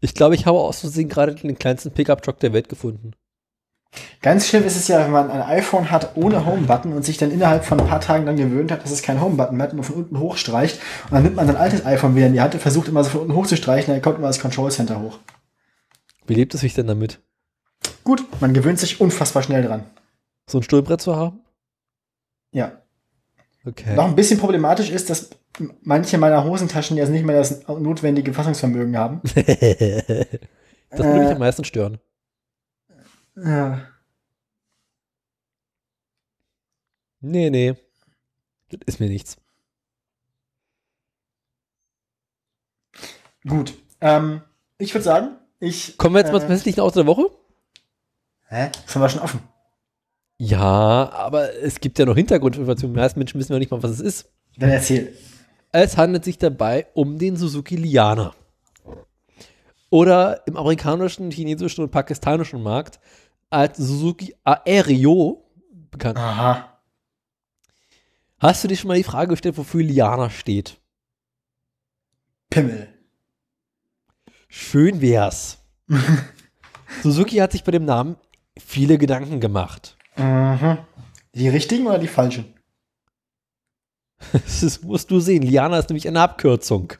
Ich glaube, ich habe aus Versehen gerade den kleinsten Pickup-Truck der Welt gefunden. Ganz schlimm ist es ja, wenn man ein iPhone hat ohne Home-Button und sich dann innerhalb von ein paar Tagen dann gewöhnt hat, dass es kein Home-Button mehr hat und nur von unten hochstreicht. Und dann nimmt man sein altes iPhone wieder in die Hand und versucht immer so von unten hochzustreichen, dann kommt immer das Control Center hoch. Wie lebt es sich denn damit? Gut, man gewöhnt sich unfassbar schnell dran. So ein Stuhlbrett zu haben? Ja. Okay. Noch ein bisschen problematisch ist, dass manche meiner Hosentaschen jetzt nicht mehr das notwendige Fassungsvermögen haben. das würde mich Äh. am meisten stören. Ja. Nee, nee. Das ist mir nichts. Gut. Ähm, ich würde sagen, ich. Kommen wir jetzt mal zum äh, hässlichen Auto der Woche? Hä? Haben wir schon offen. Ja, aber es gibt ja noch Hintergrundinformationen. Die meisten Menschen wissen ja nicht mal, was es ist. Dann erzähl. Es handelt sich dabei um den Suzuki Liana. Oder im amerikanischen, chinesischen und pakistanischen Markt als Suzuki Aereo bekannt. Aha. Hast du dir schon mal die Frage gestellt, wofür Liana steht? Pimmel. Schön wär's. Suzuki hat sich bei dem Namen viele Gedanken gemacht. Mhm. Die richtigen oder die falschen? Das musst du sehen. Liana ist nämlich eine Abkürzung.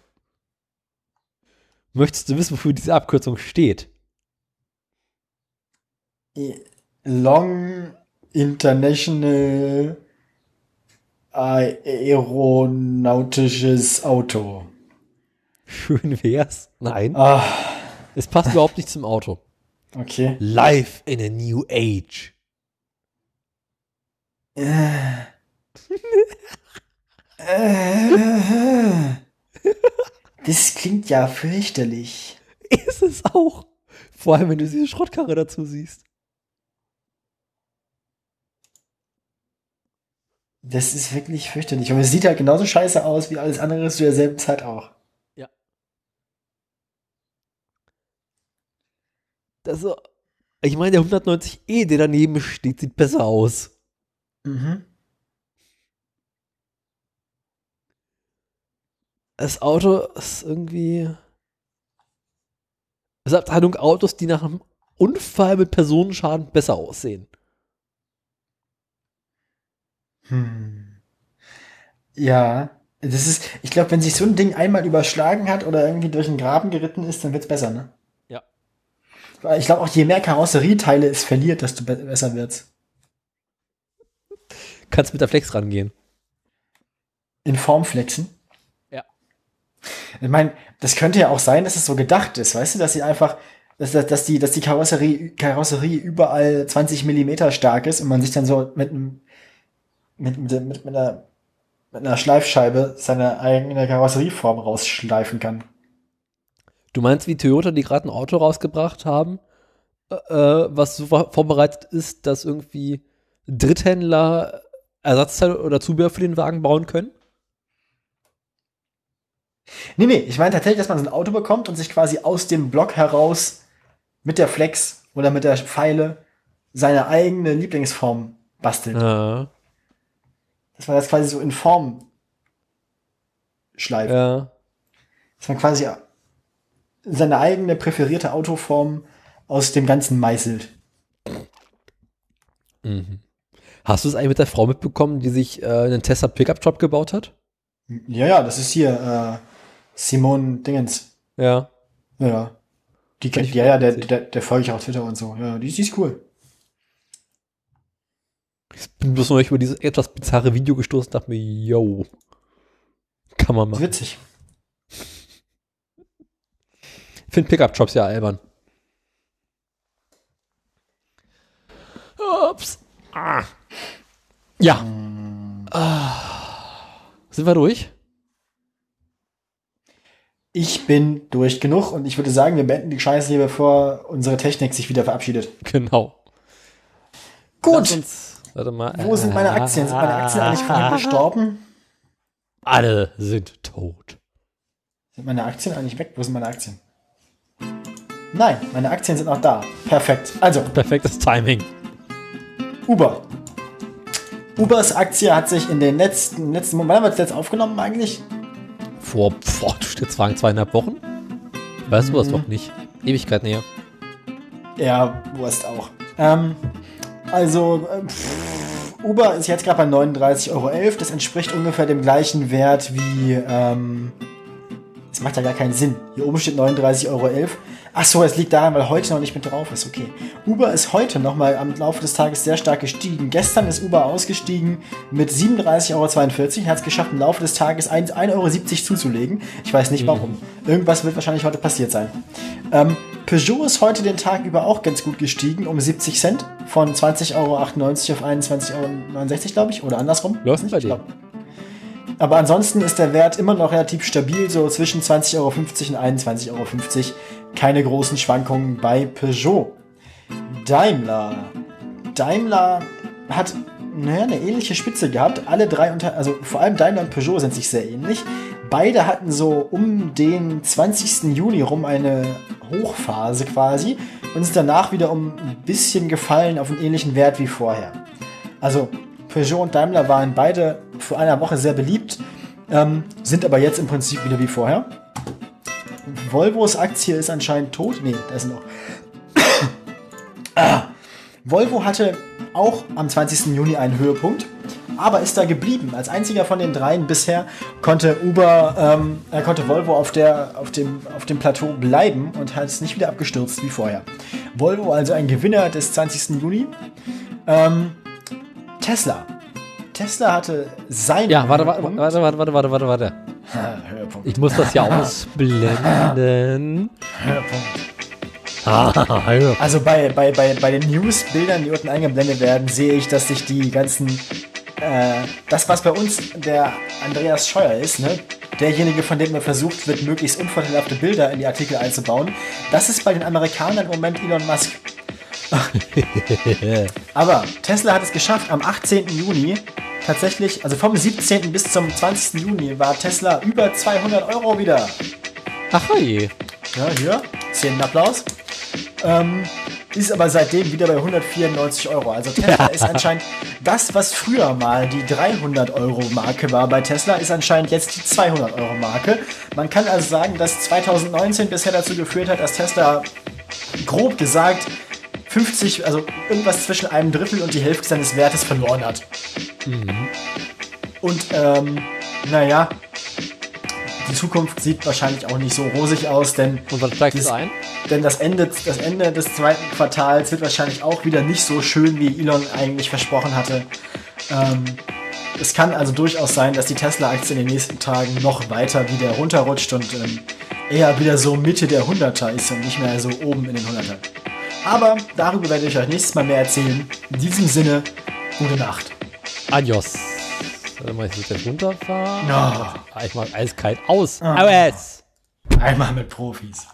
Möchtest du wissen, wofür diese Abkürzung steht? Long International Aeronautisches Auto. Schön wär's. Nein, Ah, es passt überhaupt nicht zum Auto. okay. Life in a New Age. Äh. Äh. Das klingt ja fürchterlich. Ist es auch. Vor allem, wenn du diese Schrottkarre dazu siehst. Das ist wirklich fürchterlich. Und es sieht halt genauso scheiße aus wie alles andere zu derselben Zeit auch. Das so, ich meine, der 190e, der daneben steht, sieht besser aus. Mhm. Das Auto ist irgendwie. Es ist Abteilung Autos, die nach einem Unfall mit Personenschaden besser aussehen. Hm. Ja, das ist, ich glaube, wenn sich so ein Ding einmal überschlagen hat oder irgendwie durch einen Graben geritten ist, dann wird's besser, ne? Ja. Ich glaube auch, je mehr Karosserieteile es verliert, desto be besser wird's. Kannst mit der Flex rangehen. In Form flexen. Ja. Ich meine, das könnte ja auch sein, dass es so gedacht ist, weißt du, dass sie einfach, dass, dass, dass die, dass die Karosserie, Karosserie überall 20 Millimeter stark ist und man sich dann so mit einem, mit, mit, mit, mit einer, mit einer Schleifscheibe seine eigene Karosserieform rausschleifen kann. Du meinst, wie Toyota, die gerade ein Auto rausgebracht haben, äh, äh, was so vor- vorbereitet ist, dass irgendwie Dritthändler Ersatzteile oder Zubehör für den Wagen bauen können? Nee, nee, ich meine tatsächlich, dass man so ein Auto bekommt und sich quasi aus dem Block heraus mit der Flex oder mit der Pfeile seine eigene Lieblingsform bastelt. Ja. Dass man das quasi so in Form schleift. ja. Dass man quasi seine eigene präferierte Autoform aus dem Ganzen meißelt. Mhm. Hast du es eigentlich mit der Frau mitbekommen, die sich äh, einen Tesla Pickup Truck gebaut hat? Ja, ja, das ist hier äh, Simone Dingens. Ja. Ja, ja. Die kennt, ja, ja, der, der, der folge ich auf Twitter und so. Ja, die, die ist cool. Ich bin bloß noch über dieses etwas bizarre Video gestoßen und dachte mir, yo, kann man Ist machen. witzig. Ich finde Pickup-Jobs ja albern. Ups. Ah. Ja. Ah. Sind wir durch? Ich bin durch genug und ich würde sagen, wir beenden die Scheiße hier, bevor unsere Technik sich wieder verabschiedet. Genau. Gut. Uns, warte mal. Wo sind meine Aktien? Sind meine Aktien eigentlich vorhin gestorben? Alle sind tot. Sind meine Aktien eigentlich weg? Wo sind meine Aktien? Nein, meine Aktien sind noch da. Perfekt. Also, Perfektes Timing. Uber. Ubers Aktie hat sich in den letzten, letzten Monaten, wann haben wir das jetzt aufgenommen eigentlich? Vor, boah, du steht fragen, zweieinhalb Wochen? Weißt du das doch nicht? Ewigkeit näher. Ja, Wurst auch. Ähm, also, äh, pff, Uber ist jetzt gerade bei 39,11 Euro. Das entspricht ungefähr dem gleichen Wert wie, ähm, das macht ja gar keinen Sinn. Hier oben steht 39,11 Euro. Ach so, es liegt daran, weil heute noch nicht mit drauf ist. Okay. Uber ist heute noch mal am Laufe des Tages sehr stark gestiegen. Gestern ist Uber ausgestiegen mit 37,42 Euro. Hat es geschafft, im Laufe des Tages 1,70 Euro zuzulegen. Ich weiß nicht warum. Irgendwas wird wahrscheinlich heute passiert sein. Ähm, Peugeot ist heute den Tag über auch ganz gut gestiegen, um 70 Cent. Von 20,98 Euro auf 21,69 Euro, glaube ich. Oder andersrum. Läuft Weiß bei nicht, dir. Aber ansonsten ist der Wert immer noch relativ stabil, so zwischen 20,50 Euro und 21,50 Euro. Keine großen Schwankungen bei Peugeot. Daimler. Daimler hat naja, eine ähnliche Spitze gehabt. Alle drei unter, also vor allem Daimler und Peugeot sind sich sehr ähnlich. Beide hatten so um den 20. Juni rum eine Hochphase quasi und sind danach wieder um ein bisschen gefallen auf einen ähnlichen Wert wie vorher. Also Peugeot und Daimler waren beide vor einer Woche sehr beliebt, ähm, sind aber jetzt im Prinzip wieder wie vorher. Volvos Aktie ist anscheinend tot. Nee, da ist noch. ah. Volvo hatte auch am 20. Juni einen Höhepunkt, aber ist da geblieben. Als einziger von den dreien bisher konnte Uber, ähm, äh, konnte Volvo auf, der, auf, dem, auf dem Plateau bleiben und hat es nicht wieder abgestürzt wie vorher. Volvo also ein Gewinner des 20. Juni. Ähm, Tesla. Tesla hatte sein Ja, warte, warte, Höhepunkt. warte, warte, warte, warte, warte, warte. Höhepunkt. Ich muss das ja ausblenden. Höhepunkt. Ah, ja. Also bei, bei, bei, bei den News-Bildern, die unten eingeblendet werden, sehe ich, dass sich die ganzen, äh, das was bei uns der Andreas Scheuer ist, ne? derjenige, von dem man versucht wird, möglichst unvorteilhafte Bilder in die Artikel einzubauen, das ist bei den Amerikanern im Moment Elon Musk. Aber Tesla hat es geschafft, am 18. Juni tatsächlich, also vom 17. bis zum 20. Juni war Tesla über 200 Euro wieder. Ach je. Ja, hier, Szenenapplaus. Ähm, ist aber seitdem wieder bei 194 Euro. Also Tesla ist anscheinend das, was früher mal die 300 Euro Marke war bei Tesla, ist anscheinend jetzt die 200 Euro Marke. Man kann also sagen, dass 2019 bisher dazu geführt hat, dass Tesla grob gesagt 50, also irgendwas zwischen einem Drittel und die Hälfte seines Wertes verloren hat. Und ähm, naja, die Zukunft sieht wahrscheinlich auch nicht so rosig aus, denn Dies- denn das Ende, das Ende des zweiten Quartals wird wahrscheinlich auch wieder nicht so schön, wie Elon eigentlich versprochen hatte. Ähm, es kann also durchaus sein, dass die Tesla-Aktie in den nächsten Tagen noch weiter wieder runterrutscht und ähm, eher wieder so Mitte der 100er ist und nicht mehr so oben in den 100er. Aber darüber werde ich euch nächstes Mal mehr erzählen. In diesem Sinne, gute Nacht. Adios. Warte mal, ich muss jetzt runterfahren. No. Ah, Ich mach eiskalt aus. Ah. Aus. Einmal mit Profis.